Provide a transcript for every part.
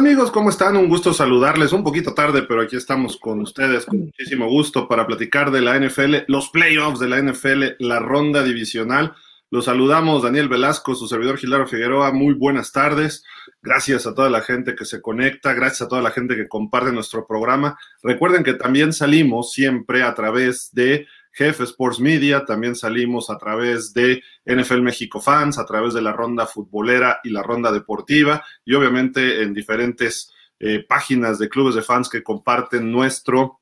amigos? ¿Cómo están? Un gusto saludarles. Un poquito tarde, pero aquí estamos con ustedes con muchísimo gusto para platicar de la NFL, los playoffs de la NFL, la ronda divisional. Los saludamos, Daniel Velasco, su servidor Gilaro Figueroa. Muy buenas tardes. Gracias a toda la gente que se conecta, gracias a toda la gente que comparte nuestro programa. Recuerden que también salimos siempre a través de Jefe Sports Media, también salimos a través de NFL México Fans, a través de la ronda futbolera y la ronda deportiva y obviamente en diferentes eh, páginas de clubes de fans que comparten nuestro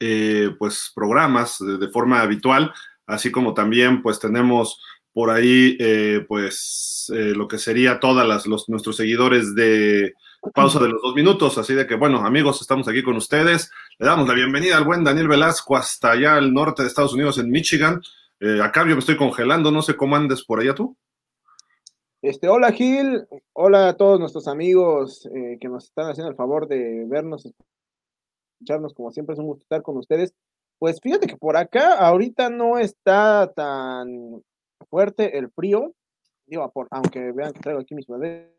eh, pues programas de, forma habitual, así como también pues tenemos por ahí eh, pues lo que sería todas las los, nuestros seguidores de pausa de los dos minutos. Así de que, bueno, amigos, estamos aquí con ustedes. Le damos la bienvenida al buen Daniel Velasco hasta allá al norte de Estados Unidos, en Michigan. Eh, acá yo me estoy congelando, no sé cómo andes por allá tú. Este, hola Gil, hola a todos nuestros amigos eh, que nos están haciendo el favor de vernos, escucharnos, como siempre es un gusto estar con ustedes. Pues fíjate que por acá ahorita no está tan fuerte el frío, digo, aunque vean que traigo aquí mi sudadera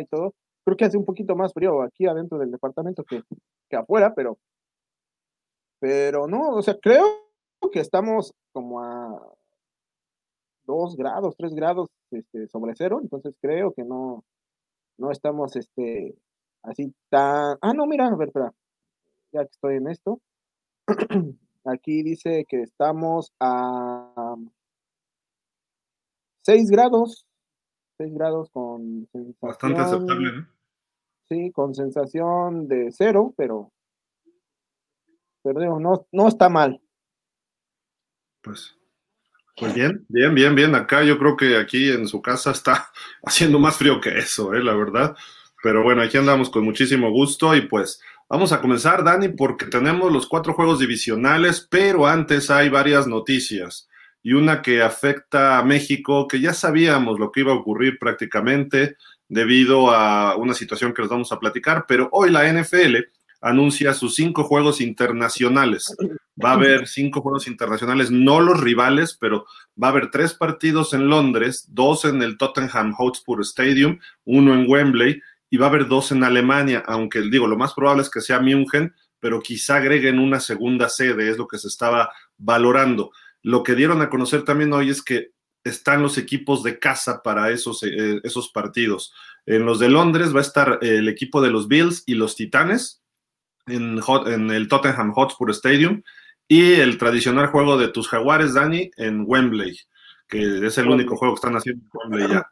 y todo, creo que hace un poquito más frío aquí adentro del departamento que, que afuera, pero, pero no, o sea, creo que estamos como a dos grados, tres grados este, sobre cero, entonces creo que no, no estamos este, así tan... Ah, no, mira, a ver, espera, ya que estoy en esto. Aquí dice que estamos a 6 grados, 6 grados con sensación, Bastante aceptable, ¿no? Sí, con sensación de cero, pero, pero no, no está mal. Pues, pues bien, bien, bien, bien. Acá yo creo que aquí en su casa está haciendo más frío que eso, ¿eh? la verdad. Pero bueno, aquí andamos con muchísimo gusto y pues vamos a comenzar, Dani, porque tenemos los cuatro juegos divisionales, pero antes hay varias noticias y una que afecta a México, que ya sabíamos lo que iba a ocurrir prácticamente debido a una situación que les vamos a platicar, pero hoy la NFL anuncia sus cinco juegos internacionales. Va a haber cinco juegos internacionales, no los rivales, pero va a haber tres partidos en Londres, dos en el Tottenham Hotspur Stadium, uno en Wembley y va a haber dos en Alemania, aunque digo, lo más probable es que sea München, pero quizá agreguen una segunda sede, es lo que se estaba valorando. Lo que dieron a conocer también hoy es que están los equipos de casa para esos, eh, esos partidos. En los de Londres va a estar el equipo de los Bills y los Titanes en, en el Tottenham Hotspur Stadium y el tradicional juego de tus jaguares, Dani, en Wembley, que es el único juego que están haciendo en Wembley ya.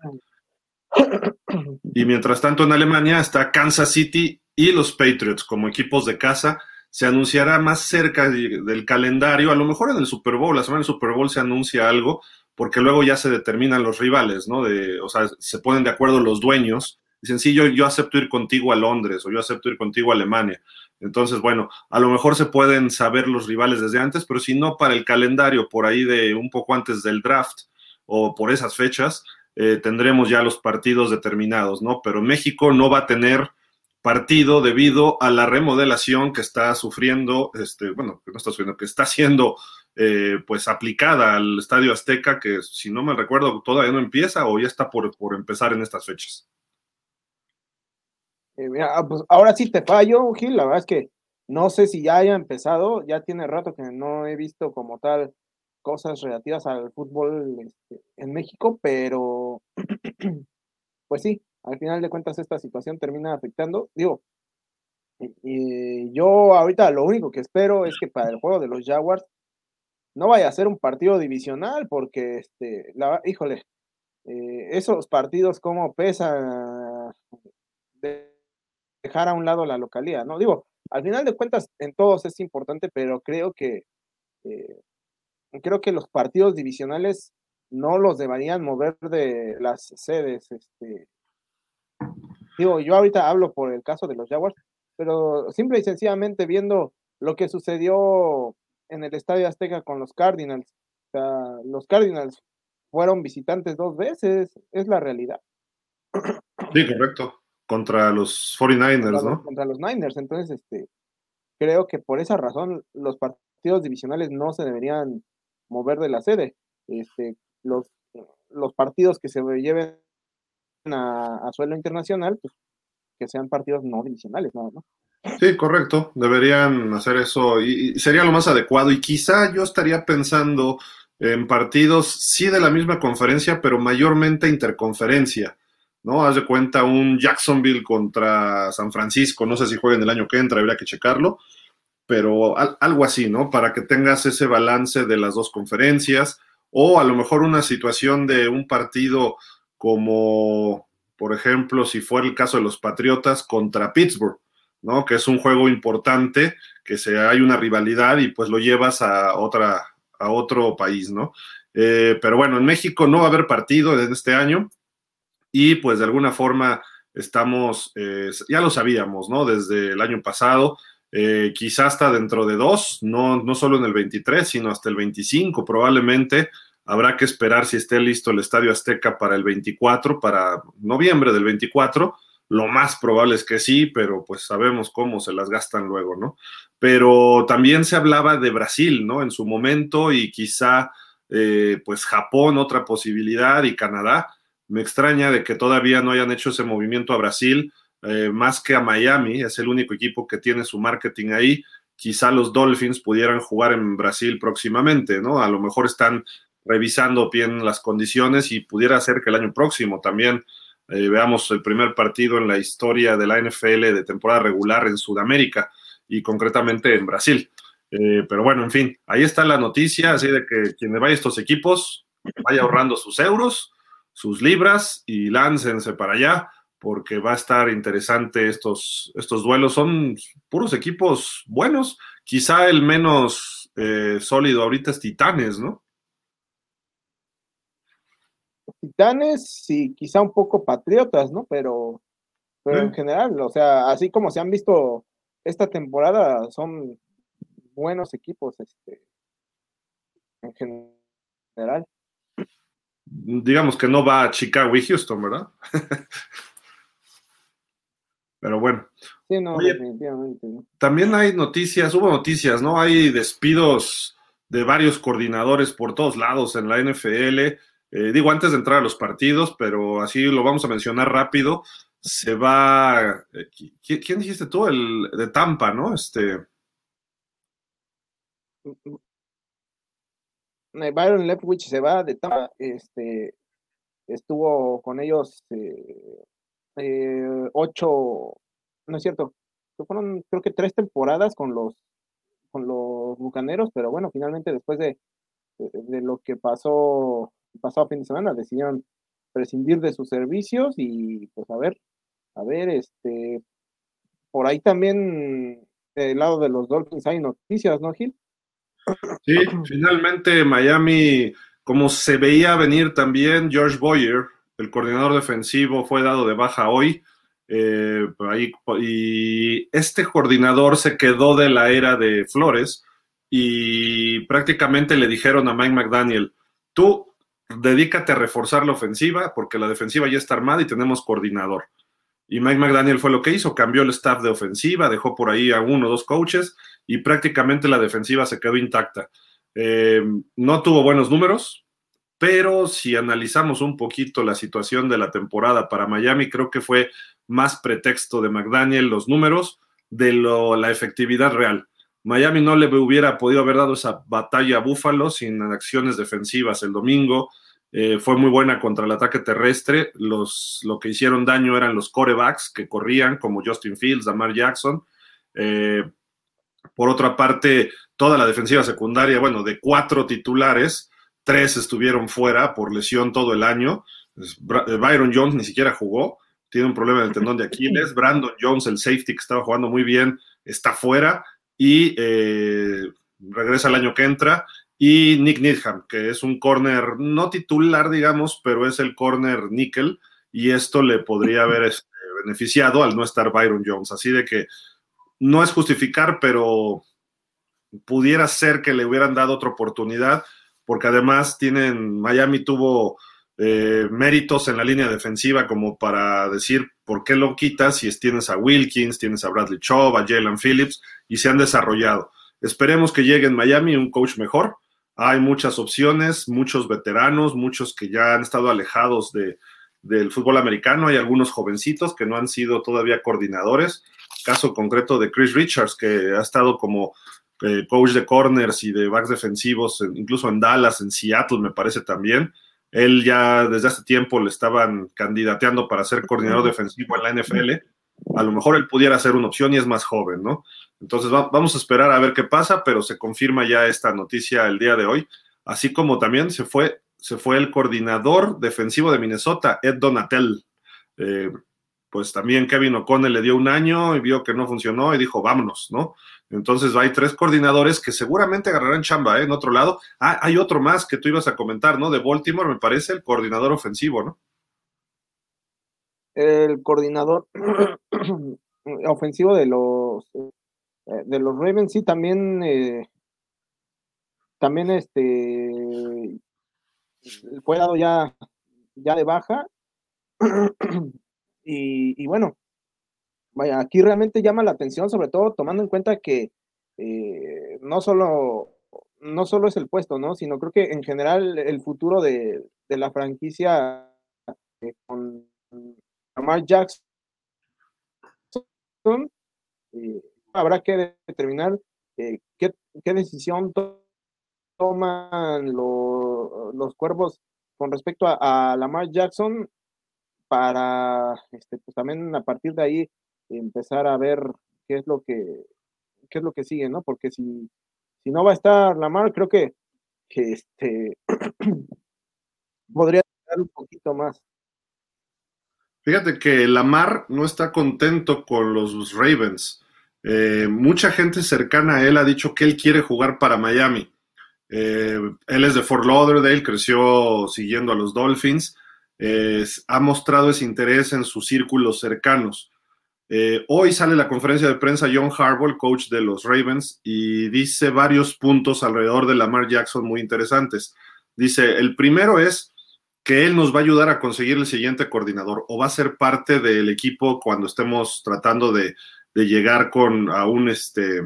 Y mientras tanto en Alemania está Kansas City y los Patriots como equipos de casa se anunciará más cerca del calendario, a lo mejor en el Super Bowl, la semana del Super Bowl se anuncia algo, porque luego ya se determinan los rivales, ¿no? De, o sea, se ponen de acuerdo los dueños, dicen, sí, yo, acepto ir contigo a Londres o yo acepto ir contigo a Alemania. Entonces, bueno, a lo mejor se pueden saber los rivales desde antes, pero si no, para el calendario, por ahí de un poco antes del draft o por esas fechas, eh, tendremos ya los partidos determinados, ¿no? Pero México no va a tener partido debido a la remodelación que está sufriendo, este, bueno, que no está sufriendo, que está siendo eh, pues aplicada al Estadio Azteca, que si no me recuerdo todavía no empieza o ya está por, por empezar en estas fechas. Eh, ah, pues ahora sí te fallo, Gil, la verdad es que no sé si ya haya empezado, ya tiene rato que no he visto como tal cosas relativas al fútbol este, en México, pero pues sí, al final de cuentas esta situación termina afectando. Digo, y, yo ahorita lo único que espero es que para el juego de los Jaguars no vaya a ser un partido divisional, porque, este, la, híjole, eh, esos partidos como pesan dejar a un lado la localidad, ¿no? Digo, al final de cuentas en todos es importante, pero creo que eh, creo que los partidos divisionales no los deberían mover de las sedes, este, Digo, yo ahorita hablo por el caso de los Jaguars, pero simple y sencillamente viendo lo que sucedió en el Estadio Azteca con los Cardinals. O sea, los Cardinals fueron visitantes dos veces, es la realidad. Sí, correcto. Contra los 49ers, ¿no? Contra los Niners. Entonces, este, creo que por esa razón los partidos divisionales no se deberían mover de la sede. Este, los, los partidos que se lleven a, suelo internacional, pues que sean partidos no divisionales, ¿no? Sí, correcto. Deberían hacer eso y, sería lo más adecuado. Y quizá yo estaría pensando en partidos, sí, de la misma conferencia, pero mayormente interconferencia. ¿No? Haz de cuenta un Jacksonville contra San Francisco. No sé si jueguen el año que entra, habría que checarlo. Pero algo así, ¿no? Para que tengas ese balance de las dos conferencias. O a lo mejor una situación de un partido como, por ejemplo, si fuera el caso de los Patriotas contra Pittsburgh ¿no? Que es un juego importante, que se, hay una rivalidad y pues lo llevas a, otra, a otro país, ¿no? Eh, pero bueno, en México no va a haber partido en este año y pues de alguna forma estamos, eh, ya lo sabíamos, ¿no? Desde el año pasado, eh, quizá hasta dentro de dos, no, no solo en el 23, sino hasta el 25 probablemente. Habrá que esperar si esté listo el Estadio Azteca para el 24, para noviembre del 24 lo más probable es que sí, pero pues sabemos cómo se las gastan luego, ¿no? Pero también se hablaba de Brasil, ¿no? En su momento y quizá eh, pues Japón otra posibilidad y Canadá. Me extraña de que todavía no hayan hecho ese movimiento a Brasil, eh, más que a Miami, es el único equipo que tiene su marketing ahí. Quizá los Dolphins pudieran jugar en Brasil próximamente, ¿no? A lo mejor están revisando bien las condiciones y pudiera ser que el año próximo también eh, veamos el primer partido en la historia de la NFL de temporada regular en Sudamérica y concretamente en Brasil. Eh, pero bueno, en fin, ahí está la noticia, así de que quien vaya a estos equipos vaya ahorrando sus euros, sus libras y láncense para allá porque va a estar interesante estos, estos duelos. Son puros equipos buenos. Quizá el menos eh, sólido ahorita es Titanes, ¿no? Titanes y quizá un poco Patriotas, ¿no? Pero, pero en general, o sea, así como se han visto esta temporada, son buenos equipos, este, en general. Digamos que no va a Chicago y Houston, ¿verdad? pero bueno. Sí, no, definitivamente. También hay noticias, hubo noticias, ¿no? Hay despidos de varios coordinadores por todos lados en la NFL. Eh, digo, antes de entrar a los partidos, pero así lo vamos a mencionar rápido. Se va. Eh, ¿Quién dijiste tú? El de Tampa, ¿no? Este. Eh, Byron Leftwich se va de Tampa. Este. Estuvo con ellos ocho. No es cierto. Fueron, creo que tres temporadas con los con los bucaneros, pero bueno, finalmente después de, de lo que pasó pasado fin de semana decidieron prescindir de sus servicios y pues a ver, a ver, este, por ahí también del lado de los Dolphins hay noticias, ¿no, Gil? Sí, finalmente Miami, como se veía venir también, George Boyer, el coordinador defensivo, fue dado de baja hoy. Eh, ahí, y este coordinador se quedó de la era de Flores y prácticamente le dijeron a Mike McDaniel, tú dedícate a reforzar la ofensiva porque la defensiva ya está armada y tenemos coordinador. Y Mike McDaniel fue lo que hizo, cambió el staff de ofensiva, dejó por ahí a uno o dos coaches y prácticamente la defensiva se quedó intacta. Eh, no tuvo buenos números, pero si analizamos un poquito la situación de la temporada para Miami, creo que fue más pretexto de McDaniel los números de la efectividad real. Miami no le hubiera podido haber dado esa batalla a Buffalo sin acciones defensivas el domingo. Eh, fue muy buena contra el ataque terrestre. Los, lo que hicieron daño eran los corebacks que corrían, como Justin Fields, Damar Jackson. Eh, por otra parte, toda la defensiva secundaria, bueno, de cuatro titulares, tres estuvieron fuera por lesión todo el año. Eh, Byron Jones ni siquiera jugó, tiene un problema en el tendón de Aquiles. Brandon Jones, el safety que estaba jugando muy bien, está fuera y eh, regresa el año que entra. Y Nick Needham, que es un corner no titular, digamos, pero es el corner níquel, y esto le podría haber este, beneficiado al no estar Byron Jones. Así de que no es justificar, pero pudiera ser que le hubieran dado otra oportunidad, porque además tienen, Miami tuvo eh, méritos en la línea defensiva como para decir por qué lo quitas si tienes a Wilkins, tienes a Bradley Chubb, a Jalen Phillips y se han desarrollado. Esperemos que llegue en Miami un coach mejor. Hay muchas opciones, muchos veteranos, muchos que ya han estado alejados de, del fútbol americano. Hay algunos jovencitos que no han sido todavía coordinadores. Caso concreto de Chris Richards, que ha estado como eh, coach de corners y de backs defensivos, incluso en Dallas, en Seattle, me parece también. Él ya desde hace tiempo le estaban candidateando para ser coordinador defensivo en la NFL. A lo mejor él pudiera ser una opción y es más joven, ¿no? Entonces vamos a esperar a ver qué pasa, pero se confirma ya esta noticia el día de hoy. Así como también se fue, se fue el coordinador defensivo de Minnesota, Ed Donatel. Eh, pues también Kevin O'Connell le dio un año y vio que no funcionó y dijo, vámonos, ¿no? Entonces hay tres coordinadores que seguramente agarrarán chamba ¿eh? en otro lado. Ah, hay otro más que tú ibas a comentar, ¿no? De Baltimore, me parece, el coordinador ofensivo, ¿no? El coordinador ofensivo de los eh, de los Ravens, sí, también eh, también este fue dado ya, ya de baja. y, y bueno, aquí realmente llama la atención, sobre todo tomando en cuenta que eh, no solo no solo es el puesto, ¿no? Sino creo que en general el futuro de, la franquicia eh, con Lamar Jackson eh, habrá que determinar qué, qué, decisión toman los cuervos con respecto a, a Lamar Jackson para este, pues también a partir de ahí empezar a ver qué es lo que, qué es lo que sigue, ¿no? Porque si, si no va a estar Lamar, creo que, que este podría dar un poquito más. Fíjate que Lamar no está contento con los Ravens. Eh, mucha gente cercana a él ha dicho que él quiere jugar para Miami. Eh, él es de Fort Lauderdale, creció siguiendo a los Dolphins, ha mostrado ese interés en sus círculos cercanos. Eh, hoy sale la conferencia de prensa John Harbaugh, coach de los Ravens, y dice varios puntos alrededor de Lamar Jackson muy interesantes. Dice, el primero es que él nos va a ayudar a conseguir el siguiente coordinador o va a ser parte del equipo cuando estemos tratando de, llegar con este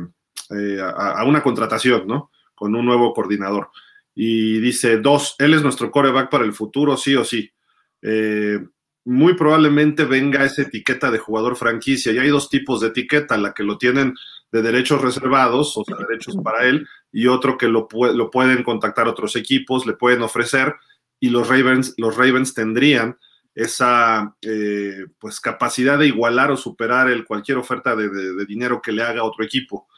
eh, a, una contratación, ¿no? Con un nuevo coordinador. Y dice, dos, él es nuestro coreback para el futuro, sí o sí. Eh, muy probablemente venga esa etiqueta de jugador franquicia. Y hay dos tipos de etiqueta, la que lo tienen de derechos reservados, o sea, derechos para él, y otro que lo, lo pueden contactar otros equipos, le pueden ofrecer, y los Ravens, los Ravens tendrían esa eh, pues capacidad de igualar o superar el, cualquier oferta de, dinero que le haga otro equipo.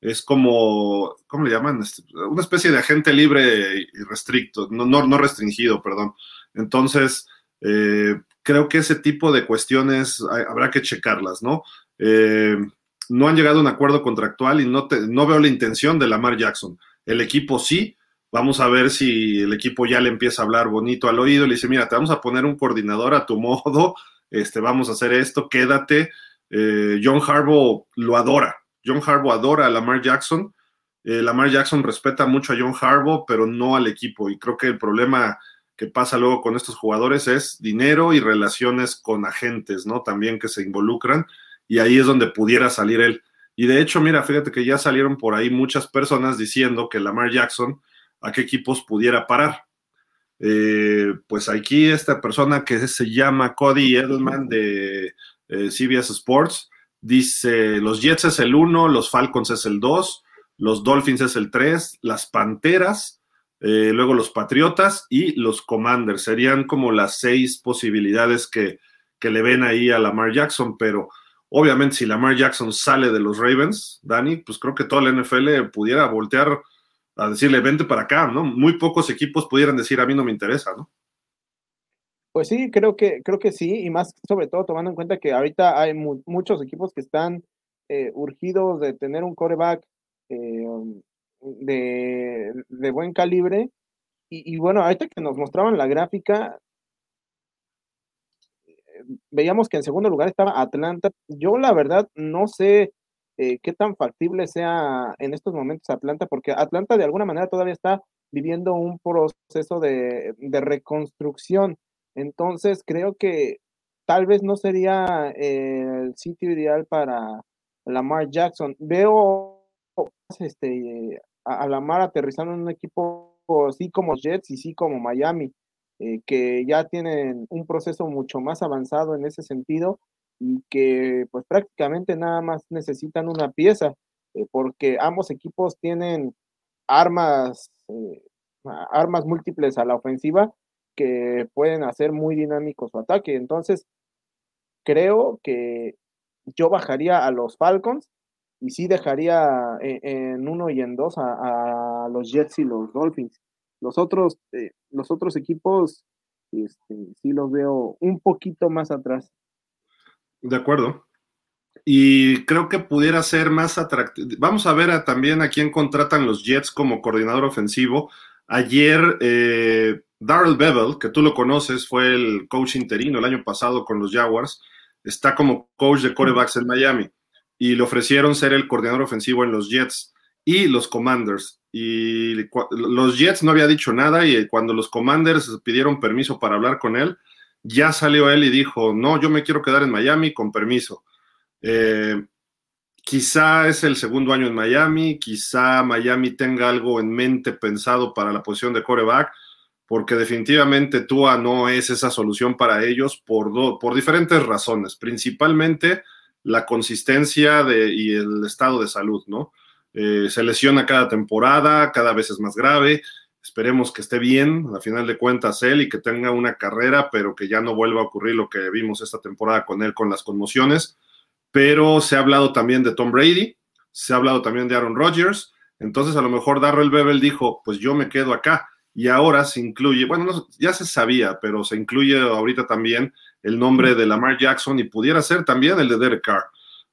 Es como, ¿cómo le llaman? Este, una especie de agente libre y restricto, no, no, no restringido, perdón. Entonces, eh, creo que ese tipo de cuestiones habrá que checarlas, ¿no? Eh, no han llegado a un acuerdo contractual y no, veo la intención de Lamar Jackson. El equipo sí, vamos a ver si el equipo ya le empieza a hablar bonito al oído, le dice, mira, te vamos a poner un coordinador a tu modo, este, vamos a hacer esto, quédate. Eh, John Harbaugh lo adora, John Harbaugh adora a Lamar Jackson, eh, Lamar Jackson respeta mucho a John Harbaugh, pero no al equipo, y creo que el problema que pasa luego con estos jugadores es dinero y relaciones con agentes, ¿no? También que se involucran y ahí es donde pudiera salir él. Y de hecho, mira, fíjate que ya salieron por ahí muchas personas diciendo que Lamar Jackson a qué equipos pudiera parar. Eh, pues aquí esta persona que se llama Cody Edelman de eh, CBS Sports dice, los Jets es el 1, los Falcons es el 2, los Dolphins es el 3, las Panteras eh, luego los Patriotas y los Commanders. Serían como las seis posibilidades que, que, le ven ahí a Lamar Jackson, pero obviamente si Lamar Jackson sale de los Ravens, Dani, pues creo que toda la NFL pudiera voltear a decirle, vente para acá, ¿no? Muy pocos equipos pudieran decir, a mí no me interesa, ¿no? Pues sí, creo que, creo que sí, y más sobre todo tomando en cuenta que ahorita hay muchos equipos que están eh, urgidos de tener un coreback eh, de, de buen calibre. Y, bueno, ahorita que nos mostraban la gráfica, veíamos que en segundo lugar estaba Atlanta. Yo la verdad no sé eh, qué tan factible sea en estos momentos Atlanta, porque Atlanta de alguna manera todavía está viviendo un proceso de, de reconstrucción. Entonces creo que tal vez no sería el sitio ideal para Lamar Jackson. Veo este, a, la mar aterrizando en un equipo así como Jets y sí como Miami. eh, que ya tienen un proceso mucho más avanzado en ese sentido y que pues prácticamente nada más necesitan una pieza, eh, porque ambos equipos tienen armas, eh, armas múltiples a la ofensiva que pueden hacer muy dinámico su ataque. Entonces, creo que yo bajaría a los Falcons y sí dejaría en, uno y en dos a, los Jets y los Dolphins. Los otros, eh, los otros equipos este, sí los veo un poquito más atrás. De acuerdo. Y creo que pudiera ser más atractivo. Vamos a ver también a quién contratan los Jets como coordinador ofensivo. Ayer, eh, Darrell Bevel, que tú lo conoces, fue el coach interino el año pasado con los Jaguars, está como coach de corebacks en Miami y le ofrecieron ser el coordinador ofensivo en los Jets y los Commanders. Y los Jets no había dicho nada y cuando los Commanders pidieron permiso para hablar con él, ya salió él y dijo, no, yo me quiero quedar en Miami con permiso. Eh, quizá es el segundo año en Miami, quizá Miami tenga algo en mente pensado para la posición de coreback, porque definitivamente Tua no es esa solución para ellos por, por diferentes razones, principalmente la consistencia de, y el estado de salud, ¿no? Eh, se lesiona cada temporada, cada vez es más grave. Esperemos que esté bien, a final de cuentas, él y que tenga una carrera, pero que ya no vuelva a ocurrir lo que vimos esta temporada con él con las conmociones. Pero se ha hablado también de Tom Brady, se ha hablado también de Aaron Rodgers. Entonces, a lo mejor Darrell Bevel dijo: Pues yo me quedo acá. Y ahora se incluye, bueno, ya se sabía, pero se incluye ahorita también el nombre de Lamar Jackson y pudiera ser también el de Derek Carr,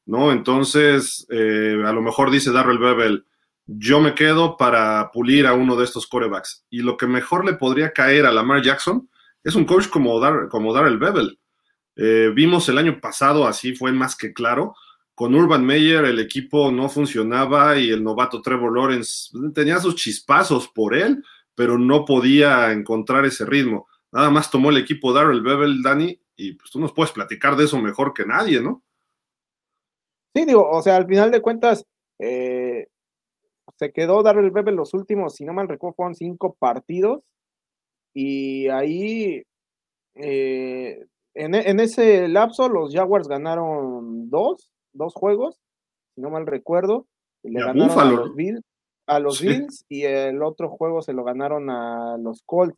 ¿no? Entonces, eh, a lo mejor dice Darrell Bevel, yo me quedo para pulir a uno de estos corebacks. Y lo que mejor le podría caer a Lamar Jackson es un coach como, Dar, como Darrell Bevel. Eh, vimos el año pasado, así fue más que claro, con Urban Meyer el equipo no funcionaba y el novato Trevor Lawrence tenía sus chispazos por él, pero no podía encontrar ese ritmo. Nada más tomó el equipo Darrell Bevel, Dani, y pues tú nos puedes platicar de eso mejor que nadie, ¿no? Sí, digo, o sea, al final de cuentas, eh, se quedó Darrell Bevel los últimos, si no mal recuerdo, fueron cinco partidos, y ahí, eh, en, ese lapso, los Jaguars ganaron dos, dos juegos, si no mal recuerdo, y le ganaron a los Bills, a los Bills, y el otro juego se lo ganaron a los Colts.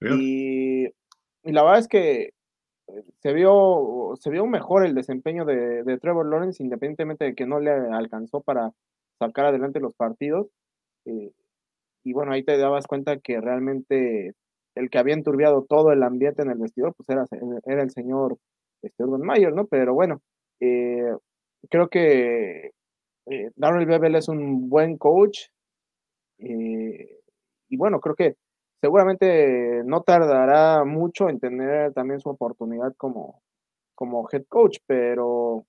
Y, y, la verdad es que se vio, se vio mejor el desempeño de, Trevor Lawrence, independientemente de que no le alcanzó para sacar adelante los partidos. Eh, y bueno, ahí te dabas cuenta que realmente el que había enturbiado todo el ambiente en el vestidor, pues era, era el señor este, Mayer, ¿no? Pero bueno, eh, creo que eh, Bevel es un buen coach. y bueno, creo que seguramente no tardará mucho en tener también su oportunidad como, como head coach, pero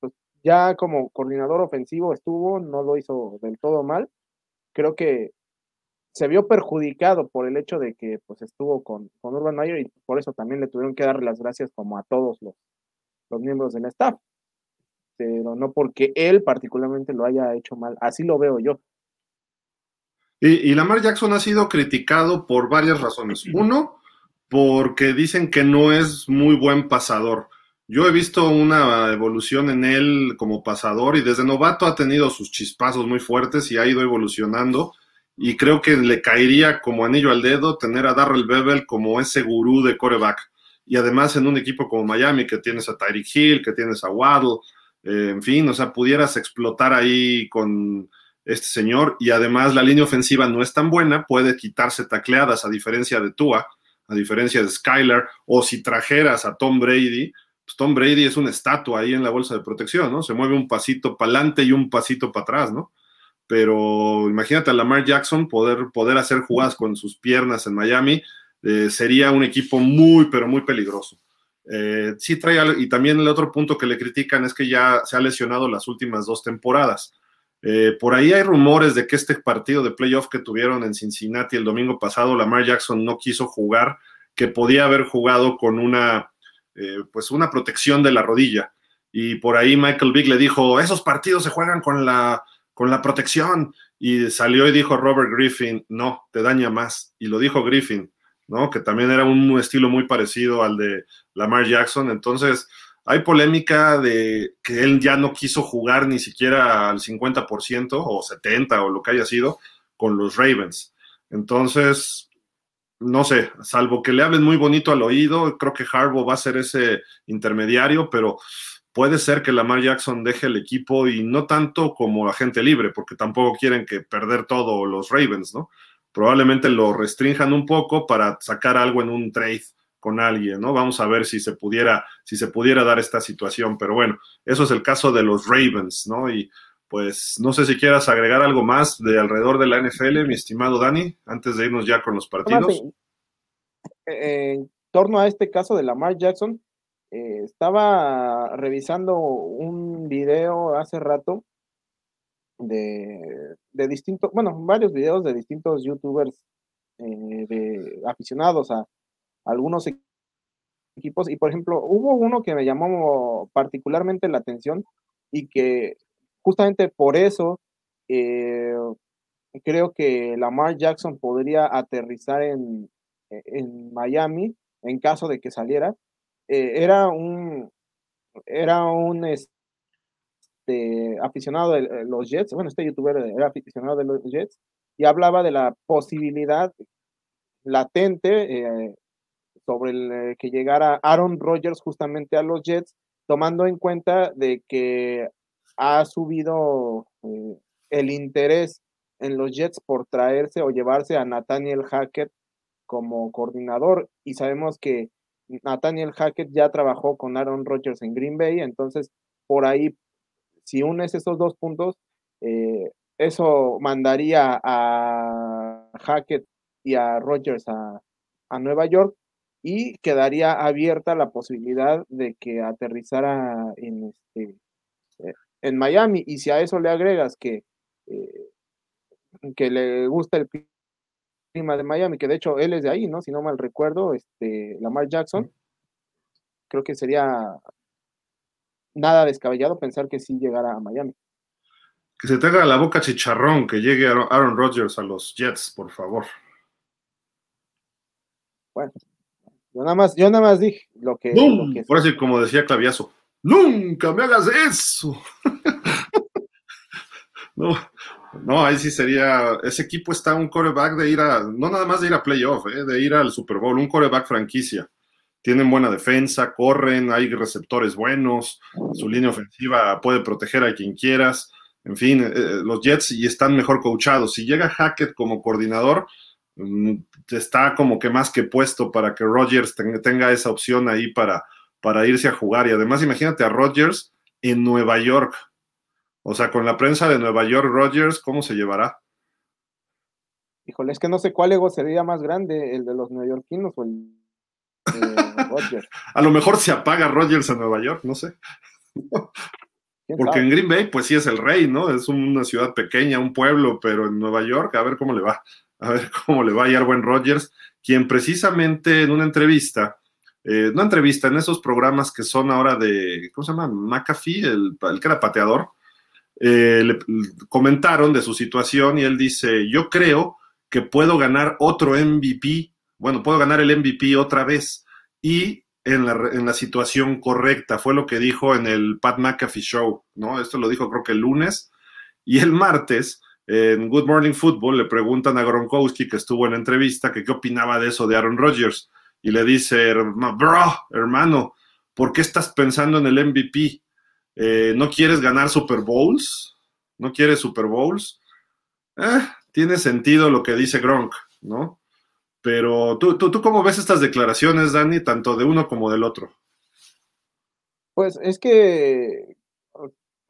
pues, ya como coordinador ofensivo estuvo, no lo hizo del todo mal. Creo que se vio perjudicado por el hecho de que pues estuvo con, con Urban Meyer y por eso también le tuvieron que dar las gracias como a todos los, los miembros del staff, pero no porque él particularmente lo haya hecho mal, así lo veo yo. Y, Lamar Jackson ha sido criticado por varias razones. Uno, porque dicen que no es muy buen pasador. Yo he visto una evolución en él como pasador y desde novato ha tenido sus chispazos muy fuertes y ha ido evolucionando. Y creo que le caería como anillo al dedo tener a Darrell Bevel como ese gurú de coreback. Y además en un equipo como Miami, que tienes a Tyreek Hill, que tienes a Waddle, eh, en fin, o sea, pudieras explotar ahí con este señor, y además la línea ofensiva no es tan buena, puede quitarse tacleadas a diferencia de Tua, a diferencia de Skyler, o si trajeras a Tom Brady, pues Tom Brady es una estatua ahí en la bolsa de protección, ¿no? Se mueve un pasito para adelante y un pasito para atrás, ¿no? Pero imagínate a Lamar Jackson poder, poder hacer jugadas con sus piernas en Miami, eh, sería un equipo muy, pero muy peligroso. Eh, sí trae, y también el otro punto que le critican es que ya se ha lesionado las últimas dos temporadas. Eh, por ahí hay rumores de que este partido de playoff que tuvieron en Cincinnati el domingo pasado, Lamar Jackson no quiso jugar, que podía haber jugado con una, eh, pues una protección de la rodilla. Y por ahí Michael Vick le dijo, esos partidos se juegan con la, con la protección. Y salió y dijo Robert Griffin, no, te daña más. Y lo dijo Griffin, ¿no? Que también era un estilo muy parecido al de Lamar Jackson. Entonces, hay polémica de que él ya no quiso jugar ni siquiera al 50% o 70% o lo que haya sido con los Ravens. Entonces, no sé, salvo que le hablen muy bonito al oído, creo que Harbaugh va a ser ese intermediario, pero puede ser que Lamar Jackson deje el equipo y no tanto como agente libre, porque tampoco quieren que perder todo los Ravens, ¿no? Probablemente lo restrinjan un poco para sacar algo en un trade con alguien, ¿no? Vamos a ver si se pudiera, si se pudiera dar esta situación, pero bueno, eso es el caso de los Ravens, ¿no? Y pues no sé si quieras agregar algo más de alrededor de la NFL, mi estimado Dani, antes de irnos ya con los partidos. En torno a este caso de Lamar Jackson, eh, estaba revisando un video hace rato de, de distintos, bueno, varios videos de distintos youtubers eh, de aficionados a, algunos equipos. Y por ejemplo hubo uno que me llamó particularmente la atención y que justamente por eso eh, creo que Lamar Jackson podría aterrizar en, en Miami en caso de que saliera. Eh, era un, era un este, aficionado de los Jets, bueno, este youtuber era aficionado de los Jets, y hablaba de la posibilidad latente eh, sobre el, que llegara Aaron Rodgers justamente a los Jets, tomando en cuenta de que ha subido el interés en los Jets por traerse o llevarse a Nathaniel Hackett como coordinador. Y sabemos que Nathaniel Hackett ya trabajó con Aaron Rodgers en Green Bay, entonces por ahí, si unes esos dos puntos, eh, eso mandaría a Hackett y a Rodgers a, Nueva York y quedaría abierta la posibilidad de que aterrizara en, este, eh, en Miami. Y si a eso le agregas que, eh, que le gusta el de Miami, que de hecho él es de ahí, ¿no? Si no mal recuerdo, este, Lamar Jackson. Creo que sería nada descabellado pensar que sí llegara a Miami. Que se tenga la boca chicharrón, que llegue Aaron Rodgers a los Jets, por favor. Bueno, yo nada más, yo nada más dije lo que. por así como decía Claviazo, ¡Nunca me hagas eso! no, no, ahí sí sería, ese equipo está un coreback de ir a, no nada más de ir a playoff, eh, de ir al Super Bowl, un coreback franquicia. Tienen buena defensa, corren, hay receptores buenos, su línea ofensiva puede proteger a quien quieras. En fin, eh, eh, los Jets y están mejor coachados. Si llega Hackett como coordinador, está como que más que puesto para que Rodgers tenga esa opción ahí para, para irse a jugar. Y además, imagínate a Rodgers en Nueva York o sea, con la prensa de Nueva York, Rogers, ¿cómo se llevará? Híjole, es que no sé cuál ego sería más grande, el de los neoyorquinos o el de Rogers. a lo mejor se apaga Rogers en Nueva York, no sé. Porque en Green Bay, pues sí es el rey, ¿no? Es una ciudad pequeña, un pueblo, pero en Nueva York, a ver cómo le va. A ver cómo le va a buen Rogers, quien precisamente en una entrevista, eh, no entrevista, en esos programas que son ahora de, ¿cómo se llama? McAfee, el, el que era pateador, eh, le comentaron de su situación y él dice, yo creo que puedo ganar otro MVP, bueno, puedo ganar el MVP otra vez y en la, en la situación correcta, fue lo que dijo en el Pat McAfee Show, ¿no? Esto lo dijo creo que el lunes y el martes. En Good Morning Football le preguntan a Gronkowski, que estuvo en la entrevista, que qué opinaba de eso de Aaron Rodgers. Y le dice, bro, hermano, ¿por qué estás pensando en el MVP? Eh, ¿No quieres ganar Super Bowls? ¿No quieres Super Bowls? Eh, tiene sentido lo que dice Gronk, ¿no? Pero ¿tú, tú, tú cómo ves estas declaraciones, Dani, tanto de uno como del otro? Pues es que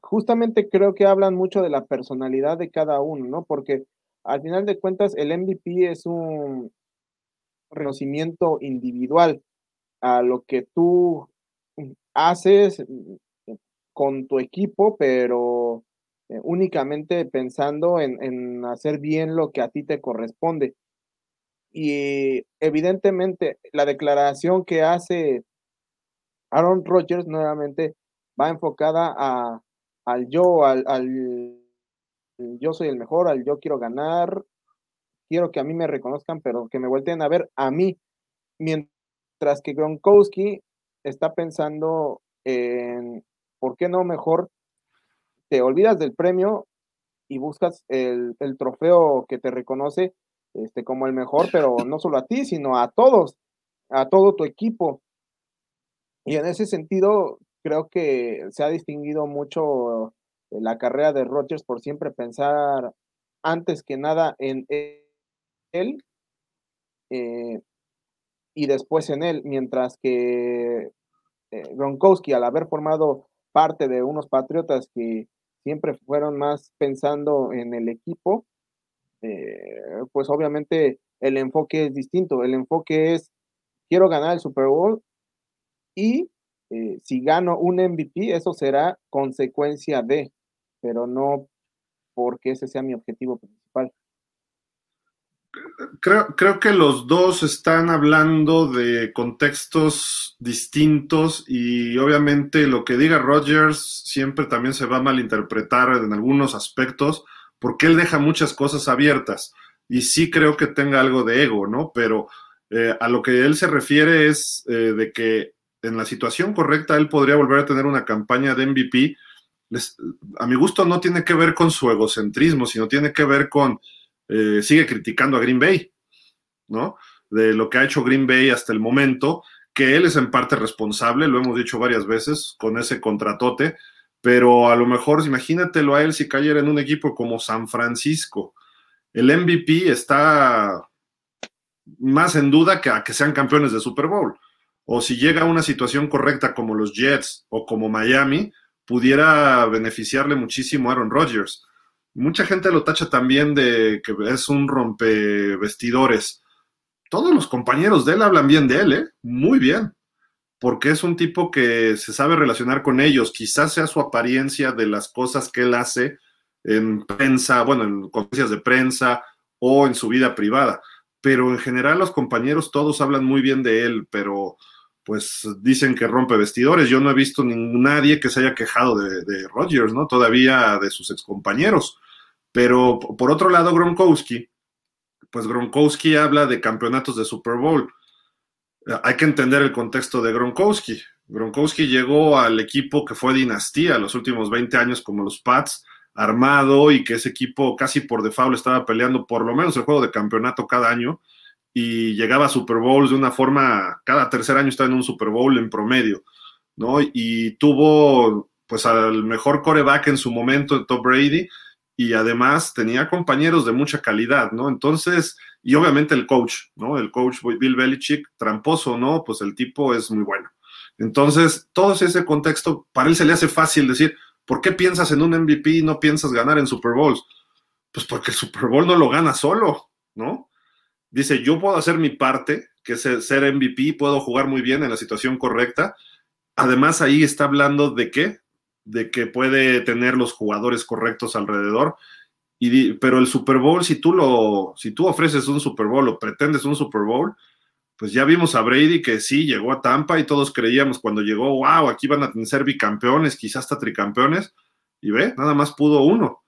justamente creo que hablan mucho de la personalidad de cada uno, ¿no? Porque al final de cuentas el MVP es un reconocimiento individual a lo que tú haces, con tu equipo, pero eh, únicamente pensando en, hacer bien lo que a ti te corresponde. Y evidentemente la declaración que hace Aaron Rodgers nuevamente va enfocada a, al yo, al, yo soy el mejor, al yo quiero ganar, quiero que a mí me reconozcan, pero que me volteen a ver a mí. mientras que Gronkowski está pensando en, ¿por qué no mejor te olvidas del premio y buscas el, trofeo que te reconoce este, como el mejor, pero no solo a ti, sino a todos, a todo tu equipo. Y en ese sentido, creo que se ha distinguido mucho la carrera de Rogers por siempre pensar antes que nada en él eh, y después en él, mientras que eh, Gronkowski, al haber formado parte de unos Patriotas que siempre fueron más pensando en el equipo, eh, pues obviamente el enfoque es distinto. El enfoque es, quiero ganar el Super Bowl y eh, si gano un MVP, eso será consecuencia de, pero no porque ese sea mi objetivo principal. Creo, creo, que los dos están hablando de contextos distintos y obviamente lo que diga Rogers siempre también se va a malinterpretar en algunos aspectos porque él deja muchas cosas abiertas y sí creo que tenga algo de ego, ¿no? Pero eh, a lo que él se refiere es eh, de que en la situación correcta él podría volver a tener una campaña de MVP. a mi gusto no tiene que ver con su egocentrismo, sino tiene que ver con eh, sigue criticando a Green Bay, ¿no? De lo que ha hecho Green Bay hasta el momento, que él es en parte responsable, lo hemos dicho varias veces, con ese contratote, pero a lo mejor imagínatelo a él si cayera en un equipo como San Francisco. El MVP está más en duda que a que sean campeones de Super Bowl. O si llega a una situación correcta como los Jets o como Miami, pudiera beneficiarle muchísimo a Aaron Rodgers Mucha gente lo tacha también de que es un rompevestidores. Todos los compañeros de él hablan bien de él, ¿eh? Muy bien. Porque es un tipo que se sabe relacionar con ellos. Quizás sea su apariencia de las cosas que él hace en prensa, bueno, en conferencias de prensa o en su vida privada. Pero en general los compañeros todos hablan muy bien de él, pero pues dicen que rompe vestidores. Yo no he visto nadie que se haya quejado de, de Rodgers, ¿no? Todavía de sus excompañeros. Pero por otro lado, Gronkowski, pues Gronkowski habla de campeonatos de Super Bowl. Hay que entender el contexto de Gronkowski. Gronkowski llegó al equipo que fue dinastía los últimos 20 años como los Pats, armado y que ese equipo casi por default estaba peleando por lo menos el juego de campeonato cada año y llegaba a Super Bowls de una forma, cada tercer año estaba en un Super Bowl en promedio, ¿no? Y tuvo pues al mejor coreback en su momento, Tom Brady, y además tenía compañeros de mucha calidad, ¿no? Entonces, y obviamente el coach, ¿no? El coach Bill Belichick, tramposo, ¿no? Pues el tipo es muy bueno. Entonces, todo ese contexto, para él se le hace fácil decir, ¿por qué piensas en un MVP y no piensas ganar en Super Bowls? Pues porque el Super Bowl no lo gana solo, ¿no? Dice, yo puedo hacer mi parte, que es ser MVP, puedo jugar muy bien en la situación correcta. Además, ahí está hablando de qué? de que puede tener los jugadores correctos alrededor. Y, pero el Super Bowl, si tú lo, si tú ofreces un Super Bowl o pretendes un Super Bowl, pues ya vimos a Brady que sí llegó a Tampa y todos creíamos cuando llegó, wow, aquí van a ser bicampeones, quizás hasta tricampeones, y ve, nada más pudo uno,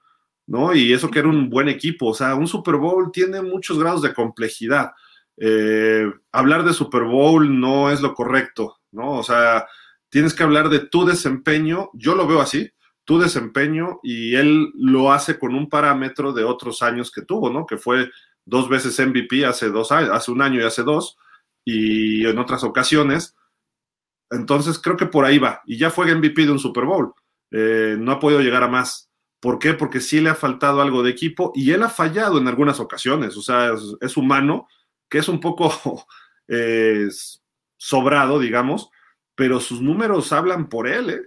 ¿no? Y eso que era un buen equipo, o sea, un Super Bowl tiene muchos grados de complejidad. Eh, hablar de Super Bowl no es lo correcto, ¿no? O sea, tienes que hablar de tu desempeño, yo lo veo así, tu desempeño, y él lo hace con un parámetro de otros años que tuvo, ¿no? Que fue dos veces MVP hace dos años, hace un año y hace dos, y en otras ocasiones. Entonces creo que por ahí va. Y ya fue MVP de un Super Bowl. Eh, no ha podido llegar a más. ¿Por qué? Porque sí le ha faltado algo de equipo y él ha fallado en algunas ocasiones. O sea, es, humano, que es un poco eh, sobrado, digamos, pero sus números hablan por él, ¿eh?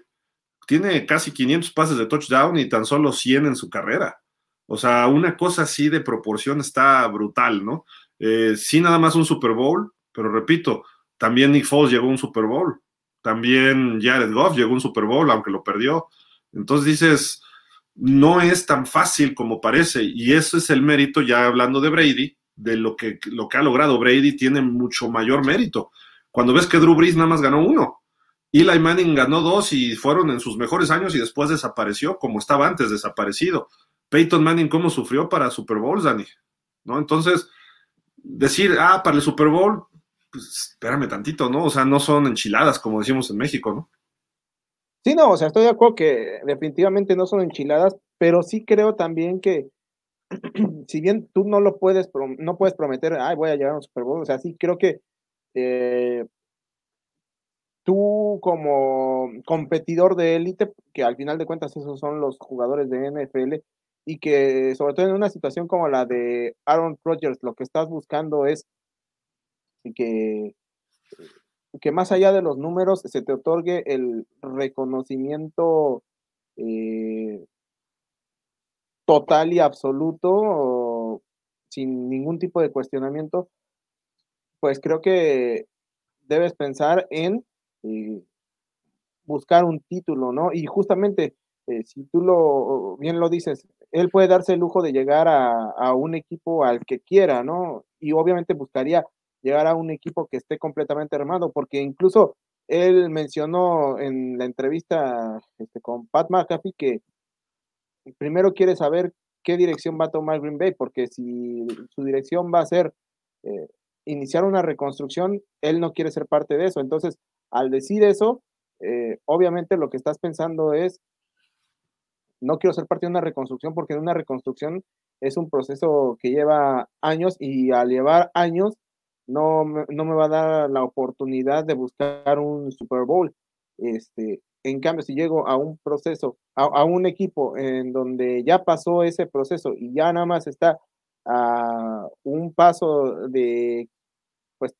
Tiene casi 500 pases de touchdown y tan solo 100 en su carrera. O sea, una cosa así de proporción está brutal, ¿no? Eh, sí, nada más un Super Bowl, pero repito, también Nick Foles llegó un Super Bowl. También Jared Goff llegó un Super Bowl, aunque lo perdió. Entonces dices, no es tan fácil como parece. Y eso es el mérito, ya hablando de Brady, de lo que, lo que ha logrado Brady tiene mucho mayor mérito. Cuando ves que Drew Brees nada más ganó uno, Eli Manning ganó dos y fueron en sus mejores años y después desapareció como estaba antes, desaparecido. Peyton Manning, ¿cómo sufrió para Super Bowl, Dani? ¿No? Entonces, decir, ah, para el Super Bowl, pues espérame tantito, ¿no? O sea, no son enchiladas como decimos en México, ¿no? Sí, no, o sea, estoy de acuerdo que definitivamente no son enchiladas, pero sí creo también que si bien tú no lo puedes, no puedes prometer, ay, voy a llegar a un Super Bowl, o sea, sí creo que eh, tú como competidor de élite, que al final de cuentas esos son los jugadores de NFL, y que sobre todo en una situación como la de Aaron Rodgers, lo que estás buscando es que, que más allá de los números se te otorgue el reconocimiento eh, total y absoluto, sin ningún tipo de cuestionamiento, pues creo que debes pensar en eh, buscar un título, ¿no? Y justamente, eh, si tú lo bien lo dices, él puede darse el lujo de llegar a, un equipo al que quiera, ¿no? Y obviamente buscaría llegar a un equipo que esté completamente armado, porque incluso él mencionó en la entrevista este, con Pat McAfee que primero quiere saber qué dirección va a tomar Green Bay, porque si su dirección va a ser eh, iniciar una reconstrucción, él no quiere ser parte de eso. Entonces, al decir eso, eh, obviamente lo que estás pensando es, no quiero ser parte de una reconstrucción porque una reconstrucción es un proceso que lleva años y al llevar años no, no me va a dar la oportunidad de buscar un Super Bowl. Este, en cambio, si llego a un proceso, a, un equipo en donde ya pasó ese proceso y ya nada más está a un paso de pues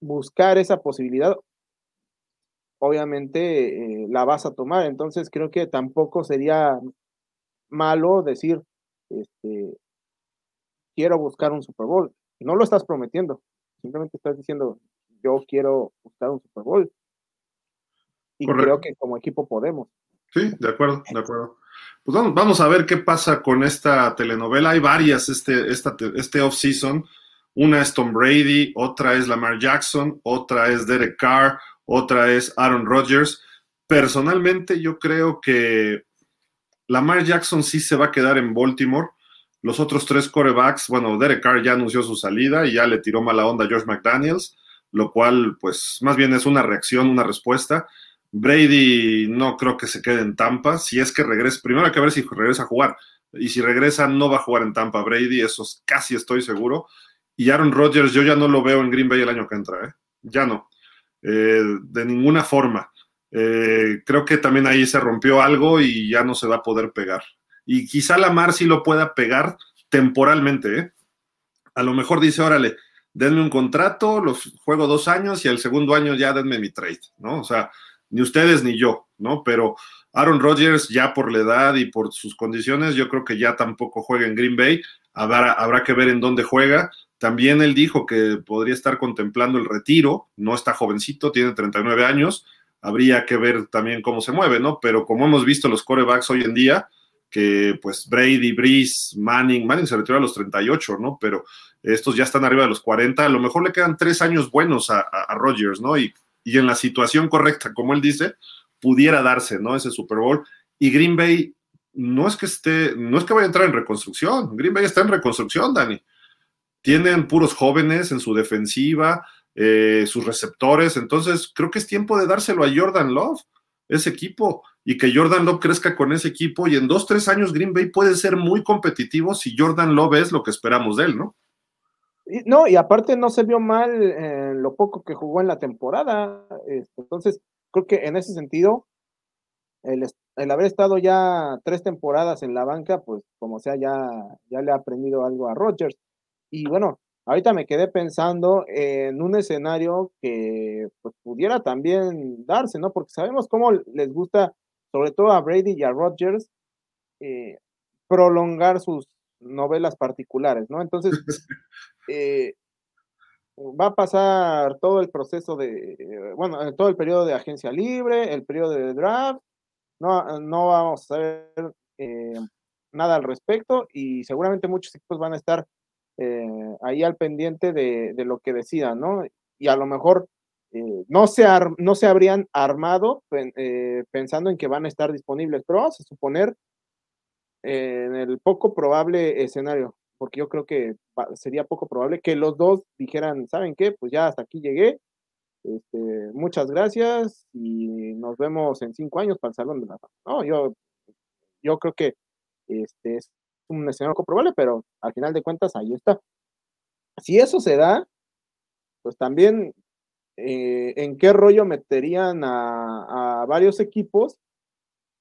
buscar esa posibilidad, obviamente eh, la vas a tomar. Entonces creo que tampoco sería malo decir, este, quiero buscar un Super Bowl. No lo estás prometiendo, simplemente estás diciendo, yo quiero buscar un Super Bowl. Y creo que como equipo podemos. Sí, de acuerdo, de acuerdo. Pues vamos, a ver qué pasa con esta telenovela. Hay varias este, esta, este off-season. Una es Tom Brady, otra es Lamar Jackson, otra es Derek Carr, otra es Aaron Rodgers. Personalmente yo creo que Lamar Jackson sí se va a quedar en Baltimore. Los otros tres corebacks, bueno, Derek Carr ya anunció su salida y ya le tiró mala onda a George McDaniels, lo cual pues más bien es una reacción, una respuesta. Brady no creo que se quede en Tampa. Si es que regresa, primero hay que ver si regresa a jugar. Y si regresa, no va a jugar en Tampa Brady, eso casi estoy seguro. Y Aaron Rodgers, yo ya no lo veo en Green Bay el año que entra, ¿eh? ya no. Eh, de ninguna forma. Eh, creo que también ahí se rompió algo y ya no se va a poder pegar. Y quizá Lamar sí lo pueda pegar temporalmente. ¿eh? A lo mejor dice, órale, denme un contrato, los juego dos años y al segundo año ya denme mi trade, ¿no? O sea, ni ustedes ni yo, ¿no? Pero Aaron Rodgers ya por la edad y por sus condiciones, yo creo que ya tampoco juega en Green Bay. Habrá, habrá que ver en dónde juega. También él dijo que podría estar contemplando el retiro, no está jovencito, tiene 39 años, habría que ver también cómo se mueve, ¿no? Pero como hemos visto los corebacks hoy en día, que pues Brady, Breeze, Manning, Manning se retiró a los 38, ¿no? Pero estos ya están arriba de los 40, a lo mejor le quedan tres años buenos a, a, Rodgers, ¿no? Y, y, en la situación correcta, como él dice, pudiera darse, ¿no? Ese Super Bowl. Y Green Bay no es que esté, no es que vaya a entrar en reconstrucción, Green Bay está en reconstrucción, Dani tienen puros jóvenes en su defensiva, eh, sus receptores, entonces creo que es tiempo de dárselo a Jordan Love, ese equipo, y que Jordan Love crezca con ese equipo y en dos, tres años Green Bay puede ser muy competitivo si Jordan Love es lo que esperamos de él, ¿no? No, y aparte no se vio mal en lo poco que jugó en la temporada. Este, entonces, creo que en ese sentido, el, el, haber estado ya tres temporadas en la banca, pues como sea, ya, ya le ha aprendido algo a Rodgers. Y bueno, ahorita me quedé pensando en un escenario que pues, pudiera también darse, ¿no? Porque sabemos cómo les gusta, sobre todo a Brady y a Rodgers, eh, prolongar sus novelas particulares, ¿no? Entonces, eh, va a pasar todo el proceso de, bueno, todo el periodo de agencia libre, el periodo de draft, no, no vamos a saber eh, nada al respecto y seguramente muchos equipos van a estar eh, ahí al pendiente de, lo que decidan, ¿no? Y a lo mejor eh, no, se no se habrían armado eh, pensando en que van a estar disponibles, pero vamos a suponer en el poco probable escenario. porque yo creo que sería poco probable que los dos dijeran, ¿saben qué? Pues ya hasta aquí llegué, este, muchas gracias y nos vemos en cinco años para el Salón de la Fama. No, yo, yo creo que este es un escenario poco pero al final de cuentas ahí está. Si eso se da, pues también eh, en qué rollo meterían a, varios equipos,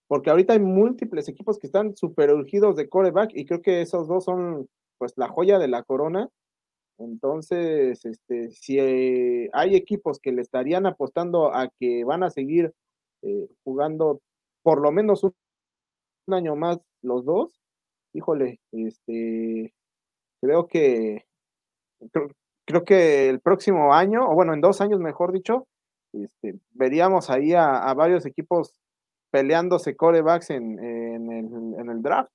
porque ahorita hay múltiples equipos que están super urgidos de coreback y creo que esos dos son pues la joya de la corona. Entonces, este, si eh, hay equipos que le estarían apostando a que van a seguir eh, jugando por lo menos un, año más los dos, híjole, este, creo que creo, que el próximo año, o bueno, en dos años mejor dicho, este, veríamos ahí a, varios equipos peleándose corebacks en, en, el, draft.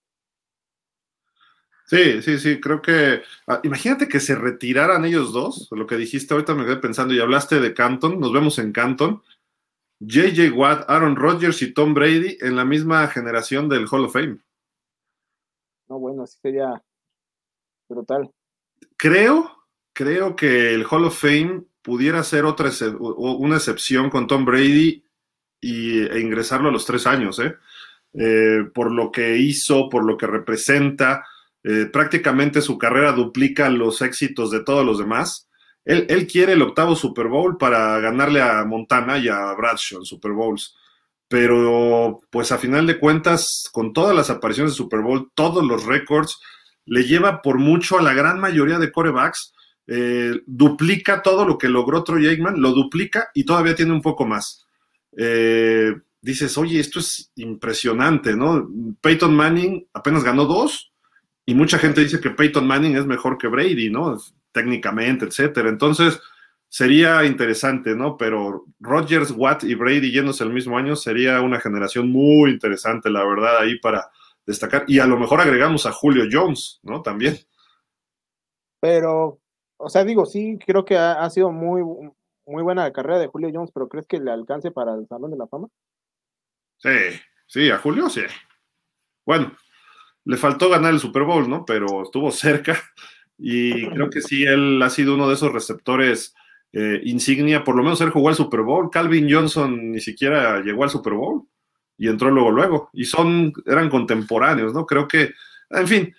Sí, sí, sí, creo que. Ah, imagínate que se retiraran ellos dos, lo que dijiste ahorita me quedé pensando y hablaste de Canton, nos vemos en Canton. JJ Watt, Aaron Rodgers y Tom Brady en la misma generación del Hall of Fame. No, bueno, así sería brutal. Creo, creo que el Hall of Fame pudiera ser otra una excepción con Tom Brady y, e ingresarlo a los tres años, ¿eh? ¿eh? por lo que hizo, por lo que representa eh, prácticamente su carrera duplica los éxitos de todos los demás. Él, él, quiere el octavo Super Bowl para ganarle a Montana y a Bradshaw en Super Bowls. Pero, pues a final de cuentas, con todas las apariciones de Super Bowl, todos los récords, le lleva por mucho a la gran mayoría de corebacks. Eh, duplica todo lo que logró Troy Aikman, lo duplica y todavía tiene un poco más. Eh, dices, oye, esto es impresionante, ¿no? Peyton Manning apenas ganó dos y mucha gente dice que Peyton Manning es mejor que Brady, ¿no? Técnicamente, etcétera. Entonces, sería interesante, ¿no? Pero Rodgers, Watt y Brady yéndose el mismo año sería una generación muy interesante, la verdad, ahí para destacar. Y a lo mejor agregamos a Julio Jones, ¿no? También. Pero, o sea, digo, sí, creo que ha, sido muy, muy buena la carrera de Julio Jones, pero ¿crees que le alcance para el Salón de la Fama? Sí, sí, a Julio sí. Bueno, le faltó ganar el Super Bowl, ¿no? Pero estuvo cerca y creo que sí, él ha sido uno de esos receptores eh, insignia, por lo menos él jugó al Super Bowl. Calvin Johnson ni siquiera llegó al Super Bowl y entró luego, luego. Y son, eran contemporáneos, ¿no? Creo que, en fin,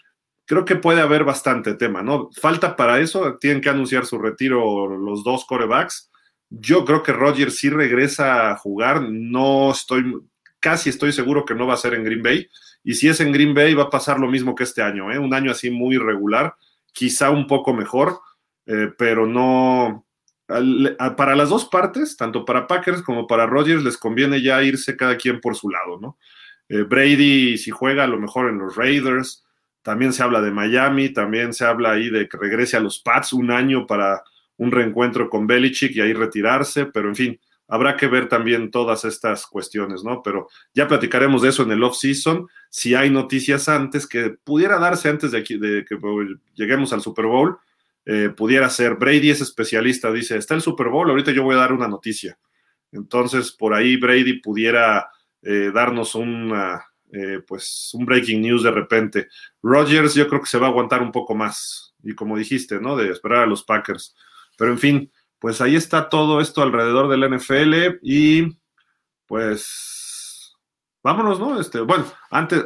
creo que puede haber bastante tema, ¿no? Falta para eso, tienen que anunciar su retiro los dos corebacks. Yo creo que Roger sí regresa a jugar, no estoy, casi estoy seguro que no va a ser en Green Bay y si es en Green Bay, va a pasar lo mismo que este año, ¿eh? un año así muy irregular, quizá un poco mejor, eh, pero no. Para las dos partes, tanto para Packers como para Rodgers, les conviene ya irse cada quien por su lado, ¿no? Eh, Brady, si juega a lo mejor en los Raiders, también se habla de Miami, también se habla ahí de que regrese a los Pats un año para un reencuentro con Belichick y ahí retirarse, pero en fin, habrá que ver también todas estas cuestiones, ¿no? Pero ya platicaremos de eso en el off-season. Si hay noticias antes, que pudiera darse antes de, aquí, de que lleguemos al Super Bowl, eh, pudiera ser. Brady es especialista, dice, está el Super Bowl, ahorita yo voy a dar una noticia. Entonces, por ahí Brady pudiera eh, darnos una, eh, pues, un breaking news de repente. Rogers yo creo que se va a aguantar un poco más, y como dijiste, ¿no? De esperar a los Packers. Pero en fin, pues ahí está todo esto alrededor del NFL y pues vámonos, ¿no? Este, bueno, antes,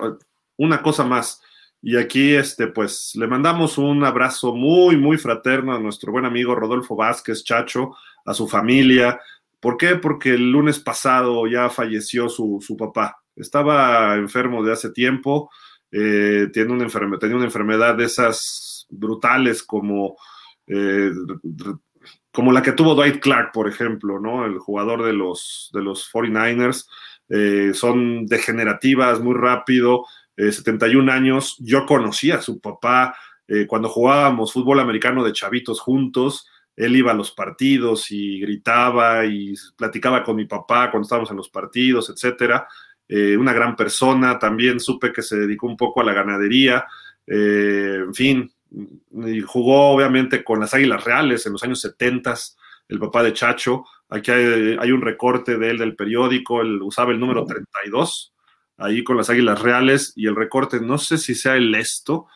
una cosa más. Y aquí, este, pues, le mandamos un abrazo muy, muy fraterno a nuestro buen amigo Rodolfo Vázquez Chacho, a su familia. ¿Por qué? Porque el lunes pasado ya falleció su, papá. Estaba enfermo de hace tiempo, eh, tiene una tenía una enfermedad de esas brutales como eh, como la que tuvo Dwight Clark, por ejemplo, ¿no? El jugador de los, de los 49ers. Eh, son degenerativas muy rápido, 71 eh, años. Yo conocí a su papá eh, cuando jugábamos fútbol americano de chavitos juntos. Él iba a los partidos y gritaba y platicaba con mi papá cuando estábamos en los partidos, etcétera. una gran persona. También supe que se dedicó un poco a la ganadería. en fin, y jugó obviamente con las Águilas Reales en los años 70, el papá de Chacho. Aquí hay, un recorte de él del periódico, él usaba el número 32 ahí con las Águilas Reales y el recorte, no sé si sea el esto,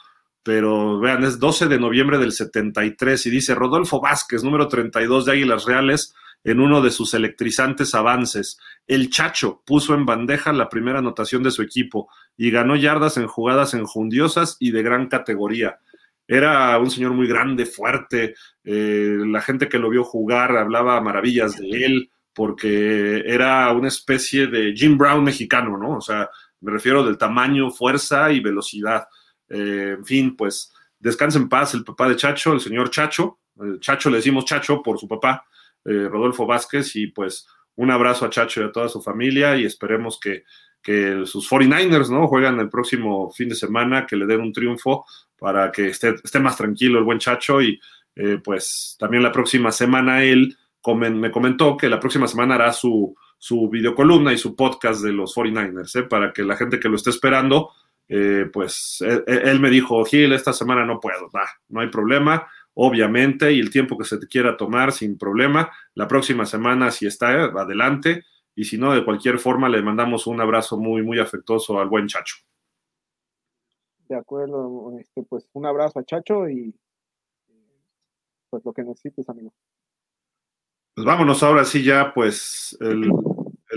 pero vean, es 12 de noviembre del 73 y dice Rodolfo Vázquez, número 32 de Águilas Reales, en uno de sus electrizantes avances. El Chacho puso en bandeja la primera anotación de su equipo y ganó yardas en jugadas enjundiosas y de gran categoría. Era un señor muy grande, fuerte, eh, la gente que lo vio jugar hablaba maravillas de él, porque era una especie de Jim Brown mexicano, ¿no? O sea, me refiero del tamaño, fuerza y velocidad. Eh, en fin, pues descansa en paz el papá de Chacho, el señor Chacho. Chacho le decimos Chacho por su papá, eh, Rodolfo Vázquez, y pues un abrazo a Chacho y a toda su familia y esperemos que, que sus 49ers, ¿no? Juegan el próximo fin de semana, que le den un triunfo para que esté, esté más tranquilo el buen Chacho y eh, pues también la próxima semana él me comentó que la próxima semana hará su, su videocolumna y su podcast de los 49ers, ¿eh? para que la gente que lo esté esperando, eh, pues él, me dijo, Gil, esta semana no puedo, no hay problema, obviamente, y el tiempo que se te quiera tomar sin problema, la próxima semana si está, adelante, y si no, de cualquier forma le mandamos un abrazo muy, muy afectuoso al buen Chacho. De acuerdo, este, pues un abrazo a Chacho y pues lo que necesites, amigo. Pues vámonos ahora sí ya, pues el,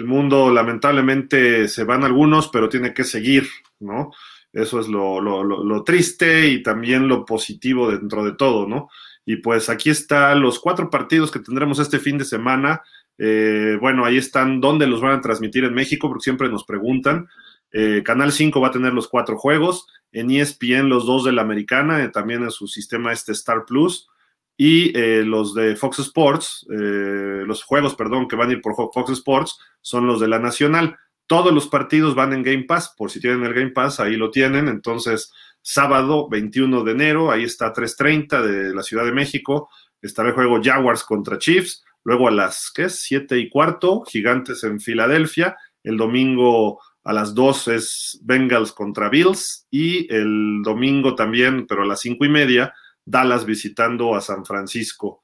mundo lamentablemente se van algunos, pero tiene que seguir, ¿no? Eso es lo, lo, triste y también lo positivo dentro de todo, ¿no? Y pues aquí están los cuatro partidos que tendremos este fin de semana. Eh, bueno, ahí están dónde los van a transmitir en México, porque siempre nos preguntan. Eh, Canal 5 va a tener los cuatro juegos, en ESPN los dos de la americana, eh, también en su sistema este Star Plus y eh, los de Fox Sports, eh, los juegos, perdón, que van a ir por Fox Sports son los de la Nacional. Todos los partidos van en Game Pass, por si tienen el Game Pass, ahí lo tienen. Entonces, sábado 21 de enero, ahí está 3.30 de la Ciudad de México, estará el juego Jaguars contra Chiefs. Luego a las, ¿qué es? 7 y cuarto, Gigantes en Filadelfia. El domingo a las 2 es Bengals contra Bills. Y el domingo también, pero a las 5 y media, Dallas visitando a San Francisco.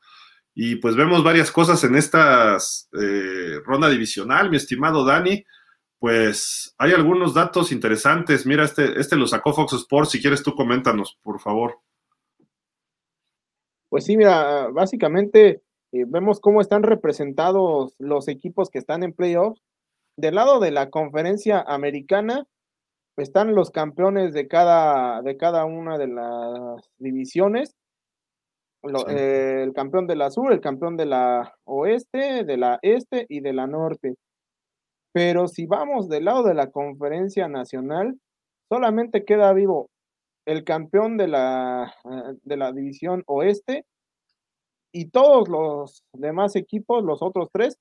Y pues vemos varias cosas en esta eh, ronda divisional, mi estimado Dani. Pues hay algunos datos interesantes. Mira, este, este lo sacó Fox Sports. Si quieres, tú coméntanos, por favor. Pues sí, mira, básicamente eh, vemos cómo están representados los equipos que están en playoffs. Del lado de la conferencia americana, están los campeones de cada, de cada una de las divisiones. Eh, el campeón de la sur, el campeón de la oeste, de la este y de la norte. Pero si vamos del lado de la conferencia nacional, solamente queda vivo el campeón de la, eh, de la división oeste y todos los demás equipos, los otros tres,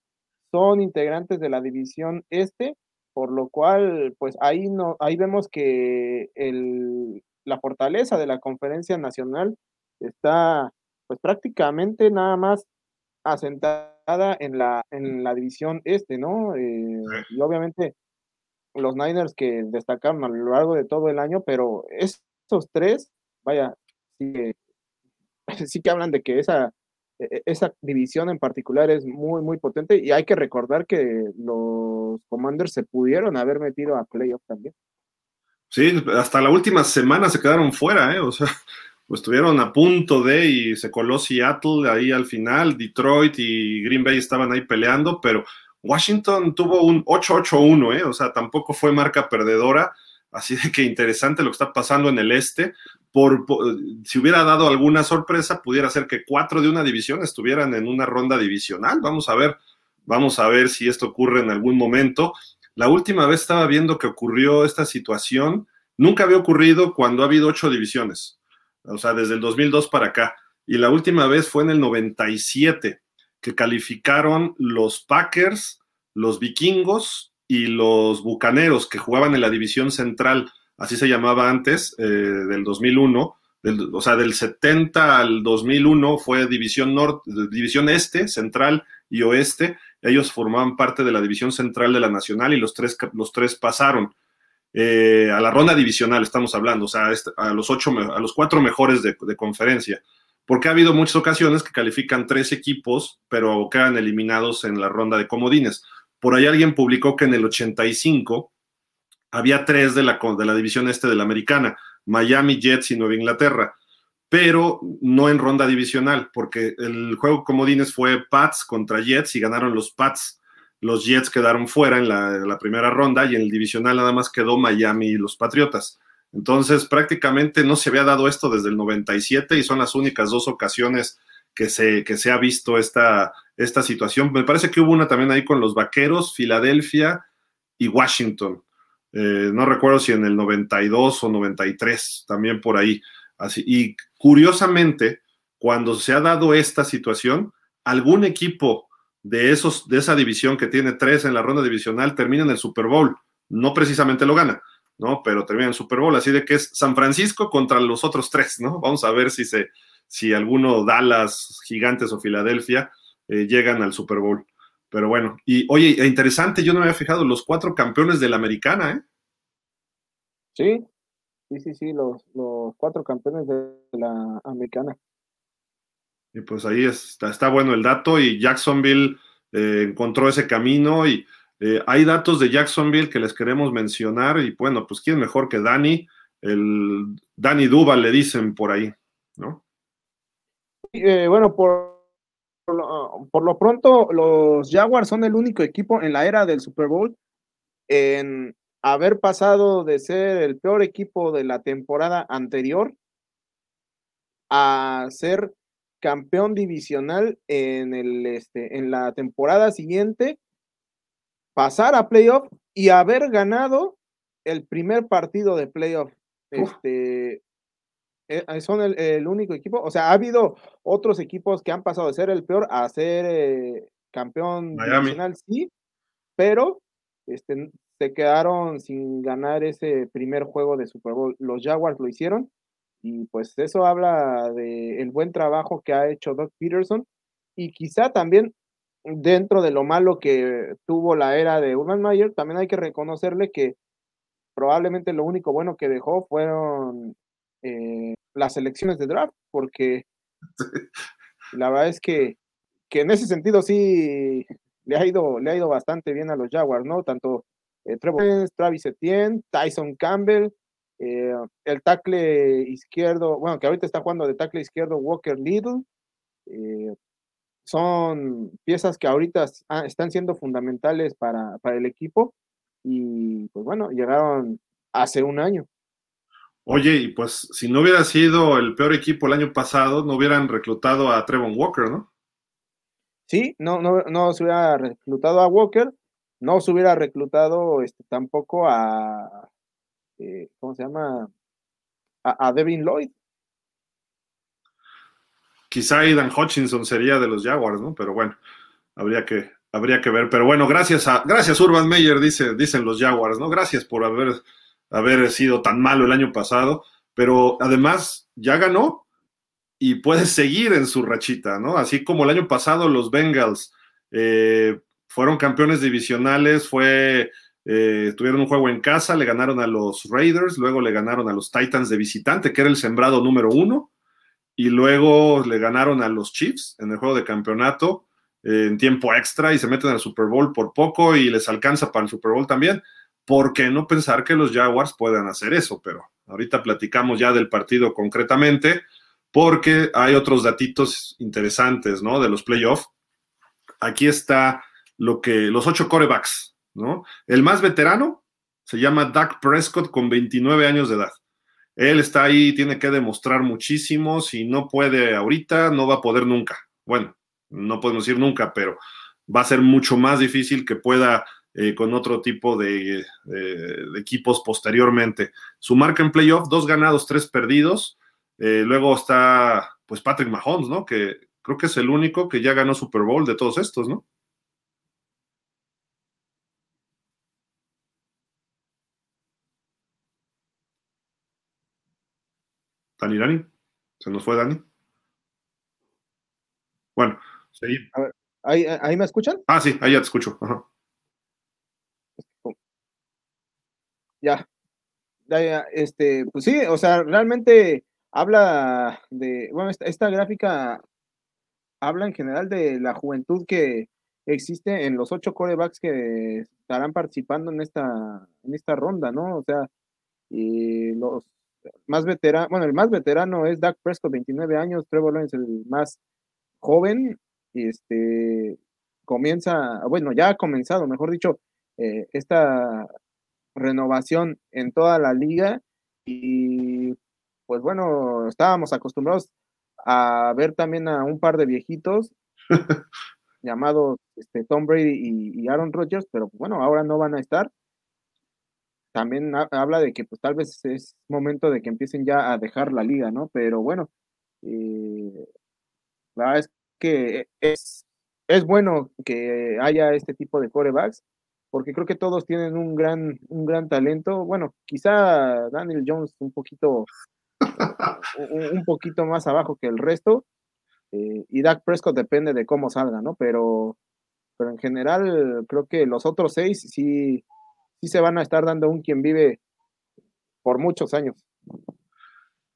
son integrantes de la división este por lo cual, pues ahí, no, ahí vemos que el, la fortaleza de la conferencia nacional está pues prácticamente nada más asentada en la, en la división este, ¿no? Eh, y obviamente los Niners que destacaron a lo largo de todo el año, pero esos tres, vaya, sí, sí que hablan de que esa esa división en particular es muy, muy potente y hay que recordar que los Commanders se pudieron haber metido a playoff también. Sí, hasta la última semana se quedaron fuera, ¿eh? O sea, pues estuvieron a punto de y se coló Seattle ahí al final, Detroit y Green Bay estaban ahí peleando, pero Washington tuvo un 8-8-1, ¿eh? O sea, tampoco fue marca perdedora. Así de que interesante lo que está pasando en el este por, si hubiera dado alguna sorpresa, pudiera ser que cuatro de una división estuvieran en una ronda divisional. Vamos a ver, vamos a ver si esto ocurre en algún momento. La última vez estaba viendo que ocurrió esta situación. Nunca había ocurrido cuando ha habido ocho divisiones, o sea, desde el 2002 para acá. Y la última vez fue en el 97, que calificaron los Packers, los Vikingos y los Bucaneros, que jugaban en la división central así se llamaba antes, eh, del 2001, o sea, del 70 al 2001 fue división norte, división este, central y oeste. Ellos formaban parte de la división central de la nacional y los tres, los tres pasaron eh, a la ronda divisional, estamos hablando, o sea, a los ocho, a los cuatro mejores de, de conferencia. Porque ha habido muchas ocasiones que califican tres equipos, pero quedan eliminados en la ronda de comodines. Por ahí alguien publicó que en el 85 había tres de la, de la división este de la americana, Miami, Jets y Nueva Inglaterra, pero no en ronda divisional, porque el juego comodines fue Pats contra Jets y ganaron los Pats. Los Jets quedaron fuera en la, primera ronda y en el divisional nada más quedó Miami y los Patriotas. Entonces, prácticamente no se había dado esto desde el 97 y son las únicas dos ocasiones que se, que se ha visto esta, esta situación. Me parece que hubo una también ahí con los Vaqueros, Filadelfia y Washington. Eh, no recuerdo si en el 92 o 93, también por ahí. Así, y curiosamente, cuando se ha dado esta situación, algún equipo de, esos, de esa división que tiene tres en la ronda divisional termina en el Super Bowl. No precisamente lo gana, ¿no? Pero termina en el Super Bowl, así de que es San Francisco contra los otros tres, ¿no? Vamos a ver si se, si alguno Dallas, Gigantes o Filadelfia eh, llegan al Super Bowl. Pero bueno, y oye, interesante, yo no me había fijado, los cuatro campeones de la americana, ¿eh? Sí, sí, sí, sí, los, los cuatro campeones de la americana. Y pues ahí está, está bueno el dato y Jacksonville eh, encontró ese camino y eh, hay datos de Jacksonville que les queremos mencionar y bueno, pues quién mejor que Dani, el Dani Duval le dicen por ahí, ¿no? Eh, bueno, por, por lo, por, lo, pronto los Jaguars son el único equipo en la era del Super Bowl en haber pasado de ser el peor equipo de la temporada anterior a ser campeón divisional en, el, este, en la temporada siguiente pasar a playoff y haber ganado el primer partido de playoff. Este, son el, el, único equipo, o sea, ha habido otros equipos que han pasado de ser el peor a ser eh, campeón nacional, sí, pero este, se quedaron sin ganar ese primer juego de Super Bowl. Los Jaguars lo hicieron y pues eso habla del el buen trabajo que ha hecho Doug Peterson y quizá también dentro de lo malo que tuvo la era de Urban Meyer, también hay que reconocerle que probablemente lo único bueno que dejó fueron eh, las elecciones de draft, porque la verdad es que, que, en ese sentido sí le ha ido, le ha ido bastante bien a los Jaguars, ¿no? Tanto eh, Trevor Travis Etienne, Tyson Campbell, eh, el tackle izquierdo, bueno, que ahorita está jugando de tackle izquierdo Walker Little, eh, son piezas que ahorita están siendo fundamentales para, para, el equipo y pues bueno, llegaron hace un año. Oye, y pues si no hubiera sido el peor equipo el año pasado, no hubieran reclutado a Trevon Walker, ¿no? Sí, no, no, no se hubiera reclutado a Walker, no se hubiera reclutado este, tampoco a, eh, ¿cómo se llama? A, a Devin Lloyd quizá Aidan Hutchinson sería de los Jaguars, ¿no? Pero bueno, habría que, habría que ver. Pero bueno, gracias a, gracias Urban Meyer, dice, dicen los Jaguars, ¿no? Gracias por haber, haber sido tan malo el año pasado, pero además ya ganó y puede seguir en su rachita, ¿no? Así como el año pasado los Bengals eh, fueron campeones divisionales, fue, eh, tuvieron un juego en casa, le ganaron a los Raiders, luego le ganaron a los Titans de visitante, que era el sembrado número uno y luego le ganaron a los Chiefs en el juego de campeonato eh, en tiempo extra y se meten al Super Bowl por poco y les alcanza para el Super Bowl también. ¿Por qué no pensar que los Jaguars puedan hacer eso? Pero ahorita platicamos ya del partido concretamente porque hay otros datitos interesantes, ¿no? De los playoffs. Aquí está lo que los ocho corebacks, ¿no? El más veterano se llama Dak Prescott con 29 años de edad. Él está ahí, tiene que demostrar muchísimo. Si no puede ahorita, no va a poder nunca. Bueno, no podemos decir nunca, pero va a ser mucho más difícil que pueda eh, con otro tipo de, de, equipos posteriormente. Su marca en playoff, dos ganados, tres perdidos. Eh, luego está, pues, Patrick Mahomes, ¿no? Que creo que es el único que ya ganó Super Bowl de todos estos, ¿no? Dani, Dani. Se nos fue Dani. Bueno, seguimos. ¿ahí, ¿ahí, me escuchan? Ah, sí, ahí ya te escucho. Ajá. Ya. ya. Ya, este, pues sí, o sea, realmente habla de, bueno, esta, gráfica habla en general de la juventud que existe en los ocho corebacks que estarán participando en esta, en esta ronda, ¿no? O sea, y los más veterano, bueno, el más veterano es Dak Prescott, 29 años, Trevor Lawrence el más joven, y este comienza, bueno, ya ha comenzado, mejor dicho, eh, esta renovación en toda la liga y pues bueno, estábamos acostumbrados a ver también a un par de viejitos llamados este, Tom Brady y, Aaron Rodgers, pero bueno, ahora no van a estar. También habla de que pues tal vez es momento de que empiecen ya a dejar la liga, ¿no? Pero bueno, eh, la verdad es que es, es bueno que haya este tipo de corebacks, porque creo que todos tienen un gran, un gran talento. Bueno, quizá Daniel Jones un poquito, un, poquito más abajo que el resto, eh, y Dak Prescott depende de cómo salga, ¿no? Pero, pero en general creo que los otros seis sí, sí se van a estar dando un quien vive por muchos años.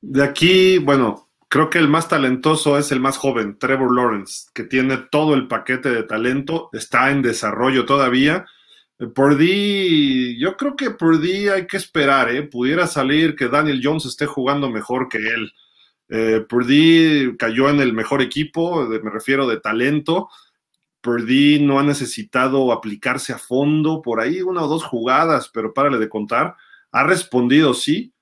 De aquí, bueno, creo que el más talentoso es el más joven, Trevor Lawrence, que tiene todo el paquete de talento, está en desarrollo todavía. Purdy, yo creo que Purdy hay que esperar, ¿eh? Pudiera salir que Daniel Jones esté jugando mejor que él. Eh, Purdy cayó en el mejor equipo, me refiero de talento. Purdy no ha necesitado aplicarse a fondo, por ahí una o dos jugadas, pero párale de contar. Ha respondido, sí,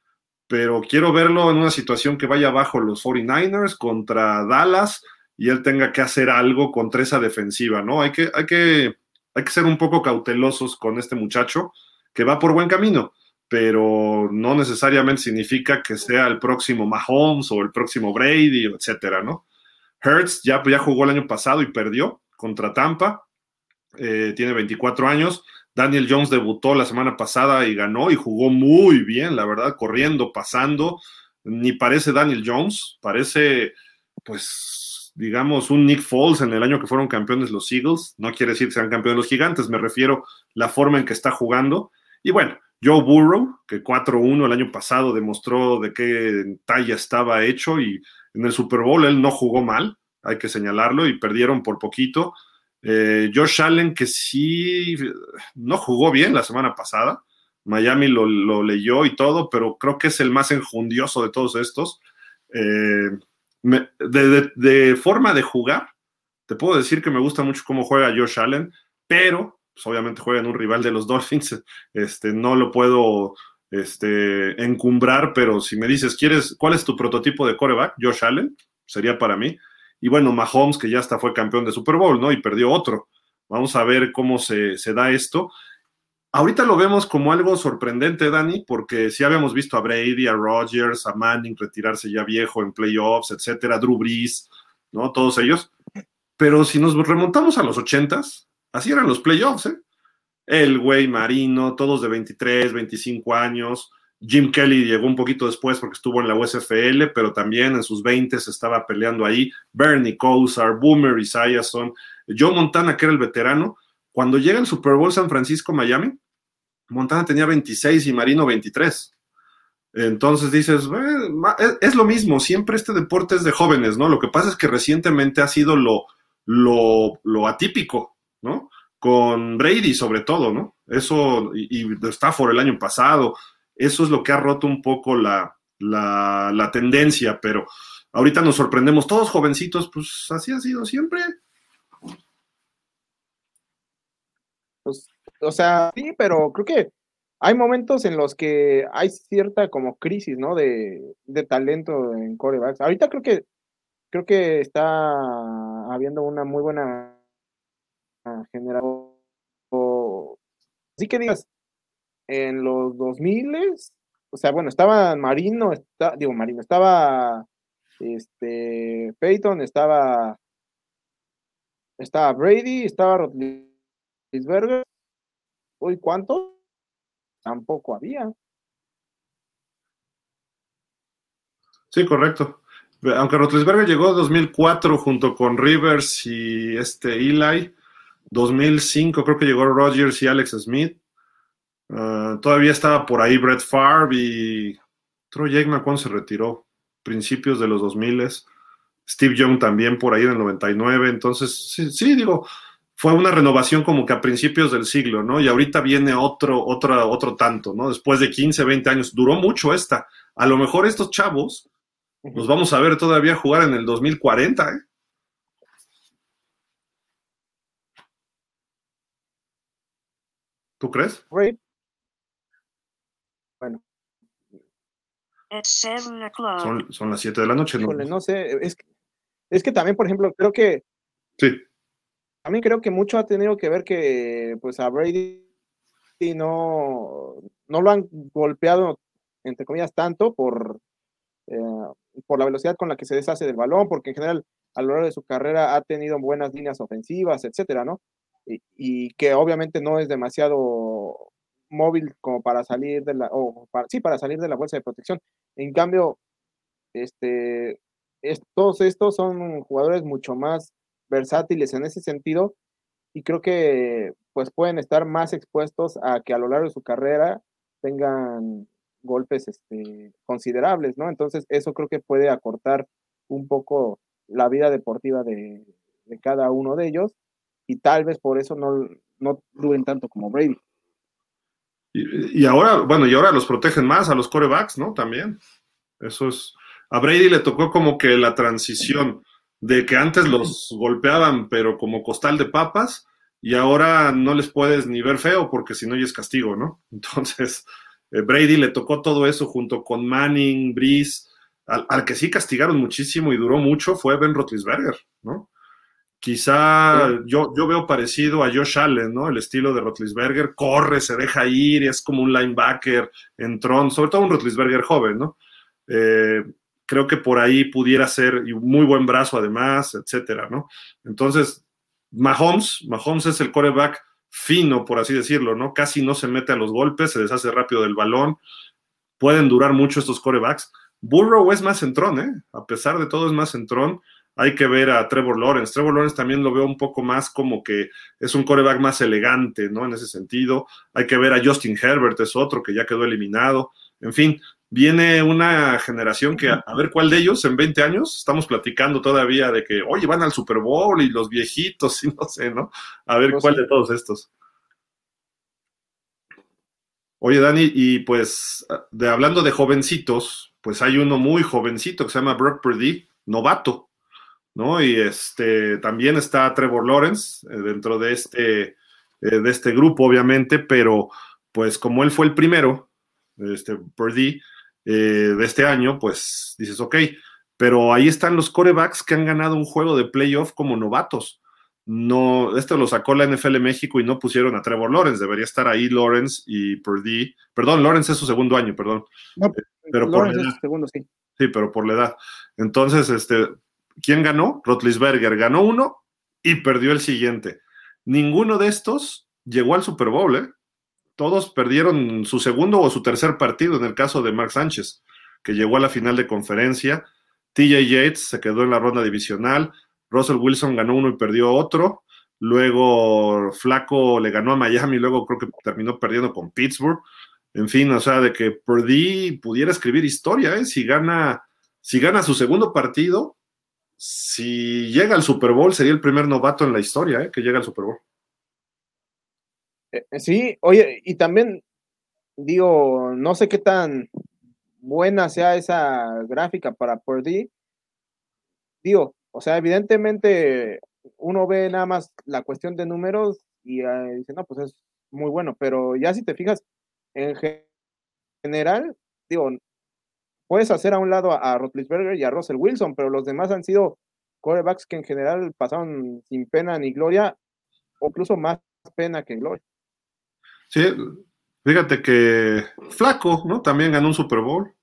pero quiero verlo en una situación que vaya abajo los 49ers contra Dallas y él tenga que hacer algo contra esa defensiva, ¿no? Hay que, hay que, hay que ser un poco cautelosos con este muchacho que va por buen camino pero no necesariamente significa que sea el próximo Mahomes o el próximo Brady, etcétera, ¿no? Hertz ya, ya jugó el año pasado y perdió contra Tampa, eh, tiene 24 años. Daniel Jones debutó la semana pasada y ganó y jugó muy bien, la verdad, corriendo, pasando. Ni parece Daniel Jones, parece, pues, digamos, un Nick Foles en el año que fueron campeones los Eagles. No quiere decir que sean campeones los gigantes, me refiero la forma en que está jugando. Y bueno, Joe Burrow, que 4-1 el año pasado demostró de qué talla estaba hecho y en el Super Bowl él no jugó mal, hay que señalarlo, y perdieron por poquito. Eh, Josh Allen, que sí no jugó bien la semana pasada, Miami lo, leyó y todo, pero creo que es el más enjundioso de todos estos. Eh, de forma de jugar, te puedo decir que me gusta mucho cómo juega Josh Allen, pero pues, obviamente juega en un rival de los Dolphins, este, no lo puedo este, encumbrar, pero si me dices, ¿quieres, ¿cuál es tu prototipo de coreback? Josh Allen, sería para mí. Y bueno, Mahomes, que ya hasta fue campeón de Super Bowl, ¿no? Y perdió otro. Vamos a ver cómo se, se da esto. Ahorita lo vemos como algo sorprendente, Dani, porque sí habíamos visto a Brady, a Rodgers, a Manning retirarse ya viejo en playoffs, etcétera, Drew Brees, ¿no? Todos ellos. Pero si nos remontamos a los ochentas, Así eran los playoffs, ¿eh? El güey Marino, todos de 23, 25 años. Jim Kelly llegó un poquito después porque estuvo en la USFL, pero también en sus 20 se estaba peleando ahí. Bernie Kosar, Boomer Esiason, Joe Montana, que era el veterano. Cuando llega el Super Bowl San Francisco-Miami, Montana tenía 26 y Marino 23. Entonces dices, es lo mismo, siempre este deporte es de jóvenes, ¿no? Lo que pasa es que recientemente ha sido lo, lo, lo atípico, ¿no? Con Brady sobre todo, ¿no? Eso, y, y Stafford el año pasado, eso es lo que ha roto un poco la, la, tendencia, pero ahorita nos sorprendemos todos jovencitos, pues así ha sido siempre. Pues, o sea, sí, pero creo que hay momentos en los que hay cierta como crisis, ¿no? De, de talento en corebacks. Ahorita creo que creo que está habiendo una muy buena generado, así que digas, en los 2000 o sea, bueno, estaba Marino, está, digo Marino, estaba este Peyton, estaba estaba Brady, estaba Rotlisberger. Uy, ¿cuánto? Tampoco había. Sí, correcto. Aunque Rotlisberger llegó en 2004 junto con Rivers y este Eli, 2005 creo que llegó Rogers y Alex Smith. Ah, todavía estaba por ahí Brett Favre y Troy Aikman cuando se retiró, principios de los 2000 Steve Young también por ahí en el 99. Entonces, sí, digo, fue una renovación como que a principios del siglo, ¿no? Y ahorita viene otro, otro, otro tanto, ¿no? Después de 15, 20 años, duró mucho esta. a lo mejor estos chavos los vamos a ver todavía jugar en el 2040, ¿eh? ¿Tú crees? Bueno. Son, son, las 7 de la noche, ¿no? no sé, es que, es que también, por ejemplo, creo que. Sí. También creo que mucho ha tenido que ver que, pues, a Brady no, no lo han golpeado, entre comillas, tanto por, eh, por la velocidad con la que se deshace del balón, porque en general a lo largo de su carrera ha tenido buenas líneas ofensivas, etcétera, ¿no? Y, que obviamente no es demasiado móvil como para salir de la, o para, sí, para salir de la bolsa de protección. En cambio, este, todos estos son jugadores mucho más versátiles en ese sentido y creo que pues pueden estar más expuestos a que a lo largo de su carrera tengan golpes este, considerables, ¿no? Entonces eso creo que puede acortar un poco la vida deportiva de, cada uno de ellos y tal vez por eso no, no tanto como Brady. Y, y, ahora, bueno, y ahora los protegen más a los corebacks, ¿no? También. Eso es. A Brady le tocó como que la transición de que antes los golpeaban, pero como costal de papas, y ahora no les puedes ni ver feo porque si no ya es castigo, ¿no? Entonces, eh, Brady le tocó todo eso junto con Manning, Breeze, al, que sí castigaron muchísimo y duró mucho fue Ben Roethlisberger, ¿no? Quizá yo, yo veo parecido a Josh Allen, ¿no? El estilo de Roethlisberger, corre, se deja ir, es como un linebacker en tron, sobre todo un Roethlisberger joven, ¿no? Eh, creo que por ahí pudiera ser, y muy buen brazo además, etcétera, ¿no? Entonces, Mahomes, Mahomes es el coreback fino, por así decirlo, ¿no? Casi no se mete a los golpes, se deshace rápido del balón, pueden durar mucho estos corebacks. Burrow es más centrón, ¿eh? A pesar de todo es más centrón. Hay que ver a Trevor Lawrence. Trevor Lawrence también lo veo un poco más como que es un coreback más elegante, ¿no? En ese sentido. Hay que ver a Justin Herbert, es otro que ya quedó eliminado. En fin, viene una generación que, a, ver cuál de ellos en 20 años, estamos platicando todavía de que, oye, van al Super Bowl y los viejitos y no sé, ¿no? A ver cuál de todos estos. Oye, Dani, y pues, de, hablando de jovencitos, pues hay uno muy jovencito que se llama Brock Purdy, novato, ¿no? Y este, también está Trevor Lawrence eh, dentro de este, eh, de este grupo, obviamente, pero pues como él fue el primero, este, Purdy, eh, de este año, pues dices, ok, pero ahí están los corebacks que han ganado un juego de playoff como novatos. No, esto lo sacó la NFL México y no pusieron a Trevor Lawrence, debería estar ahí Lawrence y Purdy. Perdón, Lawrence es su segundo año, perdón. pero por. Segundo, sí, pero por la edad. Entonces, este, ¿quién ganó? Rotlisberger ganó uno y perdió el siguiente. Ninguno de estos llegó al Super Bowl, ¿eh? Todos perdieron su segundo o su tercer partido, en el caso de Mark Sánchez, que llegó a la final de conferencia. TJ Yates se quedó en la ronda divisional. Russell Wilson ganó uno y perdió otro. Luego Flaco le ganó a Miami, luego creo que terminó perdiendo con Pittsburgh. En fin, o sea, de que Purdy pudiera escribir historia, ¿eh? Si gana, si gana su segundo partido, si llega al Super Bowl, sería el primer novato en la historia, ¿eh? Que llega al Super Bowl. Eh, eh, sí, oye, y también digo, no sé qué tan buena sea esa gráfica para Purdy. Digo, o sea, evidentemente uno ve nada más la cuestión de números y eh, dice, no, pues es muy bueno, pero ya si te fijas, en general, digo, puedes hacer a un lado a, a Rotlisberger y a Russell Wilson, pero los demás han sido quarterbacks que en general pasaron sin pena ni gloria, o incluso más pena que gloria. Sí, fíjate que Flaco, ¿no? También ganó un Super Bowl.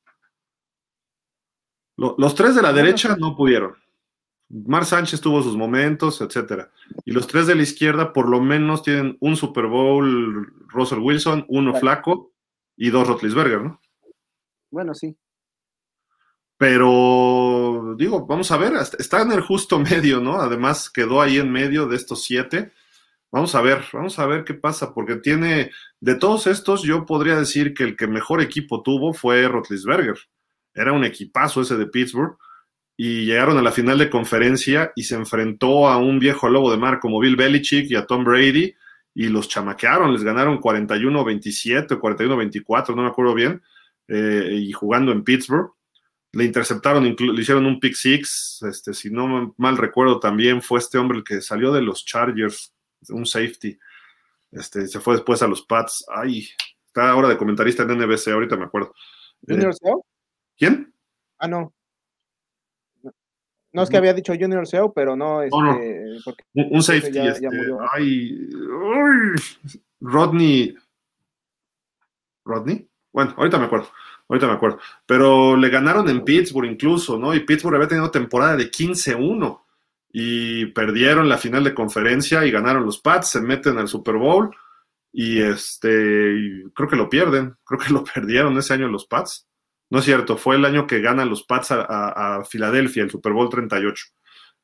Los tres de la derecha no pudieron. Mar Sánchez tuvo sus momentos, etcétera. Y los tres de la izquierda, por lo menos, tienen un Super Bowl Russell Wilson, uno Flaco y dos Rotlisberger, ¿no? Bueno, sí. Pero, digo, vamos a ver, está en el justo medio, ¿no? Además, quedó ahí en medio de estos siete. Vamos a ver, vamos a ver qué pasa, porque tiene, de todos estos, yo podría decir que el que mejor equipo tuvo fue Rotlisberger. Era un equipazo ese de Pittsburgh y llegaron a la final de conferencia y se enfrentó a un viejo lobo de mar como Bill Belichick y a Tom Brady y los chamaquearon, les ganaron 41-27 o 41-24, no me acuerdo bien, eh, y jugando en Pittsburgh. Le interceptaron, le hicieron un pick six. Este, si no mal recuerdo, también fue este hombre el que salió de los Chargers, un safety. Este, se fue después a los Pats. Ay, está ahora de comentarista en NBC, ahorita me acuerdo. ¿Junior eh, ¿Quién? Ah, no. No es que había dicho Junior SEO, pero no, este, un, safety. Este, ay, Rodney. ¿Rodney? Bueno, ahorita me acuerdo. Ahorita me acuerdo. Pero le ganaron en Pittsburgh incluso, ¿no? Y Pittsburgh había tenido temporada de 15-1 y perdieron la final de conferencia y ganaron los Pats, se meten al Super Bowl y este creo que lo pierden, creo que lo perdieron ese año los Pats. No es cierto, fue el año que ganan los Pats a, Filadelfia, el Super Bowl 38.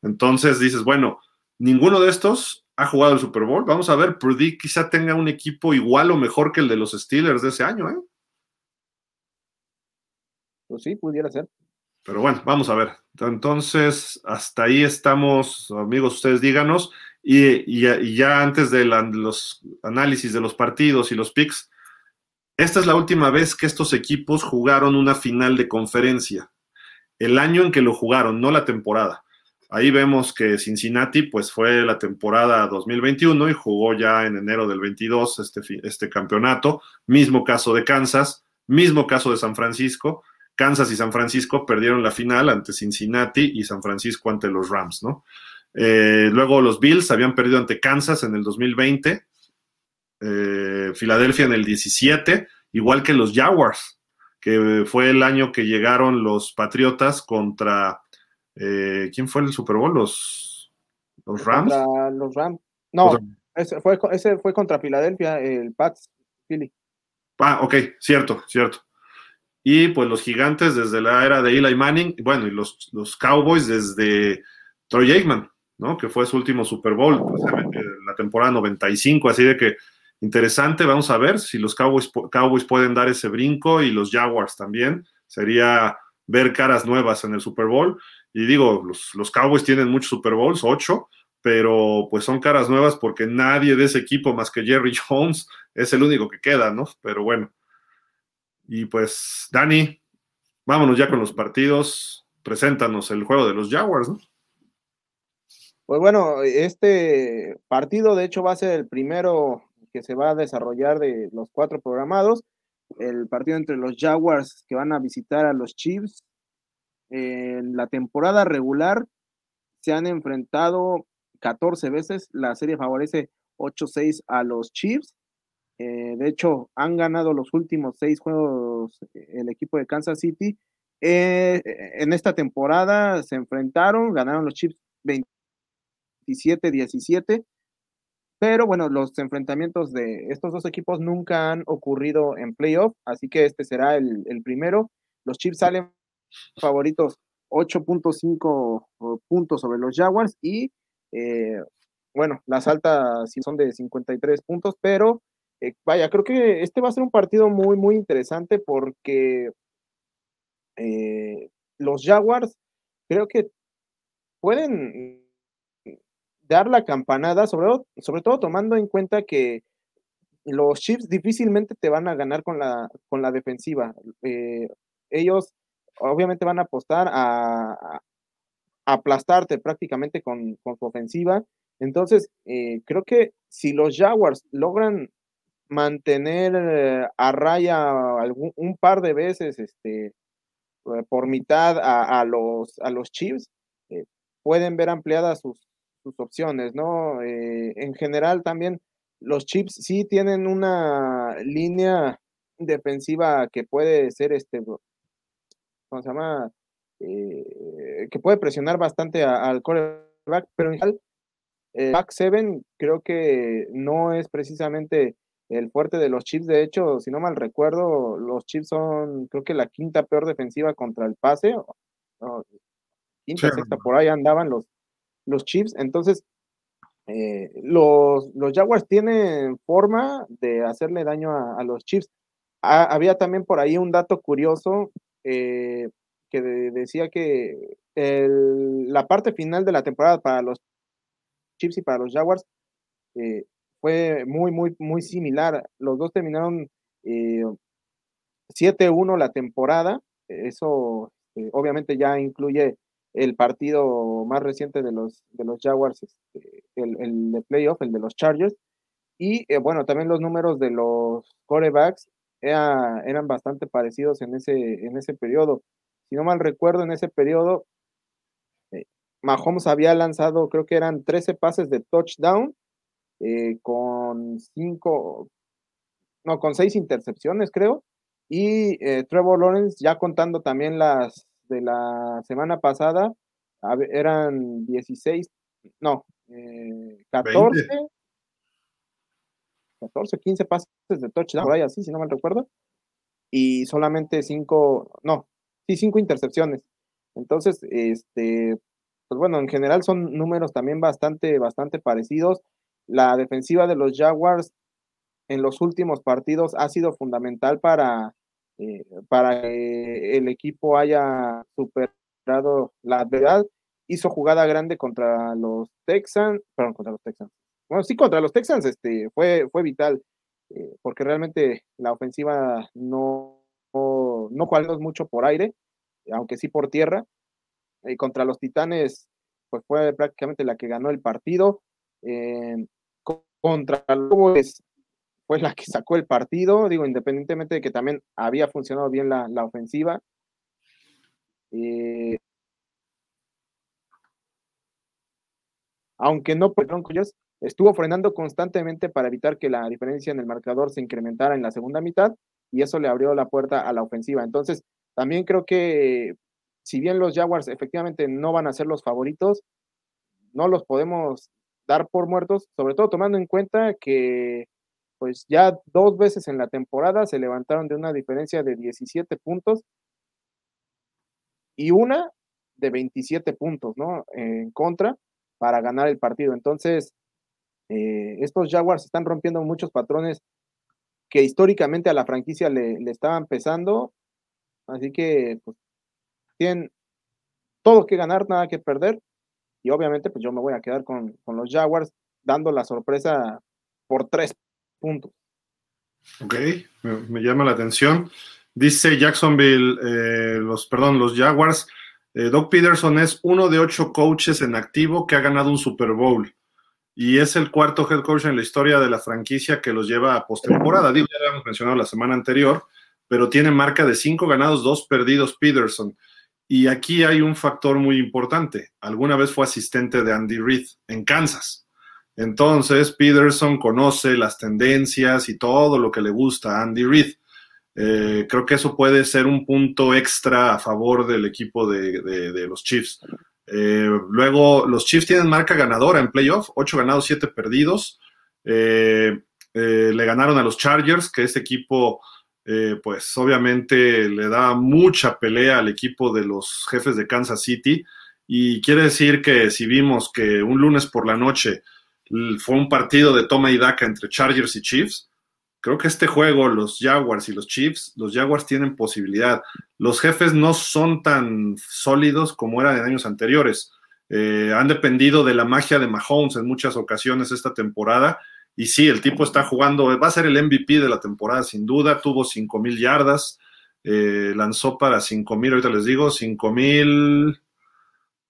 Entonces dices, bueno, ninguno de estos ha jugado el Super Bowl. Vamos a ver, Purdy quizá tenga un equipo igual o mejor que el de los Steelers de ese año, ¿eh? Pues sí, pudiera ser. Pero bueno, vamos a ver. Entonces, hasta ahí estamos, amigos, ustedes díganos. Y, ya, antes de, los análisis de los partidos y los picks, esta es la última vez que estos equipos jugaron una final de conferencia. El año en que lo jugaron, no la temporada. Ahí vemos que Cincinnati, pues fue la temporada 2021 y jugó ya en enero del 22 este, este campeonato. Mismo caso de Kansas, mismo caso de San Francisco Kansas y San Francisco perdieron la final ante Cincinnati y San Francisco ante los Rams, ¿no? Eh, luego los Bills habían perdido ante Kansas en el 2020, eh, Filadelfia en el 17, igual que los Jaguars, que fue el año que llegaron los Patriotas contra, eh, ¿quién fue el Super Bowl? Los, los Rams. los Rams. No, ese fue, ese fue contra Filadelfia, el Pats, Philly. Ah, ok, cierto, cierto y pues los gigantes desde la era de Eli Manning, bueno, y los, los Cowboys desde Troy Aikman, ¿no? Que fue su último Super Bowl, la temporada 95, así de que interesante, vamos a ver si los Cowboys, Cowboys pueden dar ese brinco y los Jaguars también, sería ver caras nuevas en el Super Bowl, y digo, los, los Cowboys tienen muchos Super Bowls, ocho, pero pues son caras nuevas porque nadie de ese equipo más que Jerry Jones es el único que queda, ¿no? Pero bueno, y pues, Dani, vámonos ya con los partidos. Preséntanos el juego de los Jaguars, ¿no? Pues bueno, este partido de hecho va a ser el primero que se va a desarrollar de los cuatro programados. El partido entre los Jaguars que van a visitar a los Chiefs. En la temporada regular se han enfrentado 14 veces. La serie favorece 8-6 a los Chiefs. Eh, de hecho, han ganado los últimos seis juegos eh, el equipo de Kansas City. Eh, en esta temporada se enfrentaron, ganaron los Chiefs 27-17, pero bueno, los enfrentamientos de estos dos equipos nunca han ocurrido en playoff, así que este será el, primero. Los Chiefs salen favoritos 8.5 puntos sobre los Jaguars y bueno, las altas son de 53 puntos, pero eh, vaya, creo que este va a ser un partido muy, muy interesante porque eh, los Jaguars creo que pueden dar la campanada, sobre, sobre todo tomando en cuenta que los Chiefs difícilmente te van a ganar con la, con la defensiva. Eh, ellos obviamente van a apostar a, aplastarte prácticamente con, con, su ofensiva. Entonces, creo que si los Jaguars logran mantener eh, a raya algún, un par de veces este, eh, por mitad a, los, a los Chiefs, eh, pueden ver ampliadas sus, sus opciones, ¿no? en general también los Chiefs sí tienen una línea defensiva que puede ser este, ¿cómo se llama? que puede presionar bastante al quarterback, pero en general, back seven creo que no es precisamente el fuerte de los Chiefs. De hecho, si no mal recuerdo, los Chiefs son, creo que la quinta peor defensiva contra el pase. quinta, sexta, por ahí andaban los, los Chiefs. Entonces, eh, los, los Jaguars tienen forma de hacerle daño a, los Chiefs. había también por ahí un dato curioso eh, que decía que la parte final de la temporada para los Chiefs y para los Jaguars eh, fue muy, muy, muy similar. Los dos terminaron eh, 7-1 la temporada. Eso eh, obviamente ya incluye el partido más reciente de los, de los Jaguars, este, el, el, de playoff, el de los Chargers. Y eh, bueno, también los números de los corebacks era, eran bastante parecidos en ese, en ese periodo. Si no mal recuerdo, en ese periodo, eh, Mahomes había lanzado, creo que eran 13 pases de touchdown, eh, con 5, no, con 6 intercepciones, creo. Y Trevor Lawrence, ya contando también las de la semana pasada, eran 16, no, 14. 14, 15 pases de touchdown, por ahí así, si no mal recuerdo, y solamente 5, no, sí, 5 intercepciones. Entonces, este, pues bueno, en general son números también bastante, bastante parecidos. La defensiva de los Jaguars en los últimos partidos ha sido fundamental para, eh, para que el equipo haya superado la adversidad. Hizo jugada grande contra los Texans, perdón, contra los Texans, bueno, sí, contra los Texans este, fue, fue vital, eh, porque realmente la ofensiva no, no, no mucho por aire, aunque sí por tierra. Y contra los Titanes, pues fue prácticamente la que ganó el partido. Eh, contra los fue la que sacó el partido, digo, independientemente de que también había funcionado bien la, ofensiva. Eh, aunque no por Broncos, Estuvo frenando constantemente para evitar que la diferencia en el marcador se incrementara en la segunda mitad y eso le abrió la puerta a la ofensiva. Entonces, también creo que si bien los Jaguars efectivamente no van a ser los favoritos, no los podemos dar por muertos, sobre todo tomando en cuenta que pues ya dos veces en la temporada se levantaron de una diferencia de 17 puntos y una de 27 puntos, ¿no? En contra para ganar el partido. Entonces, eh, estos Jaguars están rompiendo muchos patrones que históricamente a la franquicia le, estaban pesando. Así que pues, tienen todo que ganar, nada que perder. Y obviamente, pues yo me voy a quedar con, los Jaguars dando la sorpresa por tres puntos. Ok, me, llama la atención. Dice Jacksonville, eh, los, perdón, los Jaguars. Eh, Doug Peterson es uno de ocho coaches en activo que ha ganado un Super Bowl y es el cuarto head coach en la historia de la franquicia que los lleva a postemporada. Digo, ya lo habíamos mencionado la semana anterior, pero tiene marca de cinco ganados, dos perdidos Peterson. Y aquí hay un factor muy importante. Alguna vez fue asistente de Andy Reid en Kansas. Entonces, Peterson conoce las tendencias y todo lo que le gusta a Andy Reid. Eh, creo que eso puede ser un punto extra a favor del equipo de, los Chiefs. Eh, luego, los Chiefs tienen marca ganadora en playoff, 8 ganados, 7 perdidos. Eh, le ganaron a los Chargers, que este equipo, pues obviamente le da mucha pelea al equipo de los jefes de Kansas City. Y quiere decir que si vimos que un lunes por la noche fue un partido de toma y daca entre Chargers y Chiefs, Creo que este juego, los Jaguars y los Chiefs, los Jaguars tienen posibilidad. Los jefes no son tan sólidos como eran en años anteriores. Eh, han dependido de la magia de Mahomes en muchas ocasiones esta temporada. Y sí, el tipo está jugando, va a ser el MVP de la temporada sin duda. Tuvo 5 mil yardas, eh, lanzó para 5 mil, ahorita les digo, 5 mil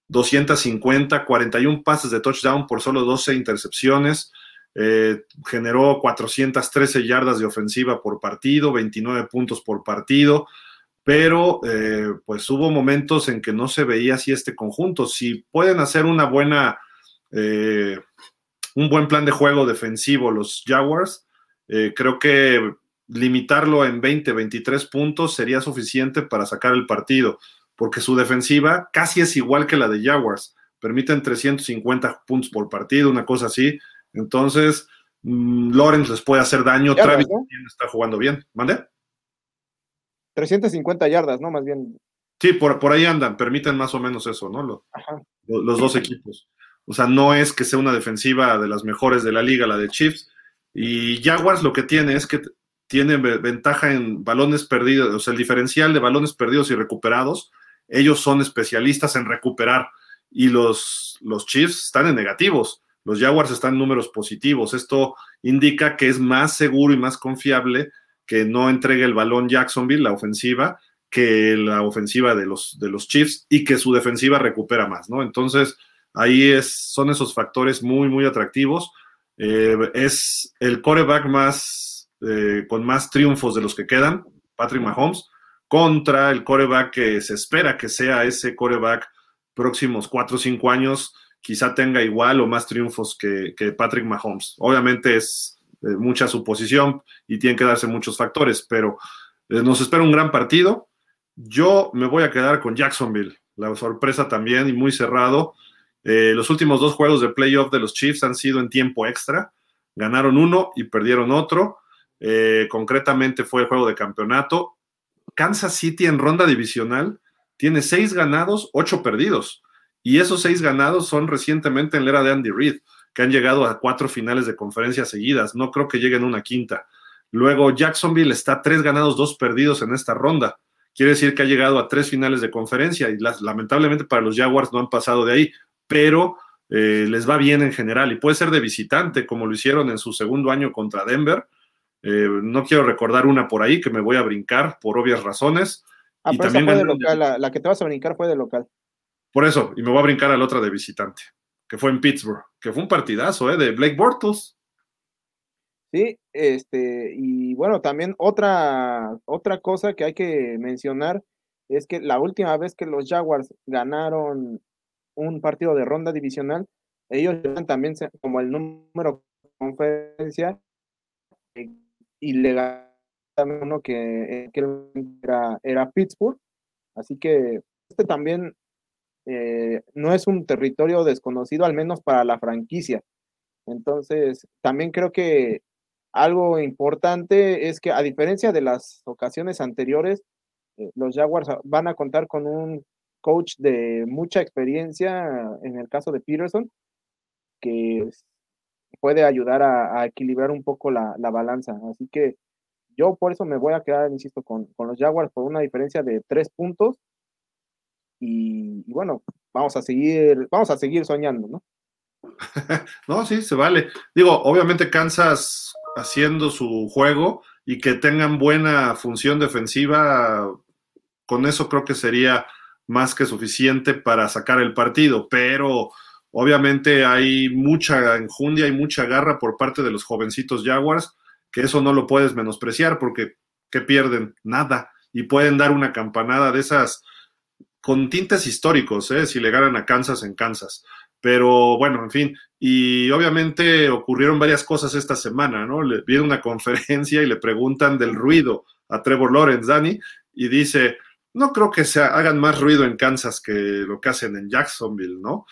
250, 41 pases de touchdown por solo 12 intercepciones. Eh, generó 413 yardas de ofensiva por partido, 29 puntos por partido, pero eh, pues hubo momentos en que no se veía así este conjunto. Si pueden hacer una buena, eh, un buen plan de juego defensivo los Jaguars, creo que limitarlo en 20, 23 puntos sería suficiente para sacar el partido, porque su defensiva casi es igual que la de Jaguars. Permiten 350 puntos por partido, una cosa así entonces, mm, Lawrence les puede hacer daño. Travis está jugando bien. ¿Mande? 350 yardas, ¿no? Más bien. Sí, por, por ahí andan, permiten más o menos eso, ¿no? los dos equipos. O sea, no es que sea una defensiva de las mejores de la liga, la de Chiefs. Y Jaguars lo que tiene es que tiene ventaja en balones perdidos, o sea, el diferencial de balones perdidos y recuperados, ellos son especialistas en recuperar. Y los, los Chiefs están en negativos. Los Jaguars están en números positivos. Esto indica que es más seguro y más confiable que no entregue el balón Jacksonville, la ofensiva, que la ofensiva de los, de los Chiefs y que su defensiva recupera más, ¿no? Entonces, ahí son esos factores muy, muy atractivos. Eh, es el coreback más, eh, con más triunfos de los que quedan, Patrick Mahomes, contra el coreback que se espera que sea ese coreback próximos cuatro o cinco años, quizá tenga igual o más triunfos que, que Patrick Mahomes. Obviamente es eh, mucha suposición y tienen que darse muchos factores, pero nos espera un gran partido. Yo me voy a quedar con Jacksonville, la sorpresa también y muy cerrado. Eh, los últimos dos juegos de playoff de los Chiefs han sido en tiempo extra. Ganaron uno y perdieron otro. Eh, concretamente fue el juego de campeonato. Kansas City en ronda divisional tiene seis ganados, ocho perdidos. Y esos seis ganados son recientemente en la era de Andy Reid, que han llegado a cuatro finales de conferencia seguidas. No creo que lleguen una quinta. Luego Jacksonville está tres ganados, dos perdidos en esta ronda quiere decir que ha llegado a tres finales de conferencia y lamentablemente para los Jaguars no han pasado de ahí, pero eh, les va bien en general y puede ser de visitante como lo hicieron en su segundo año contra Denver. Eh, no quiero recordar una por ahí que me voy a brincar por obvias razones. Ah, y también fue de local, la, que te vas a brincar fue de local. Por eso, y me voy a brincar a la otra de visitante, que fue en Pittsburgh, que fue un partidazo, ¿eh? De Blake Bortles. Sí, este, y bueno, también otra, otra cosa que hay que mencionar es que la última vez que los Jaguars ganaron un partido de ronda divisional, ellos también como el número de conferencia eh, y le ganaron uno que, era, era, Pittsburgh, así que este también eh, no es un territorio desconocido, al menos para la franquicia. Entonces, también creo que algo importante es que a diferencia de las ocasiones anteriores, eh, los Jaguars van a contar con un coach de mucha experiencia, en el caso de Peterson, que puede ayudar a, equilibrar un poco la, balanza. Así que yo por eso me voy a quedar, insisto, con, los Jaguars por una diferencia de tres puntos. Y, y, bueno, vamos a seguir, vamos a seguir soñando, ¿no? no, sí, se vale. Digo, obviamente Kansas haciendo su juego y que tengan buena función defensiva, con eso creo que sería más que suficiente para sacar el partido, pero obviamente hay mucha enjundia y mucha garra por parte de los jovencitos Jaguars, que eso no lo puedes menospreciar porque ¿qué pierden? Nada. Y pueden dar una campanada de esas con tintes históricos, ¿eh? si le ganan a Kansas en Kansas. Pero bueno, en fin, y obviamente ocurrieron varias cosas esta semana, ¿no? Le viene una conferencia y le preguntan del ruido a Trevor Lawrence, Dani, y dice, no creo que se hagan más ruido en Kansas que lo que hacen en Jacksonville, ¿no?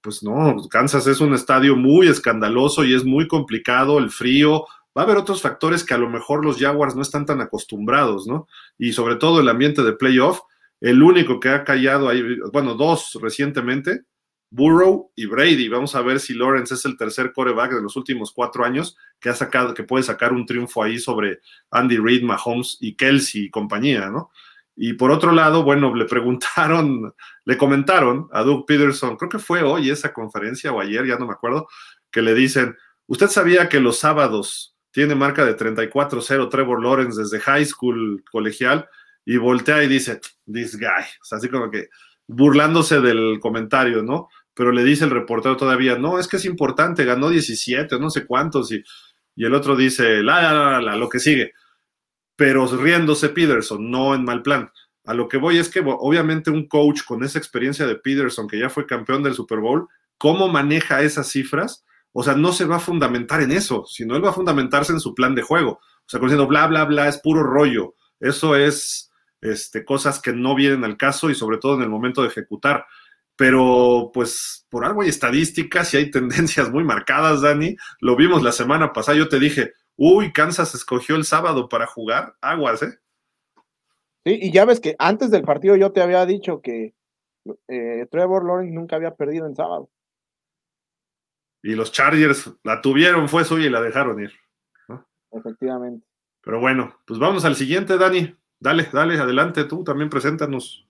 Pues no, Kansas es un estadio muy escandaloso y es muy complicado, el frío, va a haber otros factores que a lo mejor los Jaguars no están tan acostumbrados, ¿no? Y sobre todo el ambiente de playoff, el único que ha callado ahí, bueno, dos recientemente, Burrow y Brady. Vamos a ver si Lawrence es el tercer coreback de los últimos cuatro años que ha sacado, que puede sacar un triunfo ahí sobre Andy Reid, Mahomes y Kelsey y compañía, ¿no? Y por otro lado, bueno, le preguntaron, le comentaron a Doug Peterson, creo que fue hoy esa conferencia o ayer, ya no me acuerdo, que le dicen, ¿usted sabía que los sábados tiene marca de 34-0 Trevor Lawrence desde high school colegial? Y voltea y dice, this guy, o sea, así como que burlándose del comentario, ¿no? Pero le dice el reportero todavía, no, es que es importante, ganó 17, no sé cuántos, y, y el otro dice, la, la, la, lo que sigue. Pero riéndose Peterson, no en mal plan. A lo que voy es que obviamente un coach con esa experiencia de Peterson, que ya fue campeón del Super Bowl, ¿cómo maneja esas cifras? O sea, no se va a fundamentar en eso, sino él va a fundamentarse en su plan de juego. O sea, diciendo bla, bla, bla, es puro rollo. Eso es este, cosas que no vienen al caso y sobre todo en el momento de ejecutar. Pero pues por algo hay estadísticas y hay tendencias muy marcadas, Dani. Lo vimos la semana pasada, yo te dije, uy, Kansas escogió el sábado para jugar, aguas, ¿eh? Sí, y ya ves que antes del partido yo te había dicho que eh, Trevor Lawrence nunca había perdido en sábado. Y los Chargers la tuvieron, fue suya y la dejaron ir. Efectivamente. Pero bueno, pues vamos al siguiente, Dani. Dale, dale, adelante tú, también preséntanos.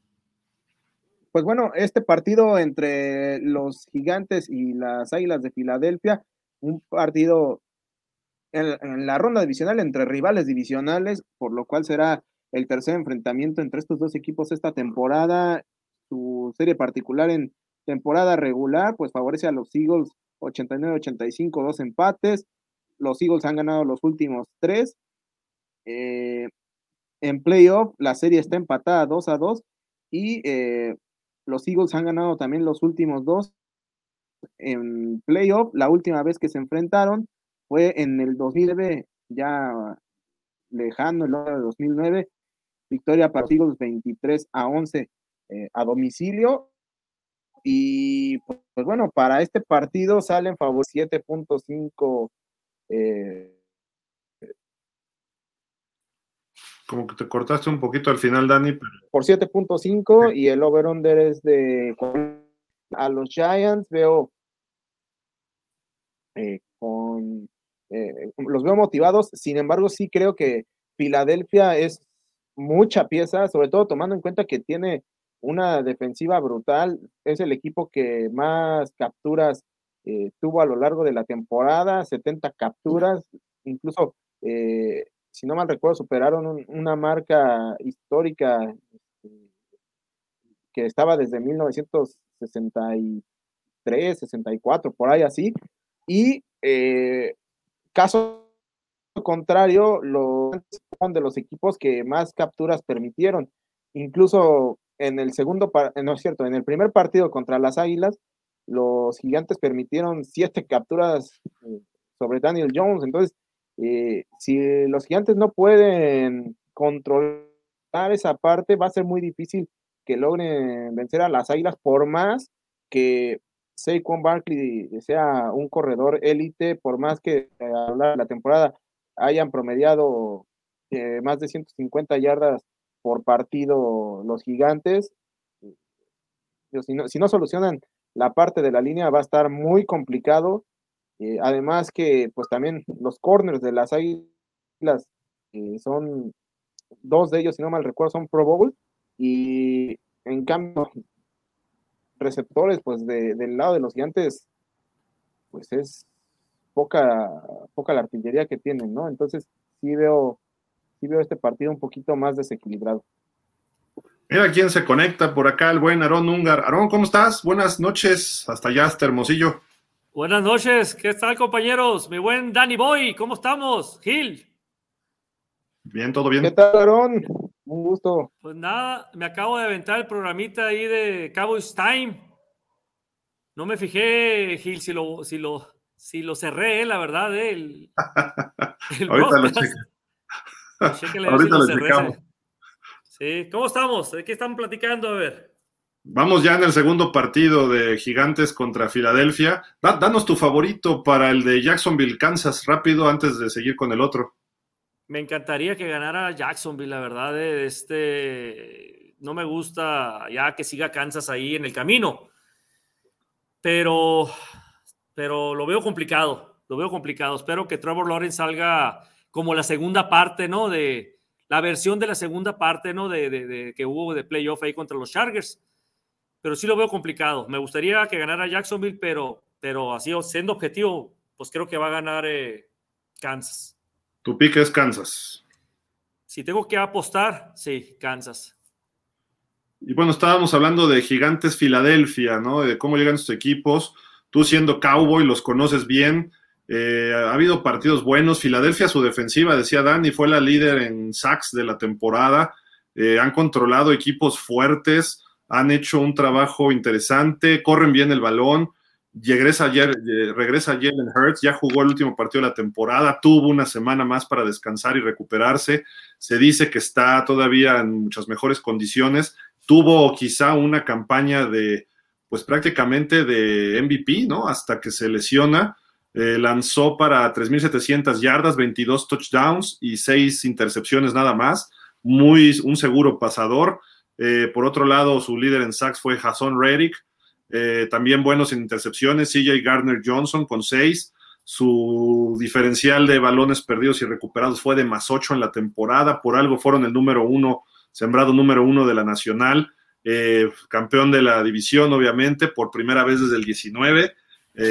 Pues bueno, este partido entre los gigantes y las águilas de Filadelfia, un partido en, la ronda divisional entre rivales divisionales, por lo cual será el tercer enfrentamiento entre estos dos equipos esta temporada. Su serie particular en temporada regular, pues favorece a los Eagles 89-85, dos empates. Los Eagles han ganado los últimos tres. Eh, en playoff, la serie está empatada 2 a 2 y eh, los Eagles han ganado también los últimos dos en playoff. La última vez que se enfrentaron fue en el 2009, ya lejano, el año de 2009. Victoria para los Eagles 23 a 11 eh, a domicilio. Y pues, bueno, para este partido salen favor 7.5 eh, como que te cortaste un poquito al final, Dani. Por 7.5 y el over-under es de... A los Giants veo eh, con... Eh, los veo motivados, sin embargo sí creo que Filadelfia es mucha pieza, sobre todo tomando en cuenta que tiene una defensiva brutal, es el equipo que más capturas eh, tuvo a lo largo de la temporada, 70 capturas, incluso si no mal recuerdo, superaron una marca histórica este, que estaba desde 1963, 64, por ahí así. Y eh, caso contrario, los de los equipos que más capturas permitieron. Incluso en el segundo, no es cierto, en el primer partido contra las Águilas, los gigantes permitieron siete capturas eh, sobre Daniel Jones. Entonces, eh, si los gigantes no pueden controlar esa parte, va a ser muy difícil que logren vencer a las Águilas, por más que Saquon Barkley sea un corredor élite, por más que a la temporada hayan promediado eh, más de 150 yardas por partido los gigantes, si no, si no solucionan la parte de la línea va a estar muy complicado. Eh, además que pues también los corners de las águilas eh, son dos de ellos, si no mal recuerdo, son Pro Bowl y en cambio receptores pues del lado de los gigantes pues es poca poca la artillería que tienen, ¿no? Entonces sí veo sí veo este partido un poquito más desequilibrado. Mira quién se conecta por acá, el buen Aarón Ungar. Aarón, ¿cómo estás? Buenas noches, hasta allá, hasta Hermosillo. Buenas noches, ¿qué tal compañeros? Mi buen Danny Boy, ¿cómo estamos? Gil. Bien, todo bien. ¿Qué tal, Aaron? Un gusto. Pues nada, me acabo de aventar el programita ahí de Cowboys Time. No me fijé, Gil, si lo, si lo, si lo cerré, la verdad, eh, el, Ahorita lo cheque. Ahorita lo, checamos. Sí, ¿cómo estamos? ¿De qué están platicando? A ver. Vamos ya en el segundo partido de Gigantes contra Filadelfia. danos tu favorito para el de Jacksonville, Kansas, rápido, antes de seguir con el otro. Me encantaría que ganara Jacksonville, la verdad. Eh, este, no me gusta ya que siga Kansas ahí en el camino. Pero, pero lo veo complicado. Lo veo complicado. Espero que Trevor Lawrence salga como la segunda parte, ¿no? De la versión de la segunda parte, ¿no? De, que hubo de playoff ahí contra los Chargers pero sí lo veo complicado. Me gustaría que ganara Jacksonville, pero, pero así siendo objetivo, pues creo que va a ganar eh, Kansas. Tu pique es Kansas. Si tengo que apostar, sí, Kansas. Y bueno, estábamos hablando de Gigantes Filadelfia, ¿no? De cómo llegan sus equipos. Tú siendo cowboy, los conoces bien. Eh, ha habido partidos buenos. Filadelfia, su defensiva, decía Dani, fue la líder en sacks de la temporada. Eh, han controlado equipos fuertes han hecho un trabajo interesante, corren bien el balón. Regresa, ayer, regresa Jalen Hurts, ya jugó el último partido de la temporada, tuvo una semana más para descansar y recuperarse. Se dice que está todavía en muchas mejores condiciones. Tuvo quizá una campaña de, pues prácticamente de MVP, ¿no? Hasta que se lesiona. Eh, lanzó para 3.700 yardas, 22 touchdowns y 6 intercepciones nada más. Muy un seguro pasador. Eh, por otro lado, su líder en sacks fue Jason Reddick. Eh, también buenos en intercepciones, CJ Gardner Johnson con seis. Su diferencial de balones perdidos y recuperados fue de más ocho en la temporada. Por algo fueron el número uno, sembrado número uno de la Nacional. Eh, campeón de la división, obviamente, por primera vez desde el 19.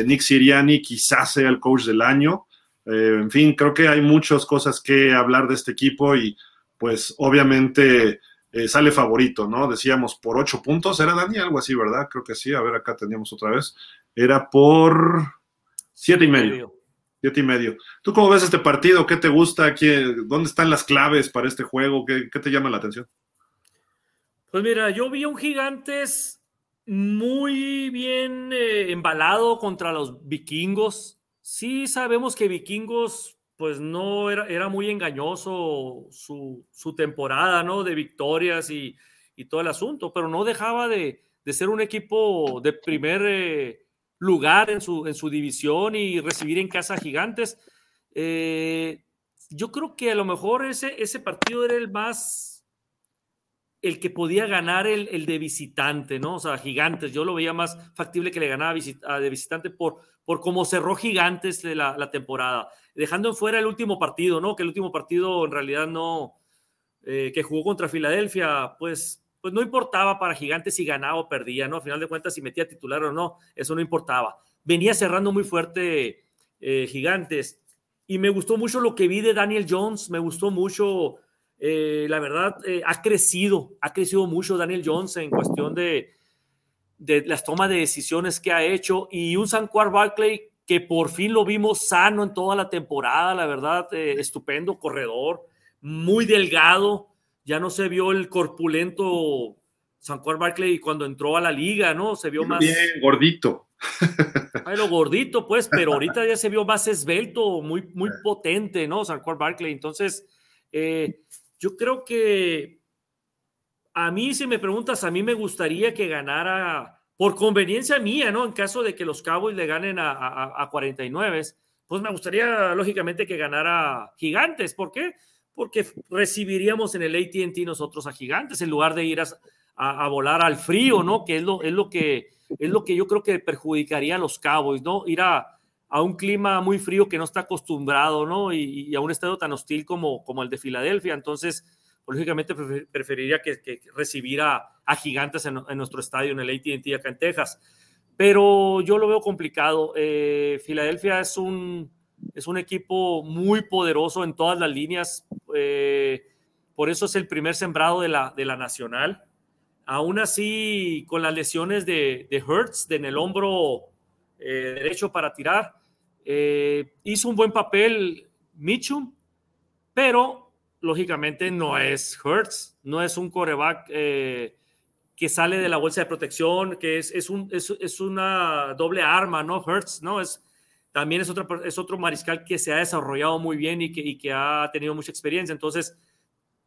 Nick Siriani quizás sea el coach del año. Eh, en fin, creo que hay muchas cosas que hablar de este equipo y pues obviamente eh, sale favorito, ¿no? Decíamos por ocho puntos, era Dani, algo así, ¿verdad? Creo que sí, a ver, acá teníamos otra vez. Era por siete y medio. Siete y medio. ¿Tú cómo ves este partido? ¿Qué te gusta? ¿Dónde están las claves para este juego? ¿Qué, te llama la atención? Pues mira, yo vi un Gigantes muy bien eh, embalado contra los vikingos. Sí sabemos que vikingos pues no era, era muy engañoso su, temporada, ¿no? De victorias y, todo el asunto, pero no dejaba de, ser un equipo de primer eh, lugar en su, en su división y recibir en casa gigantes. Eh, yo creo que a lo mejor ese, ese partido era el más, el que podía ganar el, de visitante, ¿no? O sea, gigantes, yo lo veía más factible que le ganara de visitante por, por cómo cerró gigantes la, temporada dejando fuera el último partido, ¿no? Que el último partido en realidad no, eh, que jugó contra Filadelfia, pues, pues no importaba para Gigantes si ganaba o perdía, ¿no? A final de cuentas, si metía titular o no, eso no importaba. Venía cerrando muy fuerte eh, Gigantes. Y me gustó mucho lo que vi de Daniel Jones, me gustó mucho, eh, la verdad, ha crecido, ha crecido mucho Daniel Jones en cuestión de, de las tomas de decisiones que ha hecho. Y un Sanquar Barkley que por fin lo vimos sano en toda la temporada, la verdad, eh, estupendo corredor, muy delgado, ya no se vio el corpulento San Juan Barkley cuando entró a la liga, ¿no? Se vio más... Bien, gordito. Ay, lo gordito, pues, pero ahorita ya se vio más esbelto, muy, muy potente, ¿no? San Juan Barkley. Entonces, eh, yo creo que a mí, si me preguntas, a mí me gustaría que ganara por conveniencia mía, ¿no? En caso de que los Cowboys le ganen a, a, 49, pues me gustaría, lógicamente, que ganara Gigantes. ¿Por qué? Porque recibiríamos en el ATT nosotros a Gigantes en lugar de ir a, volar al frío, ¿no? Que es lo, es, lo que es lo que yo creo que perjudicaría a los Cowboys, ¿no? Ir a, un clima muy frío que no está acostumbrado, ¿no? Y, a un estado tan hostil como, como el de Filadelfia. Entonces, lógicamente preferiría que, que recibiera a gigantes en, nuestro estadio, en el ATT acá en Texas. Pero yo lo veo complicado. Eh, Filadelfia es un, es un equipo muy poderoso en todas las líneas. Eh, por eso es el primer sembrado de la, de la nacional. Aún así, con las lesiones de, de Hertz en el hombro eh, derecho para tirar, hizo un buen papel Mitchum, pero lógicamente no es Hertz, no es un coreback eh, que sale de la bolsa de protección, que es, es, un, es, una doble arma, ¿no? Hertz, ¿no? Es, también es otro, es otro mariscal que se ha desarrollado muy bien y que, y que ha tenido mucha experiencia. Entonces,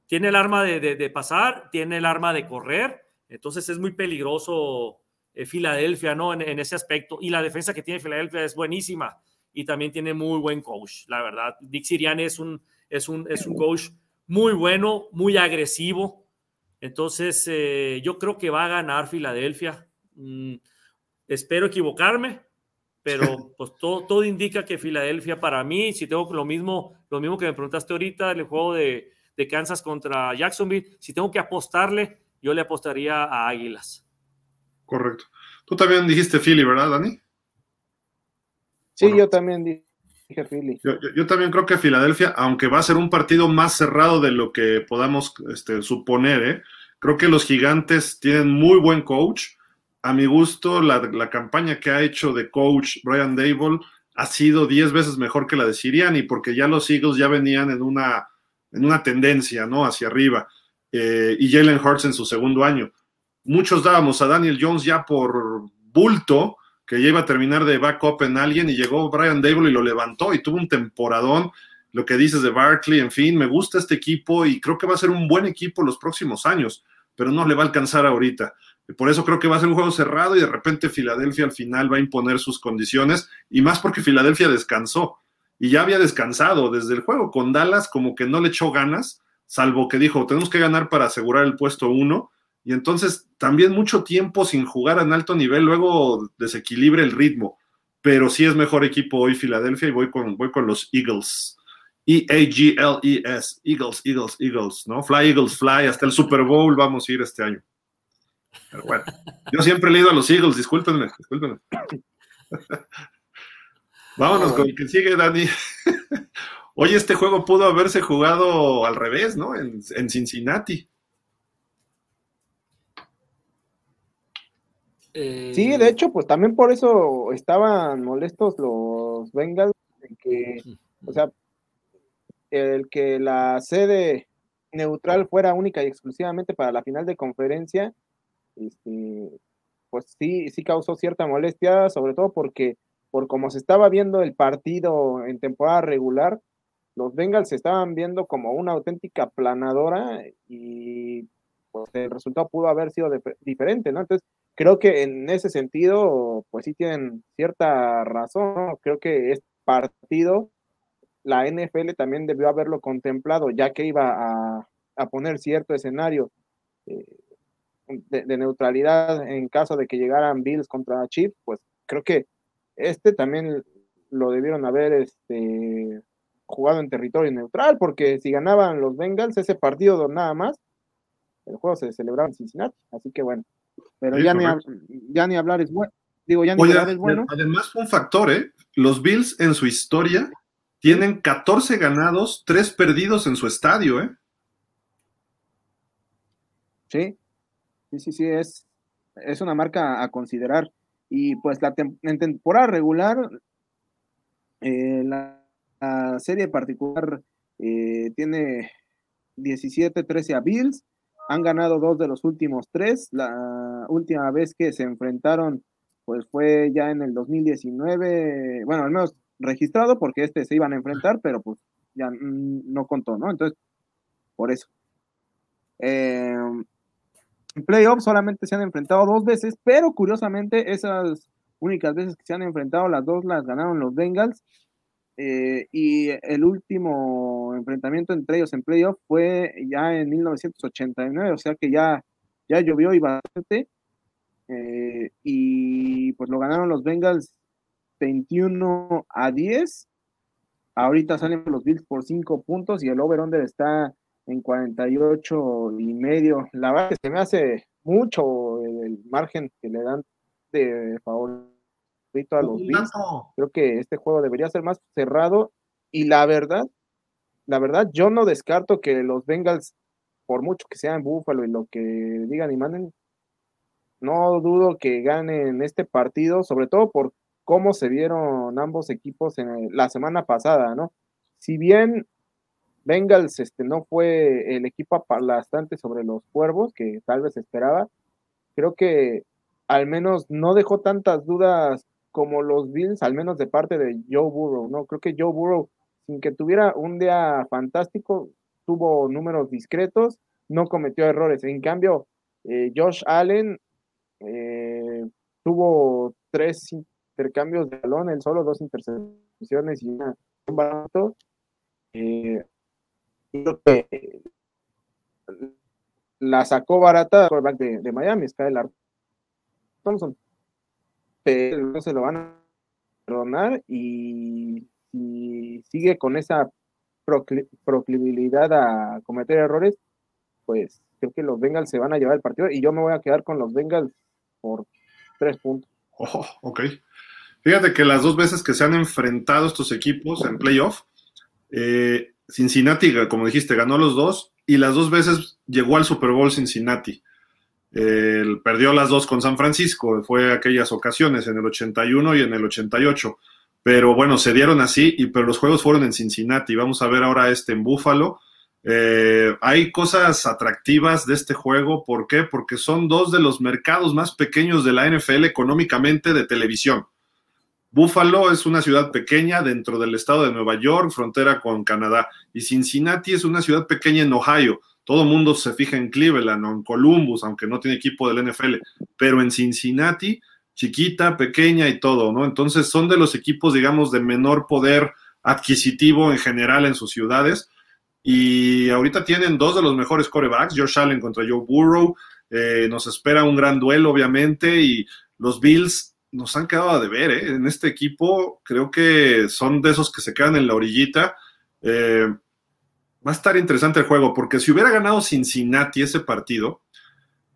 tiene el arma de, de, pasar, tiene el arma de correr, entonces es muy peligroso eh, Filadelfia, ¿no? En, en, ese aspecto. Y la defensa que tiene Filadelfia es buenísima y también tiene muy buen coach, la verdad. Dick Sirian es un, es un, es un coach muy bueno, muy agresivo. Entonces, eh, yo creo que va a ganar Filadelfia. Mm, espero equivocarme, pero pues todo, todo indica que Filadelfia para mí, si tengo lo mismo, lo mismo que me preguntaste ahorita, el juego de, de Kansas contra Jacksonville, si tengo que apostarle, yo le apostaría a Águilas. Correcto. Tú también dijiste Philly, ¿verdad, Dani? Sí, yo también dije yo, también creo que Filadelfia, aunque va a ser un partido más cerrado de lo que podamos este, suponer, ¿eh? creo que los gigantes tienen muy buen coach. A mi gusto, la, campaña que ha hecho de coach Brian Dable ha sido 10 veces mejor que la de Siriani, porque ya los Eagles ya venían en una, en una tendencia ¿no? hacia arriba. Eh, y Jalen Hurts en su segundo año. Muchos dábamos a Daniel Jones ya por bulto, que ya iba a terminar de backup en alguien y llegó Brian Dable y lo levantó y tuvo un temporadón. Lo que dices de Barkley, en fin, me gusta este equipo y creo que va a ser un buen equipo los próximos años, pero no le va a alcanzar ahorita. Por eso creo que va a ser un juego cerrado y de repente Filadelfia al final va a imponer sus condiciones y más porque Filadelfia descansó y ya había descansado desde el juego con Dallas como que no le echó ganas, salvo que dijo, tenemos que ganar para asegurar el puesto uno y entonces también mucho tiempo sin jugar en alto nivel, luego desequilibra el ritmo. Pero sí es mejor equipo hoy Filadelfia y voy con, voy con los Eagles. E-A-G-L-E-S, Eagles, Eagles, Eagles, ¿no? Fly, Eagles, Fly, hasta el Super Bowl vamos a ir este año. Pero bueno, yo siempre he leído a los Eagles, discúlpenme, discúlpenme. Vámonos con el que sigue, Dani. Oye, este juego pudo haberse jugado al revés, ¿no? En, en Cincinnati. Eh... Sí, de hecho, pues también por eso estaban molestos los Bengals, que, o sea, el que la sede neutral fuera única y exclusivamente para la final de conferencia, este, pues sí, sí causó cierta molestia, sobre todo porque por como se estaba viendo el partido en temporada regular, los Bengals se estaban viendo como una auténtica planadora y pues el resultado pudo haber sido diferente, ¿no? Entonces, creo que en ese sentido, pues sí tienen cierta razón. Creo que este partido, la NFL también debió haberlo contemplado, ya que iba a, a poner cierto escenario eh, de, neutralidad en caso de que llegaran Bills contra Chiefs, pues creo que este también lo debieron haber este, jugado en territorio neutral, porque si ganaban los Bengals ese partido nada más, el juego se celebraba en Cincinnati, así que bueno, pero ya, ni, ya ni hablar es bueno. Digo, ya ni hablar es bueno. Además, un factor, ¿eh? Los Bills en su historia tienen 14 ganados, 3 perdidos en su estadio, ¿eh? Sí, sí, sí, sí, es, es una marca a considerar. Y pues la en temporada regular, eh, la, serie particular eh, tiene 17-13 a Bills, han ganado dos de los últimos tres. La última vez que se enfrentaron, pues fue ya en el 2019, bueno, al menos registrado, porque este se iban a enfrentar, pero pues ya no contó, ¿no? Entonces, por eso. En playoffs solamente se han enfrentado dos veces, pero curiosamente esas únicas veces que se han enfrentado, las dos las ganaron los Bengals. Eh, y el último enfrentamiento entre ellos en playoff fue ya en 1989, o sea que ya, ya llovió y bastante. Eh, y pues lo ganaron los Bengals 21 a 10. Ahorita salen los Bills por 5 puntos y el over-under está en 48 y medio. La verdad que se me hace mucho el margen que le dan de favorito a los Bills. Creo que este juego debería ser más cerrado y la verdad, la verdad, yo no descarto que los Bengals, por mucho que sean Búfalo y lo que digan y manden, no dudo que ganen este partido, sobre todo por cómo se vieron ambos equipos en la semana pasada, ¿no? Si bien Bengals este, no fue el equipo aplastante sobre los cuervos que tal vez esperaba. Creo que al menos no dejó tantas dudas como los Bills, al menos de parte de Joe Burrow, ¿no? Creo que Joe Burrow, sin que tuviera un día fantástico, tuvo números discretos, no cometió errores. En cambio, eh, Josh Allen eh, tuvo tres intercambios de balón, él solo dos intercepciones y un barato. Eh, que la sacó barata de, de Miami, Skylar Thompson. Pero no se lo van a perdonar y si sigue con esa proclibilidad a cometer errores, pues creo que los Bengals se van a llevar el partido y yo me voy a quedar con los Bengals por tres puntos. Oh, ok. Fíjate que las dos veces que se han enfrentado estos equipos en playoff, eh, Cincinnati, como dijiste, ganó los dos y las dos veces llegó al Super Bowl Cincinnati. Perdió las dos con San Francisco, fue aquellas ocasiones, en el 81 y en el 88. Pero bueno, se dieron así, y, pero los juegos fueron en Cincinnati. Vamos a ver ahora este en Buffalo. Eh, hay cosas atractivas de este juego. ¿Por qué? Porque son dos de los mercados más pequeños de la NFL económicamente de televisión. Buffalo es una ciudad pequeña dentro del estado de Nueva York, frontera con Canadá, y Cincinnati es una ciudad pequeña en Ohio. Todo el mundo se fija en Cleveland o en Columbus, aunque no tiene equipo del NFL, pero en Cincinnati, chiquita, pequeña y todo, ¿no? Entonces son de los equipos, digamos, de menor poder adquisitivo en general en sus ciudades. Y ahorita tienen dos de los mejores corebacks, Josh Allen contra Joe Burrow. Eh, nos espera un gran duelo, obviamente, y los Bills nos han quedado a deber, ¿eh? En este equipo creo que son de esos que se quedan en la orillita. Eh, va a estar interesante el juego, porque si hubiera ganado Cincinnati ese partido,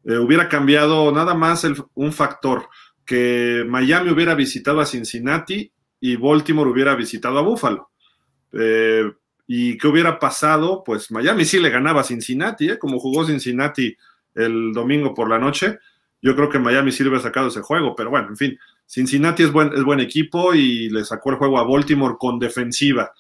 eh, hubiera cambiado nada más un factor, que Miami hubiera visitado a Cincinnati y Baltimore hubiera visitado a Buffalo. ¿Y qué hubiera pasado? Pues Miami sí le ganaba a Cincinnati, ¿eh? como jugó Cincinnati el domingo por la noche. Yo creo que Miami sí le hubiera sacado ese juego, pero bueno, en fin, Cincinnati es buen, es buen equipo y le sacó el juego a Baltimore con defensiva.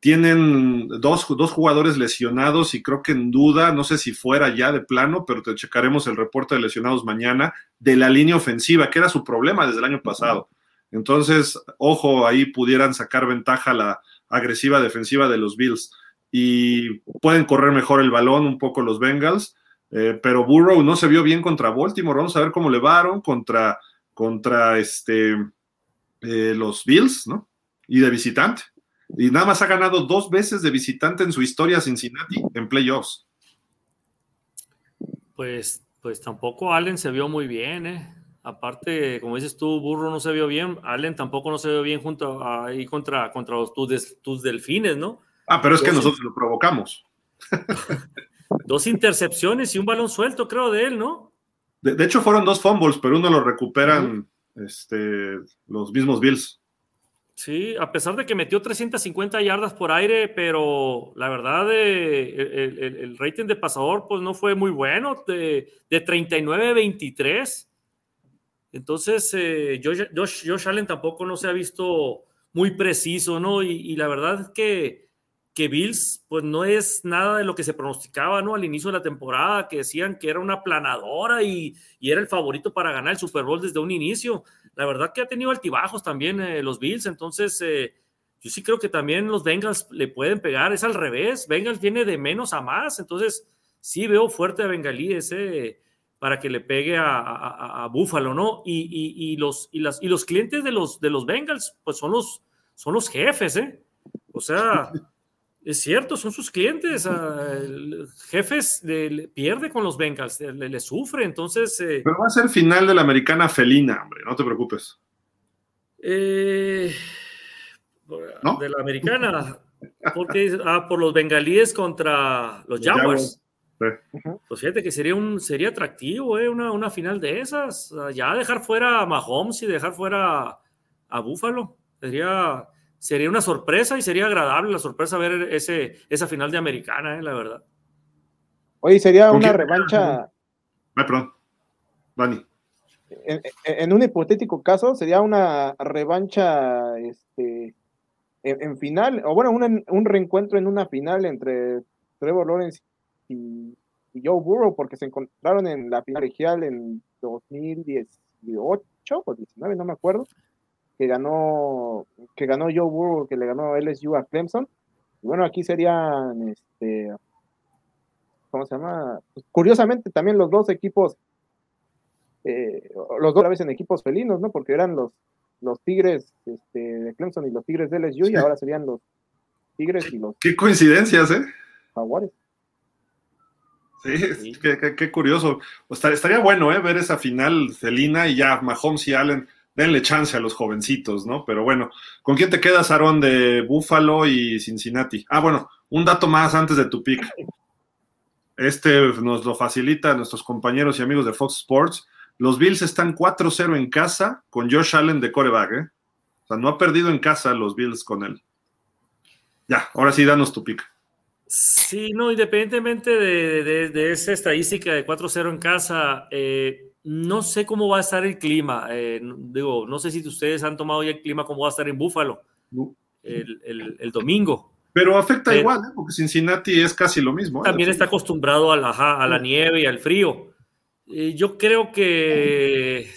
Tienen dos, dos, jugadores lesionados y creo que en duda, no sé si fuera ya de plano, pero te checaremos el reporte de lesionados mañana de la línea ofensiva, que era su problema desde el año pasado. Entonces, ojo, ahí pudieran sacar ventaja la agresiva defensiva de los Bills y pueden correr mejor el balón un poco los Bengals, eh, pero Burrow no se vio bien contra Baltimore. Vamos a ver cómo le varon contra, contra este, eh, los Bills, ¿no? Y de visitante. Y nada más ha ganado dos veces de visitante en su historia Cincinnati en playoffs. Pues, pues tampoco Allen se vio muy bien, ¿eh? Aparte, como dices tú, Burro no se vio bien, Allen tampoco no se vio bien junto ahí contra, contra tus, tus delfines, ¿no? Ah, pero es que nosotros lo provocamos. dos intercepciones y un balón suelto, creo, de él, ¿no? De, hecho, fueron dos fumbles, pero uno lo recuperan este, los mismos Bills. Sí, a pesar de que metió 350 yardas por aire, pero la verdad eh, el, rating de pasador pues no fue muy bueno, de, de 39-23. Entonces, eh, Josh, Allen tampoco no se ha visto muy preciso, ¿no? Y, la verdad es que, que, Bills, pues no es nada de lo que se pronosticaba, ¿no? Al inicio de la temporada, que decían que era una planadora y, y era el favorito para ganar el Super Bowl desde un inicio la verdad que ha tenido altibajos también eh, los Bills, entonces eh, yo sí creo que también los Bengals le pueden pegar, es al revés, Bengals viene de menos a más, entonces sí veo fuerte a Bengalí ese para que le pegue a, a, Búfalo, ¿no? Y, los, y, las, y los clientes de los, de los Bengals, pues son los, son los jefes, ¿eh? O sea, es cierto, son sus clientes. jefes le, pierde con los Bengals, le, sufre, entonces. Eh, Pero va a ser final de la americana felina, hombre, no te preocupes. Eh, De la americana. Porque, ah, por los bengalíes contra los Jaguars. Pues fíjate que sería un sería atractivo, eh, una, una final de esas. Ya dejar fuera a Mahomes y dejar fuera a Buffalo. Sería sería una sorpresa y sería agradable la sorpresa ver ese, esa final de americana, eh, la verdad. Oye, sería una revancha. Ay, perdón. Dani. En, un hipotético caso, sería una revancha este, en, final, o bueno, un reencuentro en una final entre Trevor Lawrence y, Joe Burrow, porque se encontraron en la final regional en 2018 o 19, no me acuerdo que ganó, que ganó Joe Burrow, que le ganó LSU a Clemson. Y bueno, aquí serían, este, ¿cómo se llama? Pues, curiosamente también los dos equipos, eh, los dos a veces en equipos felinos, ¿no? Porque eran los, los Tigres este, de Clemson y los Tigres de LSU y ahora serían los Tigres y los... Qué coincidencias, ¿eh? Jaguares. Sí, Qué, qué, curioso. estaría bueno, ¿eh? Ver esa final felina y ya Mahomes y Allen denle chance a los jovencitos, ¿no? Pero bueno, ¿con quién te quedas, Aaron, de Buffalo y Cincinnati? Ah, bueno, un dato más antes de tu pick. Este nos lo facilita nuestros compañeros y amigos de Fox Sports. Los Bills están 4-0 en casa con Josh Allen de coreback, ¿eh? O sea, no ha perdido en casa los Bills con él. Ya, ahora sí, danos tu pick. Sí, no, independientemente de, esa estadística de 4-0 en casa, eh, no sé cómo va a estar el clima. Eh, digo, no sé si ustedes han tomado ya el clima, cómo va a estar en Búfalo el, domingo. Pero afecta igual, ¿eh? porque Cincinnati es casi lo mismo. ¿eh? También está acostumbrado a la, a la nieve y al frío. yo creo que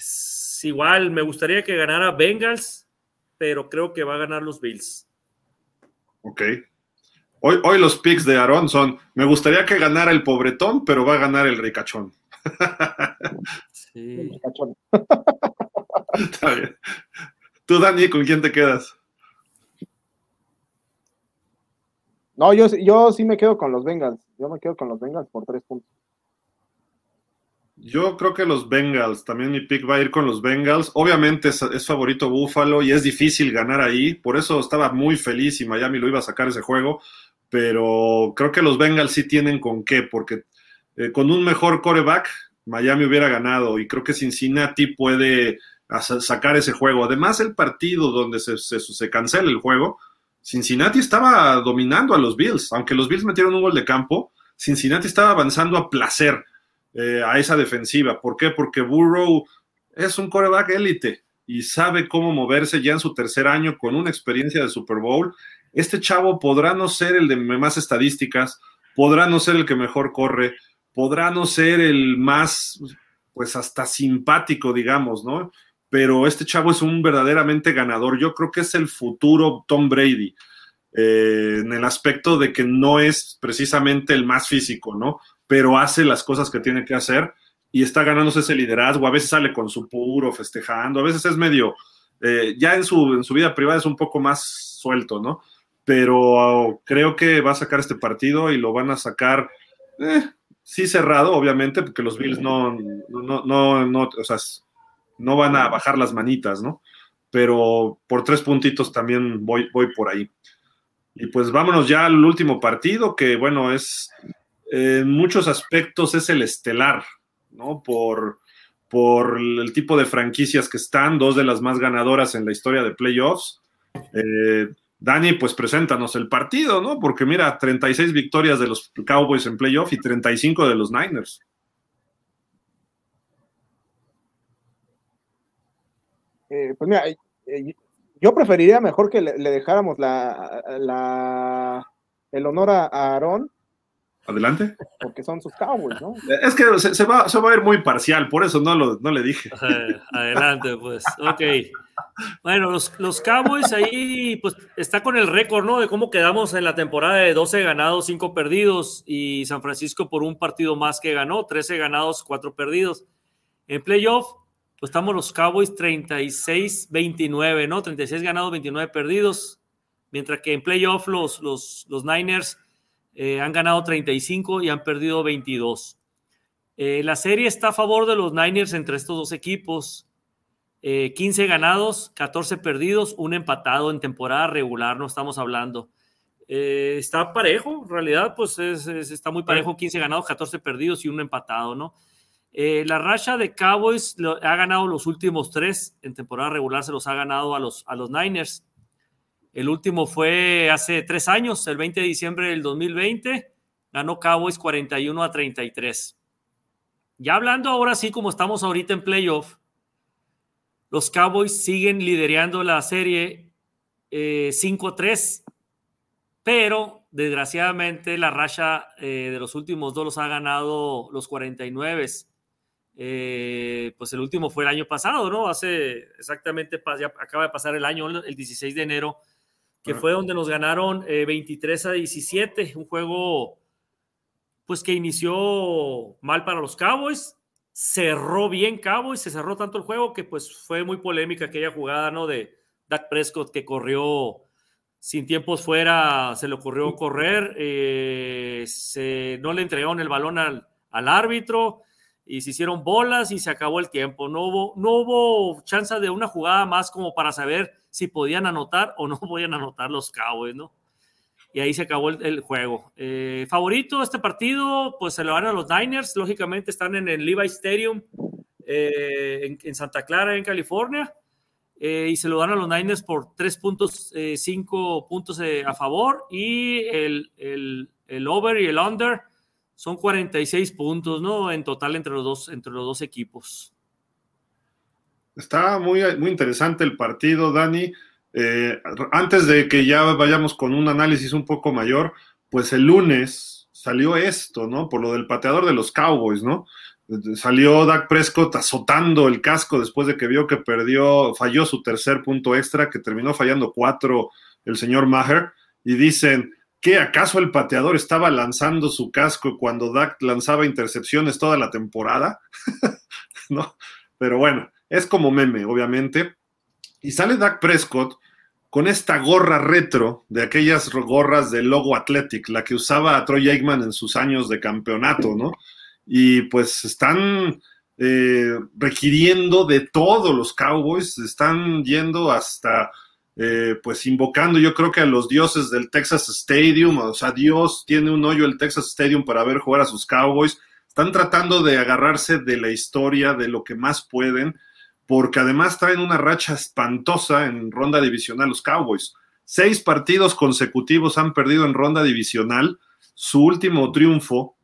igual me gustaría que ganara Bengals, pero creo que va a ganar los Bills. Ok. Hoy, hoy los picks de Aaron son, me gustaría que ganara el pobretón, pero va a ganar el ricachón. Sí. Está bien. Tú, Dani, ¿con quién te quedas? No, yo, yo sí me quedo con los Bengals. Yo me quedo con los Bengals por tres puntos. Yo creo que los Bengals, también mi pick va a ir con los Bengals. Obviamente es, es, favorito Buffalo y es difícil ganar ahí. Por eso estaba muy feliz y Miami lo iba a sacar ese juego. Pero creo que los Bengals sí tienen con qué, porque eh, con un mejor coreback, Miami hubiera ganado y creo que Cincinnati puede sacar ese juego. Además, el partido donde se, cancela el juego Cincinnati estaba dominando a los Bills, aunque los Bills metieron un gol de campo, Cincinnati estaba avanzando a placer eh, a esa defensiva. ¿Por qué? Porque Burrow es un coreback élite y sabe cómo moverse ya en su tercer año con una experiencia de Super Bowl. Este chavo podrá no ser el de más estadísticas, podrá no ser el que mejor corre, podrá no ser el más, pues hasta simpático, digamos, ¿no? Pero este chavo es un verdaderamente ganador. Yo creo que es el futuro Tom Brady. Eh, en el aspecto de que no es precisamente el más físico, ¿no? Pero hace las cosas que tiene que hacer y está ganándose ese liderazgo. A veces sale con su puro, festejando, a veces es medio, eh, ya en su, en su vida privada es un poco más suelto, ¿no? Pero creo que va a sacar este partido y lo van a sacar, eh, sí cerrado, obviamente, porque los Bills no, no, no, no, o sea, no van a bajar las manitas, ¿no? Pero por tres puntitos también voy, voy por ahí. Y pues vámonos ya al último partido, que bueno, es en muchos aspectos es el estelar, ¿no? Por, por el tipo de franquicias que están, dos de las más ganadoras en la historia de playoffs. Eh, Dani, pues preséntanos el partido, ¿no? Porque mira, 36 victorias de los Cowboys en playoff y 35 de los Niners. Eh, pues mira, eh, yo preferiría mejor que le, dejáramos la, el honor a, Aarón. Adelante. Porque son sus Cowboys, ¿no? Es que se, va, a ver muy parcial, por eso no, lo, no le dije. Adelante, pues. Ok. Bueno, los, los Cowboys ahí, pues está con el récord, ¿no? De cómo quedamos en la temporada de 12 ganados, 5 perdidos, y San Francisco por un partido más que ganó, 13 ganados, 4 perdidos. En playoff, pues estamos los Cowboys 36-29, ¿no? 36 ganados, 29 perdidos, mientras que en playoff los, los, los Niners eh, han ganado 35 y han perdido 22. Eh, la serie está a favor de los Niners entre estos dos equipos. 15 eh, ganados, 14 perdidos, un empatado en temporada regular, no estamos hablando. está parejo, en realidad, pues está muy parejo, 15 ganados, 14 perdidos y un empatado, ¿no? La racha de Cowboys ha ganado los últimos tres en temporada regular, se los ha ganado a los, a los Niners. El último fue hace tres años, el 20 de diciembre del 2020, ganó Cowboys 41 a 33. Ya hablando ahora sí, como estamos ahorita en playoff, los Cowboys siguen liderando la serie 5-3, eh, pero desgraciadamente la racha eh, de los últimos dos los ha ganado los 49. Eh, pues el último fue el año pasado, ¿no? Hace exactamente, ya acaba de pasar el año, el 16 de enero, que fue donde nos ganaron 23 eh, a 17, un juego pues que inició mal para los Cowboys, cerró bien Cowboys, se cerró tanto el juego que pues fue muy polémica aquella jugada, ¿no? De Dak Prescott que corrió sin tiempos fuera, se le ocurrió correr, eh, se, no le entregaron el balón al, al árbitro, y se hicieron bolas y se acabó el tiempo. No hubo, no hubo chance de una jugada más como para saber si podían anotar o no podían anotar los Cowboys, ¿no? Y ahí se acabó el, juego. Eh, favorito este partido, pues se lo van a los Niners. Lógicamente están en el Levi Stadium eh, en, Santa Clara, en California. Eh, y se lo dan a los Niners por 3.5 puntos a favor y el, el, el over y el under son 46 puntos, ¿no? En total entre los dos, entre los dos equipos. Está muy, muy interesante el partido, Dani. Eh, antes de que ya vayamos con un análisis un poco mayor, pues el lunes salió esto, ¿no? Por lo del pateador de los Cowboys, ¿no? Salió Dak Prescott azotando el casco después de que vio que perdió, falló su tercer punto extra, que terminó fallando cuatro el señor Maher, y dicen, ¿Qué acaso el pateador estaba lanzando su casco cuando Dak lanzaba intercepciones toda la temporada? no, pero bueno, es como meme, obviamente. Y sale Dak Prescott con esta gorra retro de aquellas gorras de logo Athletic, la que usaba Troy Aikman en sus años de campeonato, ¿no? Y pues están eh, requiriendo de todos los Cowboys, están yendo hasta eh, pues invocando yo creo que a los dioses del Texas Stadium, o sea, Dios tiene un hoyo el Texas Stadium para ver jugar a sus Cowboys, están tratando de agarrarse de la historia, de lo que más pueden, porque además traen una racha espantosa en ronda divisional los Cowboys. seis partidos consecutivos han perdido en ronda divisional. Su último triunfo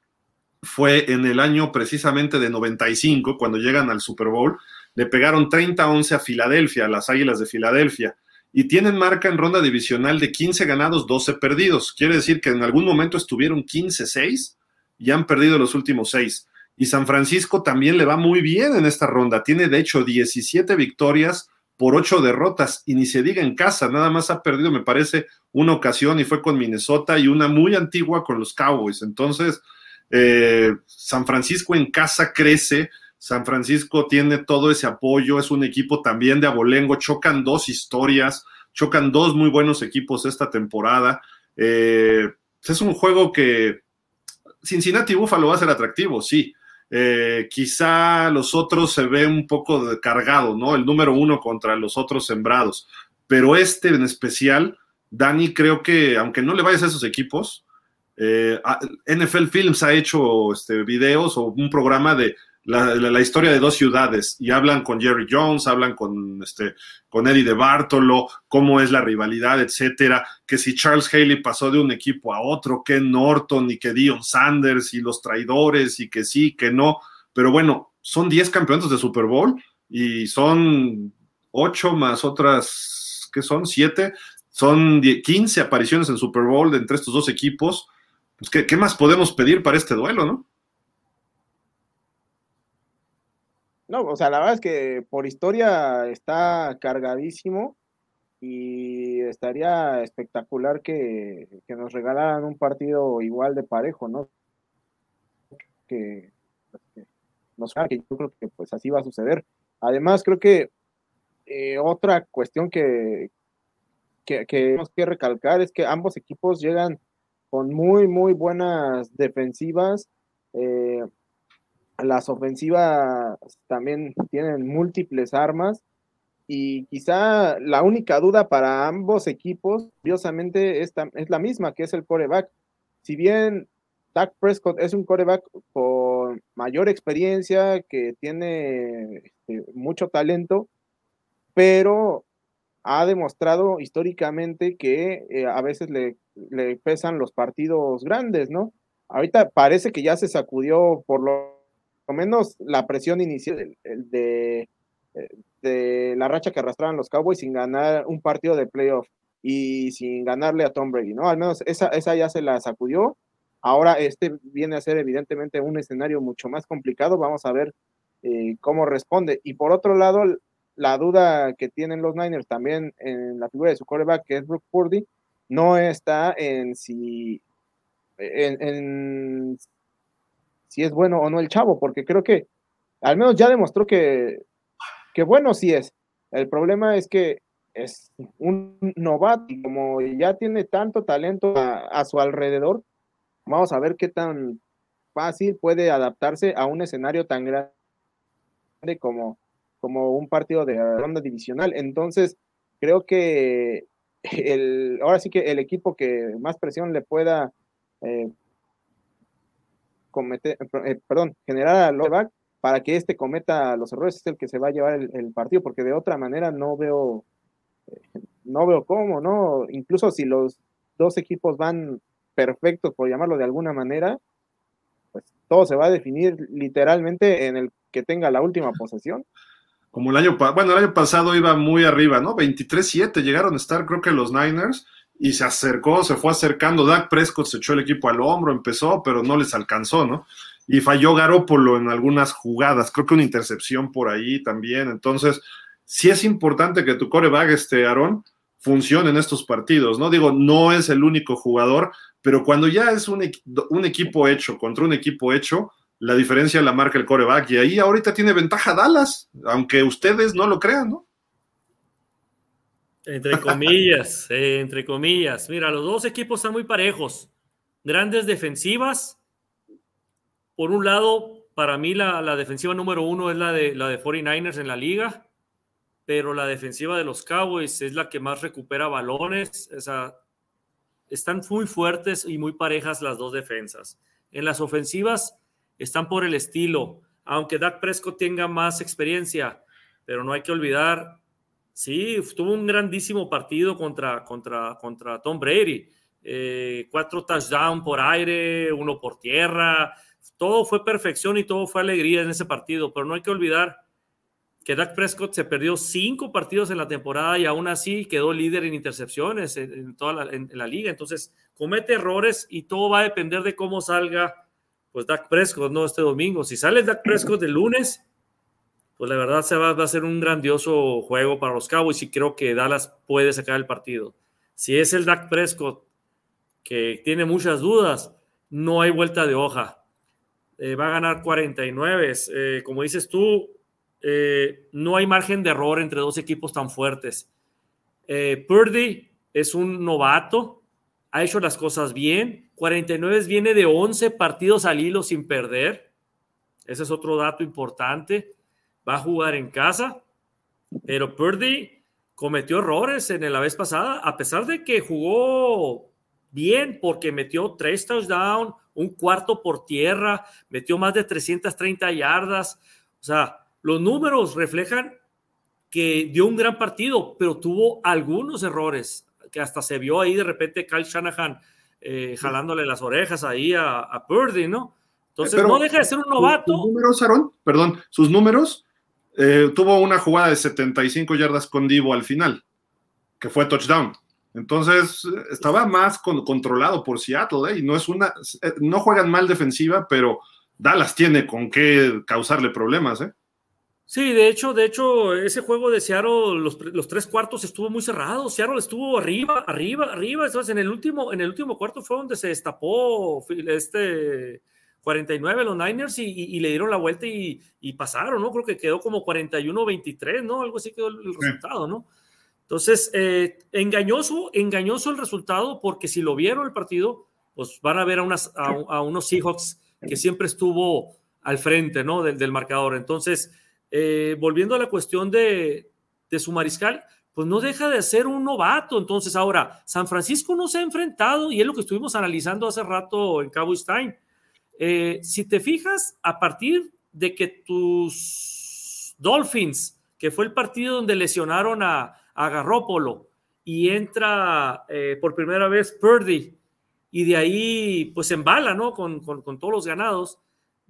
fue en el año precisamente de 95, cuando llegan al Super Bowl. Le pegaron 30-11 a Filadelfia, a las Águilas de Filadelfia, y tienen marca en ronda divisional de 15 ganados, 12 perdidos. Quiere decir que en algún momento estuvieron 15-6 y han perdido los últimos 6. Y San Francisco también le va muy bien en esta ronda. Tiene de hecho 17 victorias por 8 derrotas y ni se diga en casa, nada más ha perdido, me parece, una ocasión y fue con Minnesota y una muy antigua con los Cowboys. Entonces, eh, San Francisco en casa crece, San Francisco tiene todo ese apoyo, es un equipo también de abolengo, chocan dos historias, chocan dos muy buenos equipos esta temporada. Eh, es un juego que Cincinnati Buffalo va a ser atractivo, sí. Eh, quizá los otros se ve un poco cargado, ¿no? El número uno contra los otros sembrados. Pero este en especial, Dani, creo que aunque no le vayas a esos equipos, eh, NFL Films ha hecho este, videos o un programa de la, historia de dos ciudades y hablan con Jerry Jones, hablan con, este, con Eddie de Bartolo, cómo es la rivalidad, etcétera, que si Charles Haley pasó de un equipo a otro, que Norton y que Dion Sanders y los traidores y que sí, que no, pero bueno, son 10 campeonatos de Super Bowl y son 8 más otras, ¿qué son? 7, son 15 apariciones en Super Bowl entre estos dos equipos. Pues, ¿qué, ¿Qué más podemos pedir para este duelo, no? No, o sea, la verdad es que por historia está cargadísimo y estaría espectacular que, nos regalaran un partido igual de parejo, ¿no? Que, nos que yo creo que pues así va a suceder. Además, creo que eh, otra cuestión que, que, que tenemos que recalcar es que ambos equipos llegan con muy, muy buenas defensivas. Eh, las ofensivas también tienen múltiples armas y quizá la única duda para ambos equipos, curiosamente, es, la misma, que es el coreback. Si bien Dak Prescott es un coreback con mayor experiencia, que tiene este, mucho talento, pero ha demostrado históricamente que eh, a veces le, le pesan los partidos grandes, ¿no? Ahorita parece que ya se sacudió por lo menos la presión inicial de, de, la racha que arrastraban los Cowboys sin ganar un partido de playoff y sin ganarle a Tom Brady, ¿no? Al menos esa, esa ya se la sacudió. Ahora este viene a ser evidentemente un escenario mucho más complicado. Vamos a ver eh, cómo responde. Y por otro lado, la duda que tienen los Niners también en la figura de su quarterback, que es Brooke Purdy, no está en si en, en si es bueno o no el chavo, porque creo que al menos ya demostró que, que bueno sí es. El problema es que es un novato y como ya tiene tanto talento a, su alrededor, vamos a ver qué tan fácil puede adaptarse a un escenario tan grande como, como un partido de ronda divisional. Entonces, creo que el, ahora sí que el equipo que más presión le pueda eh, cometer, eh, perdón, generar al para que éste cometa los errores es el que se va a llevar el, partido, porque de otra manera no veo, eh, no veo cómo, ¿no? Incluso si los dos equipos van perfectos, por llamarlo de alguna manera, pues todo se va a definir literalmente en el que tenga la última posesión. Como el año, bueno, el año pasado iba muy arriba, ¿no? 23-7 llegaron a estar, creo que los Niners, y se acercó, se fue acercando. Dak Prescott se echó el equipo al hombro, empezó, pero no les alcanzó, ¿no? Y falló Garópolo en algunas jugadas, creo que una intercepción por ahí también. Entonces, sí es importante que tu coreback, este Aaron, funcione en estos partidos, ¿no? Digo, no es el único jugador, pero cuando ya es un, un equipo hecho contra un equipo hecho, la diferencia la marca el coreback y ahí ahorita tiene ventaja Dallas, aunque ustedes no lo crean, ¿no? Entre comillas, eh, entre comillas. Mira, los dos equipos están muy parejos. Grandes defensivas. Por un lado, para mí la, defensiva número uno es la de, la de 49ers en la liga, pero la defensiva de los Cowboys es la que más recupera balones. Están muy fuertes y muy parejas las dos defensas. En las ofensivas están por el estilo, aunque Dak Prescott tenga más experiencia, pero no hay que olvidar Sí, tuvo un grandísimo partido contra, contra, contra Tom Brady. Eh, cuatro touchdowns por aire, uno por tierra. Todo fue perfección y todo fue alegría en ese partido, pero no hay que olvidar que Dak Prescott se perdió cinco partidos en la temporada y aún así quedó líder en intercepciones en, toda la, en, la liga. Entonces, comete errores y todo va a depender de cómo salga pues Dak Prescott, ¿no? Este domingo. Si sale Dak Prescott el lunes, pues la verdad se va, a ser un grandioso juego para los Cowboys y creo que Dallas puede sacar el partido. Si es el Dak Prescott que tiene muchas dudas, no hay vuelta de hoja. Eh, va a ganar 49. Eh, como dices tú, eh, no hay margen de error entre dos equipos tan fuertes. Purdy es un novato, ha hecho las cosas bien. 49 viene de 11 partidos al hilo sin perder. Ese es otro dato importante. Va a jugar en casa, pero Purdy cometió errores en la vez pasada, a pesar de que jugó bien porque metió tres touchdowns, un cuarto por tierra, metió más de 330 yardas. O sea, los números reflejan que dio un gran partido, pero tuvo algunos errores, que hasta se vio ahí de repente Kyle Shanahan eh, jalándole las orejas ahí a, Purdy, ¿no? Entonces no deja de ser un novato. Sus números, Aaron, perdón, sus números, eh, tuvo una jugada de 75 yardas con Divo al final, que fue touchdown. Entonces estaba más controlado por Seattle, ¿eh? y no es una, no juegan mal defensiva, pero Dallas tiene con qué causarle problemas, ¿eh? Sí, de hecho, de hecho, ese juego de Seattle, los, tres cuartos estuvo muy cerrado. Seattle estuvo arriba, arriba, arriba. Entonces, en el último, en el último cuarto fue donde se destapó este 49 los Niners y, le dieron la vuelta y, pasaron, ¿no? Creo que quedó como 41-23, ¿no? Algo así quedó el, resultado, ¿no? Entonces, eh, engañoso, engañoso el resultado, porque si lo vieron el partido, pues van a ver a, unas, a, unos Seahawks que siempre estuvo al frente, ¿no? Del, del marcador. Entonces, eh, volviendo a la cuestión de, su mariscal, pues no deja de ser un novato. Entonces, ahora, San Francisco no se ha enfrentado, y es lo que estuvimos analizando hace rato en Cabo Time. Eh, si te fijas, a partir de que tus Dolphins, que fue el partido donde lesionaron a, a Garrópolo, y entra eh, por primera vez Purdy, y de ahí pues embala, ¿no? Con, con, todos los ganados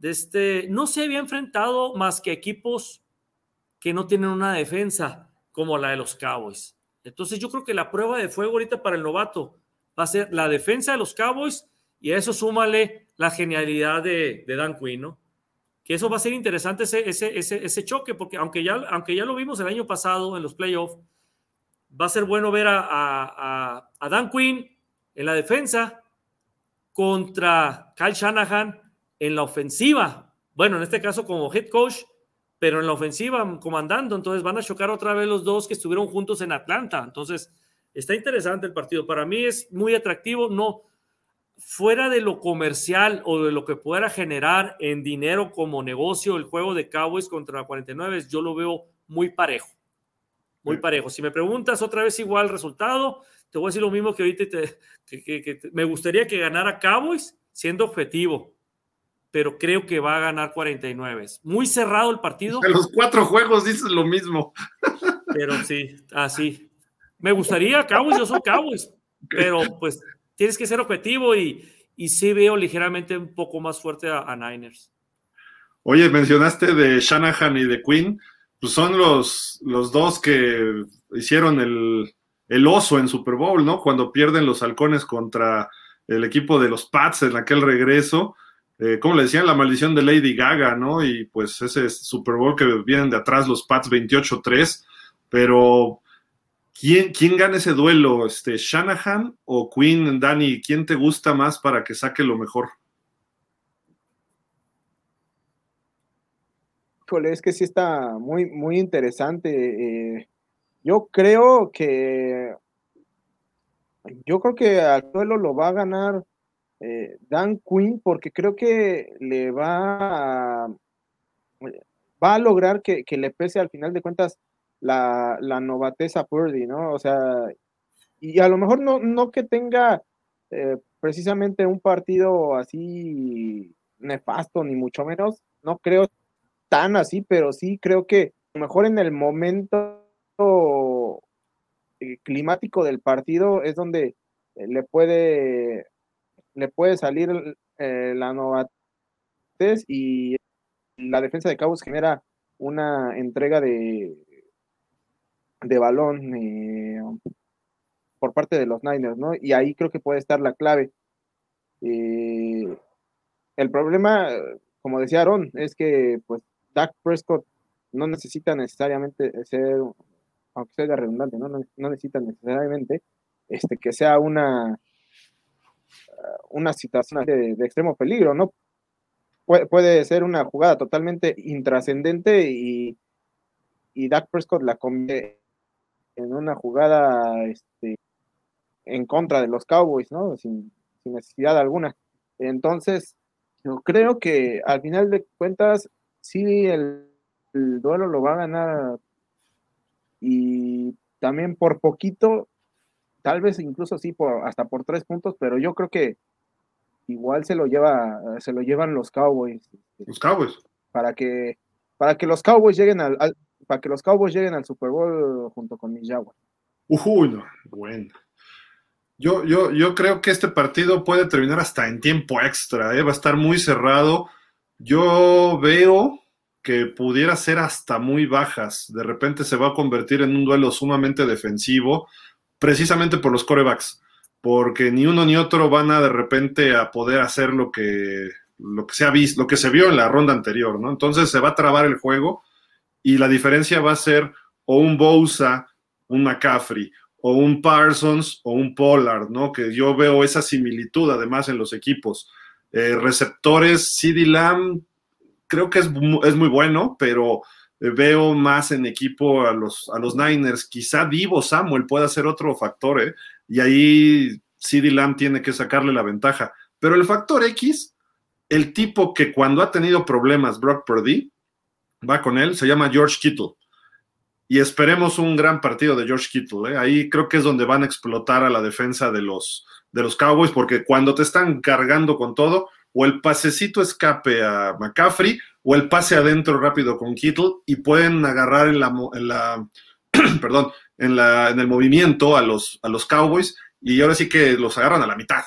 este, no se había enfrentado más que equipos que no tienen una defensa como la de los Cowboys. Entonces yo creo que la prueba de fuego ahorita para el novato va a ser la defensa de los Cowboys y a eso súmale la genialidad de, Dan Quinn, ¿no? Que eso va a ser interesante ese, ese, ese, choque, porque aunque ya, aunque ya lo vimos el año pasado en los playoffs, va a ser bueno ver a, a, a Dan Quinn en la defensa contra Kyle Shanahan en la ofensiva, bueno, en este caso como head coach, pero en la ofensiva comandando, entonces van a chocar otra vez los dos que estuvieron juntos en Atlanta. Entonces, está interesante el partido. Para mí es muy atractivo, no fuera de lo comercial o de lo que pueda generar en dinero como negocio el juego de Cowboys contra 49, yo lo veo muy parejo. Muy parejo. Si me preguntas otra vez igual resultado, te voy a decir lo mismo que ahorita te, me gustaría que ganara Cowboys siendo objetivo pero creo que va a ganar 49. Muy cerrado el partido. En los cuatro juegos dices lo mismo. Pero sí, así. Me gustaría Cowboys, yo soy Cowboys, pero pues tienes que ser objetivo y, y sí veo ligeramente un poco más fuerte a, Niners. Oye, mencionaste de Shanahan y de Quinn, pues son los, los dos que hicieron el, el oso en Super Bowl, ¿no? Cuando pierden los halcones contra el equipo de los Pats en aquel regreso eh, como le decían, la maldición de Lady Gaga, ¿no? Y pues ese Super Bowl que vienen de atrás los Pats 28-3, pero ¿quién, ¿quién gana ese duelo? Este, ¿Shanahan o Quinn, Danny? ¿Quién te gusta más para que saque lo mejor? es que sí está muy, muy interesante. Eh, yo creo que yo creo que al duelo lo va a ganar eh, Dan Quinn, porque creo que le va a, va a lograr que, le pese al final de cuentas la, la novatez a Purdy, ¿no? O sea, y a lo mejor no, no que tenga eh, precisamente un partido así nefasto, ni mucho menos, no creo tan así, pero sí creo que a lo mejor en el momento eh, climático del partido es donde le puede, le puede salir la novatez y la defensa de Cabos genera una entrega de, de balón eh, por parte de los Niners, ¿no? Y ahí creo que puede estar la clave. Eh, el problema, como decía Aaron, es que pues Dak Prescott no necesita necesariamente ser, aunque sea redundante, ¿no? No, necesita necesariamente este, que sea una, una situación de, extremo peligro, ¿no? puede ser una jugada totalmente intrascendente y, y Dak Prescott la convierte en una jugada este, en contra de los Cowboys, ¿no? Sin, necesidad alguna. Entonces, yo creo que al final de cuentas, sí, el, duelo lo va a ganar y también por poquito, tal vez incluso sí, por, hasta por tres puntos, pero yo creo que igual se lo lleva, se lo llevan los Cowboys. Los Cowboys. Para que, para que los Cowboys lleguen al, para que los Cowboys lleguen al Super Bowl junto con mis Jaguars. Bueno. Yo, yo, yo creo que este partido puede terminar hasta en tiempo extra, ¿eh? va a estar muy cerrado. Yo veo que pudiera ser hasta muy bajas. De repente se va a convertir en un duelo sumamente defensivo, precisamente por los corebacks porque ni uno ni otro van a de repente a poder hacer lo que, lo que se ha visto, lo que se vio en la ronda anterior, ¿no? Entonces se va a trabar el juego y la diferencia va a ser o un Bosa, un McCaffrey, o un Parsons o un Pollard, ¿no? Que yo veo esa similitud además en los equipos. Eh, receptores, CD Lamb, creo que es, es muy bueno, pero veo más en equipo a los, a los Niners. Quizá Divo Samuel pueda ser otro factor, ¿eh? y ahí CD Lamb tiene que sacarle la ventaja. Pero el factor X, el tipo que cuando ha tenido problemas Brock Purdy, va con él, se llama George Kittle. Y esperemos un gran partido de George Kittle. ¿eh? Ahí creo que es donde van a explotar a la defensa de los, de los Cowboys, porque cuando te están cargando con todo, o el pasecito escape a McCaffrey, o el pase adentro rápido con Kittle, y pueden agarrar en la, en la perdón, en, la, en el movimiento a los, a los Cowboys y ahora sí que los agarran a la mitad.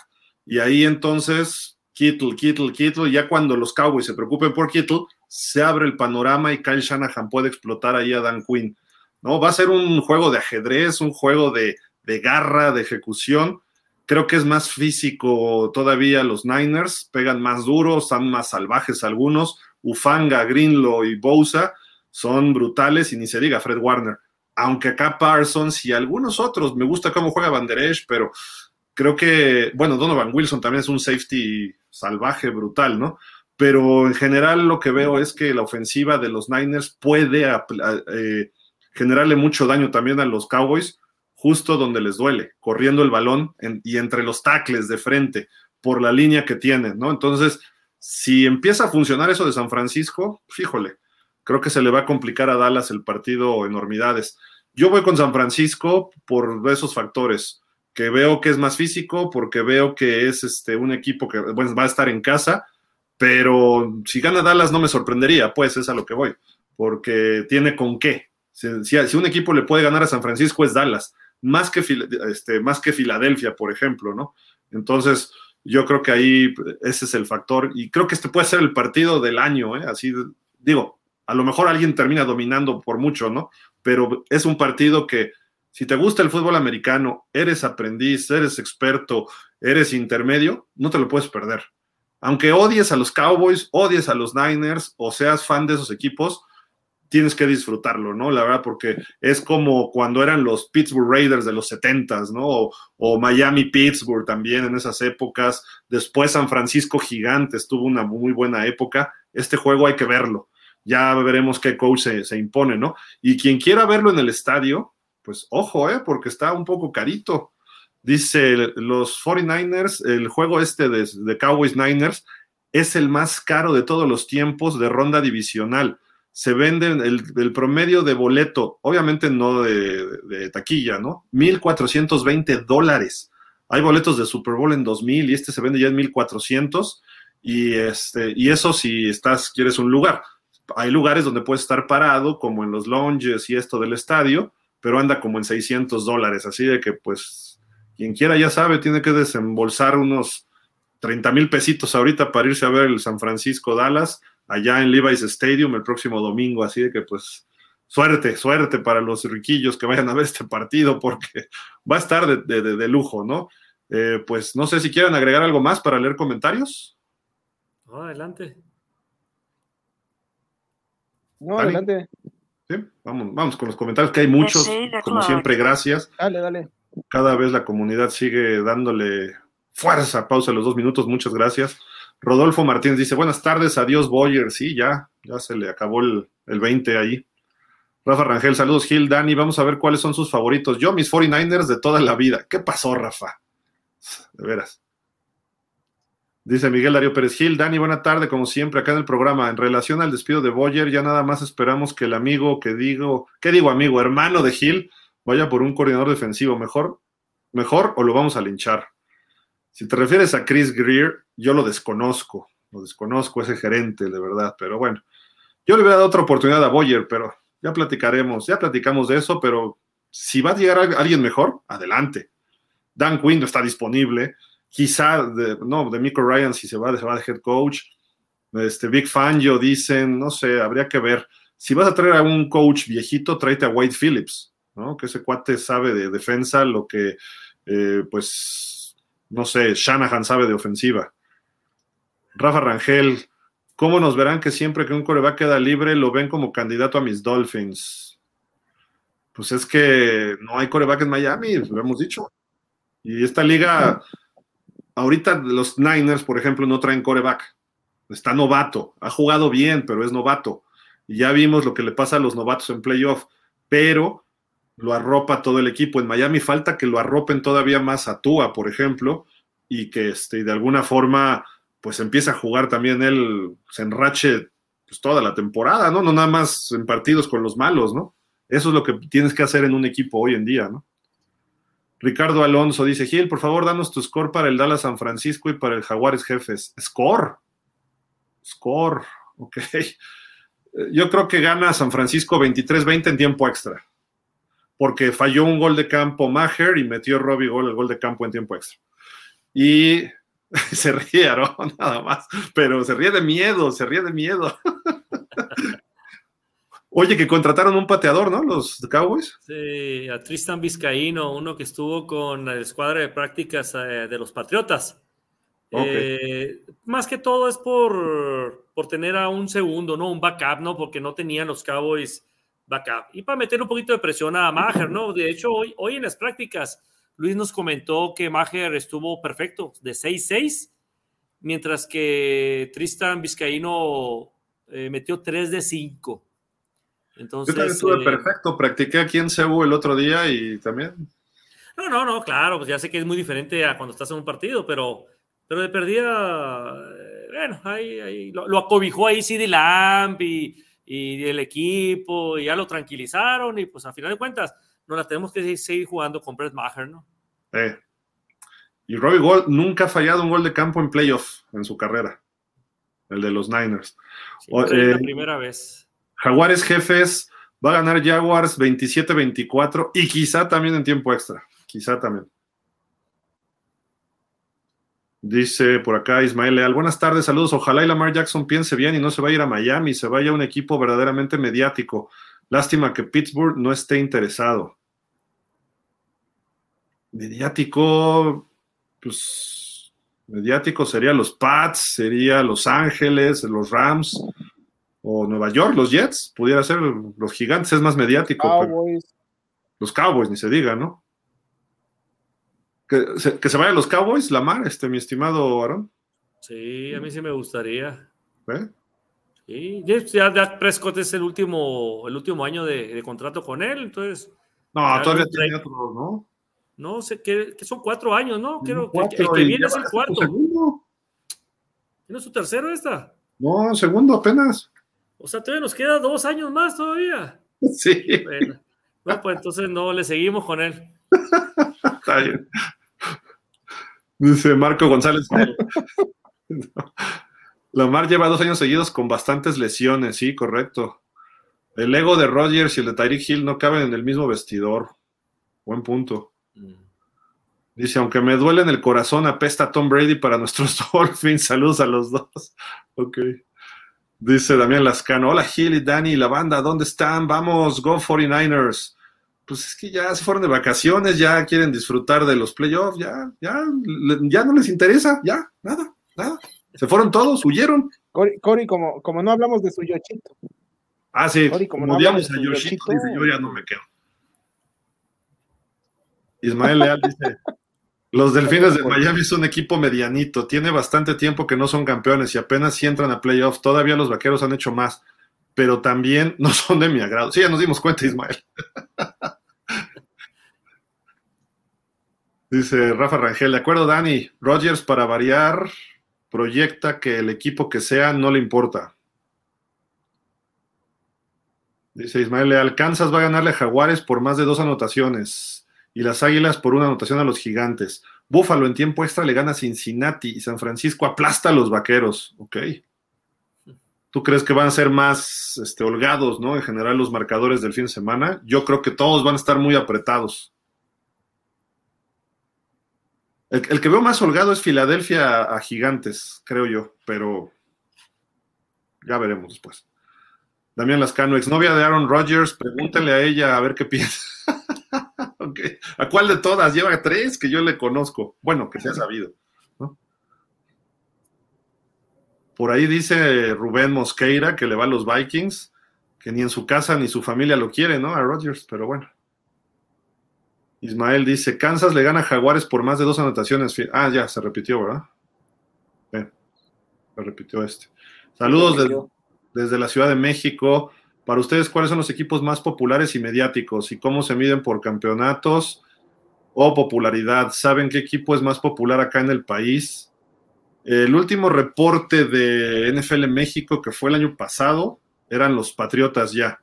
Y ahí entonces, Kittle, Kittle, Kittle, ya cuando los Cowboys se preocupen por Kittle, se abre el panorama y Kyle Shanahan puede explotar ahí a Dan Quinn. ¿no? Va a ser un juego de ajedrez, un juego de, de garra, de ejecución. Creo que es más físico todavía los Niners, pegan más duros, están más salvajes algunos. Ufanga, Greenlow y Bosa son brutales y ni se diga Fred Warner aunque acá Parsons y algunos otros, me gusta cómo juega Van pero creo que, bueno, Donovan Wilson también es un safety salvaje, brutal, ¿no? Pero en general lo que veo es que la ofensiva de los Niners puede eh, generarle mucho daño también a los Cowboys, justo donde les duele, corriendo el balón y entre los tackles de frente, por la línea que tienen, ¿no? Entonces, si empieza a funcionar eso de San Francisco, fíjole, creo que se le va a complicar a Dallas el partido enormidades. Yo voy con San Francisco por esos factores, que veo que es más físico, porque veo que es este, un equipo que va a estar en casa, pero si gana Dallas no me sorprendería, pues es a lo que voy, porque tiene con qué. Si, un equipo le puede ganar a San Francisco es Dallas, más que, este, más que Filadelfia, por ejemplo, ¿no? Entonces, yo creo que ahí ese es el factor y creo que este puede ser el partido del año, ¿eh? Así digo, a lo mejor alguien termina dominando por mucho, ¿no? Pero es un partido que si te gusta el fútbol americano, eres aprendiz, eres experto, eres intermedio, no te lo puedes perder. Aunque odies a los Cowboys, odies a los Niners o seas fan de esos equipos, tienes que disfrutarlo, ¿no? La verdad, porque es como cuando eran los Pittsburgh Raiders de los 70 ¿no? O, Miami Pittsburgh también en esas épocas. Después San Francisco Gigantes tuvo una muy buena época. Este juego hay que verlo ya veremos qué coach se, impone, ¿no? Y quien quiera verlo en el estadio, pues ojo, ¿eh? Porque está un poco carito. Dice los 49ers, el juego este de, Cowboys Niners es el más caro de todos los tiempos de ronda divisional. Se vende el, promedio de boleto, obviamente no de, taquilla, ¿no? 1.420 dólares. Hay boletos de Super Bowl en 2.000 y este se vende ya en 1.400 y, este, y eso si estás, quieres un lugar hay lugares donde puedes estar parado, como en los lounges y esto del estadio, pero anda como en 600 dólares, así de que pues quien quiera ya sabe, tiene que desembolsar unos 30 mil pesitos ahorita para irse a ver el San Francisco Dallas allá en Levi's Stadium el próximo domingo, así de que pues suerte, suerte para los riquillos que vayan a ver este partido porque va a estar de, lujo, ¿no? Eh, pues no sé si quieren agregar algo más para leer comentarios. adelante. No, adelante. Sí, vamos, vamos con los comentarios, que hay muchos. Como siempre, gracias. Dale, dale. Cada vez la comunidad sigue dándole fuerza. Pausa los dos minutos, muchas gracias. Rodolfo Martínez dice: Buenas tardes, adiós, Boyer. Sí, ya, ya se le acabó el, el 20 ahí. Rafa Rangel, saludos, Gil, Dani. Vamos a ver cuáles son sus favoritos. Yo, mis 49ers de toda la vida. ¿Qué pasó, Rafa? De veras. Dice Miguel Darío Pérez Gil, Dani, buena tarde, como siempre, acá en el programa. En relación al despido de Boyer, ya nada más esperamos que el amigo que digo, ¿qué digo amigo? Hermano de Gil, vaya por un coordinador defensivo. ¿Mejor? ¿Mejor o lo vamos a linchar? Si te refieres a Chris Greer, yo lo desconozco, lo desconozco, ese gerente, de verdad, pero bueno. Yo le voy a dar otra oportunidad a Boyer, pero ya platicaremos, ya platicamos de eso, pero si va a llegar alguien mejor, adelante. Dan Quinn no está disponible quizá, de, no, de Michael Ryan, si se va, se va de head coach. Este, Big Fangio dicen, no sé, habría que ver. Si vas a traer a un coach viejito, tráete a White Phillips, ¿no? Que ese cuate sabe de defensa lo que, eh, pues, no sé, Shanahan sabe de ofensiva. Rafa Rangel, ¿cómo nos verán que siempre que un coreback queda libre lo ven como candidato a mis Dolphins? Pues es que no hay coreback en Miami, lo hemos dicho. Y esta liga ahorita los Niners, por ejemplo, no traen coreback. Está novato. Ha jugado bien, pero es novato. Y ya vimos lo que le pasa a los novatos en playoff. Pero lo arropa todo el equipo. En Miami falta que lo arropen todavía más a Tua, por ejemplo, y que este, de alguna forma pues empiece a jugar también él, se enrache pues, toda la temporada, ¿no? No nada más en partidos con los malos, ¿no? Eso es lo que tienes que hacer en un equipo hoy en día, ¿no? Ricardo Alonso dice, Gil, por favor, danos tu score para el Dallas San Francisco y para el Jaguares Jefes. Score. Score. Ok. Yo creo que gana San Francisco 23-20 en tiempo extra. Porque falló un gol de campo Maher y metió Robbie gol el gol de campo en tiempo extra. Y se rieron nada más. Pero se ríe de miedo, se ríe de miedo. Oye, que contrataron un pateador, ¿no? Los Cowboys. Sí, a Tristan Vizcaíno, uno que estuvo con la escuadra de prácticas eh, de los Patriotas. Eh, más que todo es por, por tener a un segundo, ¿no? Un backup, ¿no? Porque no tenían los Cowboys backup. Y para meter un poquito de presión a Maher, ¿no? De hecho, hoy, hoy en las prácticas, Luis nos comentó que Maher estuvo perfecto, de 6-6, mientras que Tristan Vizcaíno eh, metió 3 de 5. Entonces, Yo también estuve eh, perfecto, practiqué aquí en Cebu el otro día y también. No, no, no, claro, pues ya sé que es muy diferente a cuando estás en un partido, pero, pero de perdida, eh, bueno, ahí, ahí lo, acobijó ahí CD Lamp y, y, el equipo, y ya lo tranquilizaron, y pues a final de cuentas, no la tenemos que seguir jugando con Brett Maher, ¿no? Eh. Y Robbie Gold nunca ha fallado un gol de campo en playoff en su carrera, el de los Niners. Sí, es la primera vez. Jaguares jefes, va a ganar Jaguars 27-24 y quizá también en tiempo extra, quizá también. Dice por acá Ismael Leal, buenas tardes, saludos. Ojalá y Lamar Jackson piense bien y no se vaya a ir a Miami, se vaya a un equipo verdaderamente mediático. Lástima que Pittsburgh no esté interesado. Mediático, pues mediático sería los Pats, sería Los Ángeles, los Rams, o Nueva York, los Jets, pudiera ser los gigantes, es más mediático. los Cowboys, ni se diga, ¿no? Que se, que se vayan los Cowboys, Lamar, este, mi estimado Aaron. Sí, a mí sí me gustaría. ¿Eh? Sí, ya, Prescott es el último, el último año de, contrato con él, entonces. No, todavía tiene otro, ¿no? No sé, que, son cuatro años, ¿no? Que el que viene es el cuarto. Segundo. ¿Tiene su tercero esta? No, segundo apenas. O sea, todavía nos queda dos años más todavía. Sí. Bueno, pues entonces no, le seguimos con él. Está bien. Dice Marco González. Lamar lleva dos años seguidos con bastantes lesiones, sí, correcto. El ego de Rodgers y el de Tyreek Hill no caben en el mismo vestidor. Buen punto. Mm. Dice, aunque me duele en el corazón, apesta Tom Brady para nuestros Dolphins. Saludos a los dos. Ok. Dice Damián Lascano, hola Gil y Dani, la banda, ¿dónde están? Vamos, go 49ers. Pues es que ya se fueron de vacaciones, ya quieren disfrutar de los playoffs, ya, ya, ya no les interesa, ya, nada, nada. Se fueron todos, huyeron. Cory, como, como no hablamos de su Yochito. Ah, sí, como, no a Yoshito, dice, yo ya no me quedo. Ismael Leal dice, los Delfines de Miami son un equipo medianito, tiene bastante tiempo que no son campeones y apenas si entran a playoff. Todavía los vaqueros han hecho más, pero también no son de mi agrado. Sí, ya nos dimos cuenta, Ismael. Dice Rafa Rangel, de acuerdo, Dani. Rogers, para variar, proyecta que el equipo que sea no le importa. Dice Ismael Leal, Kansas va a ganarle a Jaguares por más de dos anotaciones y las Águilas por una anotación a los Gigantes. Búfalo en tiempo extra le gana a Cincinnati y San Francisco aplasta a los Vaqueros. Ok. ¿Tú crees que van a ser más este, holgados, ¿no? En general los marcadores del fin de semana. Yo creo que todos van a estar muy apretados. El, que veo más holgado es Filadelfia a Gigantes, creo yo, pero ya veremos después. Damián Lascano, exnovia de Aaron Rodgers, pregúntale a ella a ver qué piensa. ¿A cuál de todas? Lleva tres que yo le conozco. Bueno, que se ha sabido. Por ahí dice Rubén Mosqueira que le va a los Vikings, que ni en su casa ni su familia lo quiere, ¿no? A Rodgers, pero bueno. Ismael dice, Kansas le gana a Jaguares por más de dos anotaciones. Ah, ya, se repitió, ¿verdad? se repitió este. Saludos desde la Ciudad de México. Para ustedes, ¿cuáles son los equipos más populares y mediáticos y cómo se miden por campeonatos o popularidad? ¿Saben qué equipo es más popular acá en el país? El último reporte de NFL México, que fue el año pasado, eran los Patriotas ya.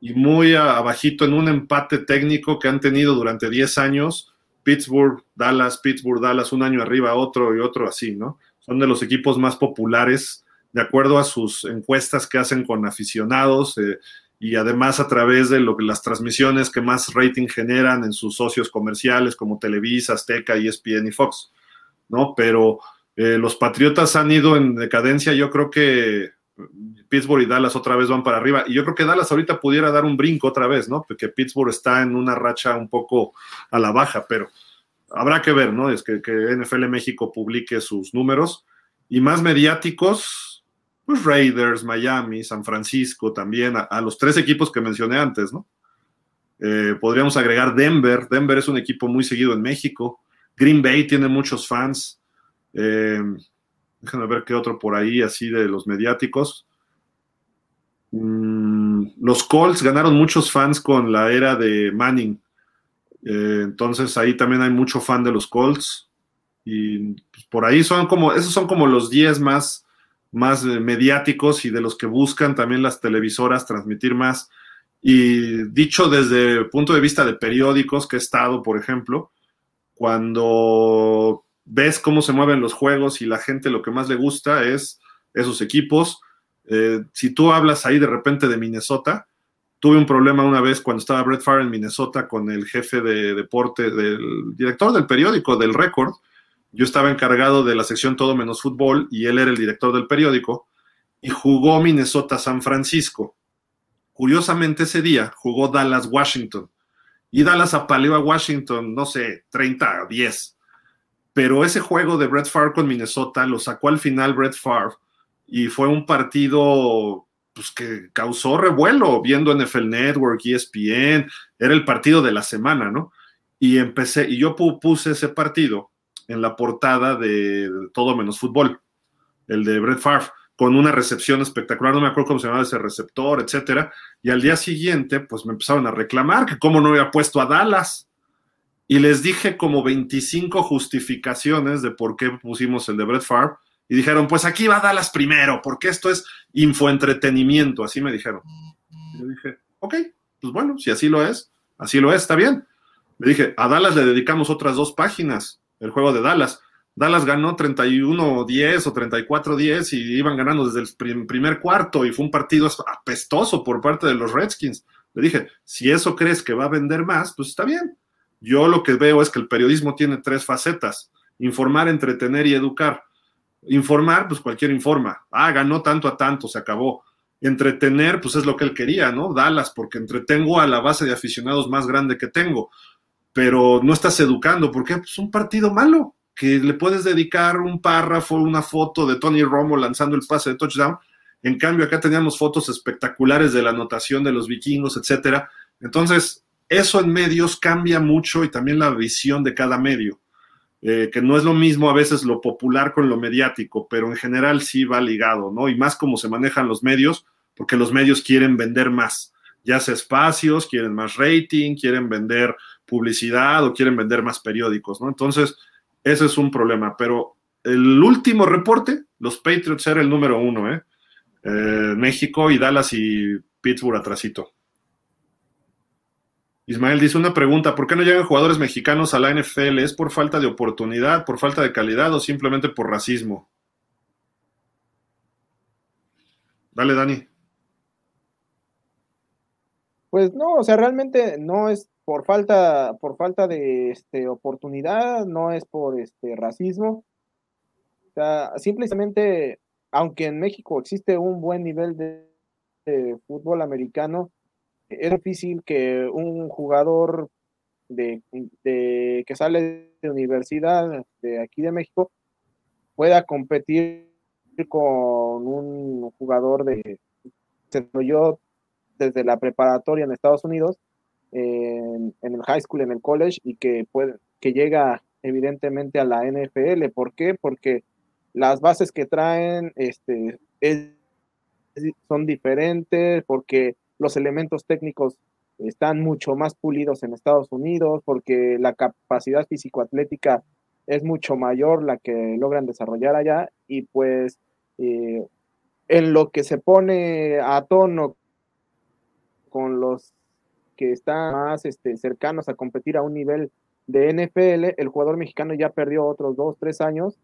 Y muy abajito en un empate técnico que han tenido durante 10 años, Pittsburgh, Dallas, Pittsburgh, Dallas, un año arriba, otro y otro así, ¿no? Son de los equipos más populares de acuerdo a sus encuestas que hacen con aficionados eh, y además a través de lo que las transmisiones que más rating generan en sus socios comerciales como Televisa, Azteca, ESPN y Fox, ¿no? Pero eh, los Patriotas han ido en decadencia, yo creo que Pittsburgh y Dallas otra vez van para arriba. Y yo creo que Dallas ahorita pudiera dar un brinco otra vez, ¿no? Porque Pittsburgh está en una racha un poco a la baja, pero habrá que ver, ¿no? Es que, que NFL México publique sus números y más mediáticos, pues Raiders, Miami, San Francisco también, a, los tres equipos que mencioné antes, ¿no? Eh, podríamos agregar Denver. Denver es un equipo muy seguido en México. Green Bay tiene muchos fans. Eh, déjenme ver qué otro por ahí, así de los mediáticos. Mm, los Colts ganaron muchos fans con la era de Manning. Eh, entonces ahí también hay mucho fan de los Colts. Y pues, por ahí son como, esos son como los 10 más más eh, mediáticos y de los que buscan también las televisoras transmitir más. Y dicho desde el punto de vista de periódicos que he estado, por ejemplo, cuando ves cómo se mueven los juegos y la gente lo que más le gusta es esos equipos. Eh, si tú hablas ahí de repente de Minnesota, tuve un problema una vez cuando estaba Brett Favre en Minnesota con el jefe de deporte, del director del periódico, del Record, yo estaba encargado de la sección Todo menos fútbol y él era el director del periódico y jugó Minnesota San Francisco. Curiosamente ese día jugó Dallas Washington y Dallas apaleó a Washington, no sé, 30 a 10. Pero ese juego de Brett Favre con Minnesota lo sacó al final Brett Favre y fue un partido pues, que causó revuelo viendo NFL Network, ESPN, era el partido de la semana, ¿no? Y empecé, y yo puse ese partido en la portada de Todo Menos Fútbol, el de Brett Favre, con una recepción espectacular, no me acuerdo cómo se llamaba ese receptor, etcétera, y al día siguiente, pues me empezaron a reclamar que cómo no había puesto a Dallas, y les dije como 25 justificaciones de por qué pusimos el de Brett Favre, y dijeron, pues aquí va Dallas primero, porque esto es infoentretenimiento, así me dijeron. Y yo dije, ok, pues bueno, si así lo es, así lo es, está bien. Le dije, a Dallas le dedicamos otras dos páginas, el juego de Dallas. Dallas ganó 31-10 o 34-10 y iban ganando desde el primer cuarto y fue un partido apestoso por parte de los Redskins. Le dije, si eso crees que va a vender más, pues está bien. Yo lo que veo es que el periodismo tiene tres facetas, informar, entretener y educar. Informar, pues cualquier informa. Ah, ganó tanto a tanto, se acabó. Entretener, pues es lo que él quería, ¿no? Dallas, porque entretengo a la base de aficionados más grande que tengo. Pero no estás educando, porque es pues, un partido malo, que le puedes dedicar un párrafo, una foto de Tony Romo lanzando el pase de touchdown. En cambio, acá teníamos fotos espectaculares de la anotación de los vikingos, etcétera. Entonces, eso en medios cambia mucho y también la visión de cada medio. Eh, que no es lo mismo a veces lo popular con lo mediático, pero en general sí va ligado, ¿no? Y más como se manejan los medios, porque los medios quieren vender más, ya sea espacios, quieren más rating, quieren vender publicidad o quieren vender más periódicos, ¿no? Entonces, ese es un problema, pero el último reporte, los Patriots era el número uno, ¿eh? eh México y Dallas y Pittsburgh atrasito. Ismael dice una pregunta, ¿por qué no llegan jugadores mexicanos a la NFL? ¿Es por falta de oportunidad, por falta de calidad o simplemente por racismo? Dale, Dani. Pues no, o sea, realmente no es por falta, por falta de este, oportunidad, no es por este racismo. O sea, simplemente, aunque en México existe un buen nivel de fútbol americano, es difícil que un jugador de, que sale de universidad de aquí de México pueda competir con un jugador de desarrolló desde la preparatoria en Estados Unidos, en, el high school, en el college, y que, puede, que llega evidentemente a la NFL. ¿Por qué? Porque las bases que traen este, son diferentes, porque los elementos técnicos están mucho más pulidos en Estados Unidos porque la capacidad físico-atlética es mucho mayor la que logran desarrollar allá y pues eh, en lo que se pone a tono con los que están más este, cercanos a competir a un nivel de NFL, el jugador mexicano ya perdió otros dos, tres años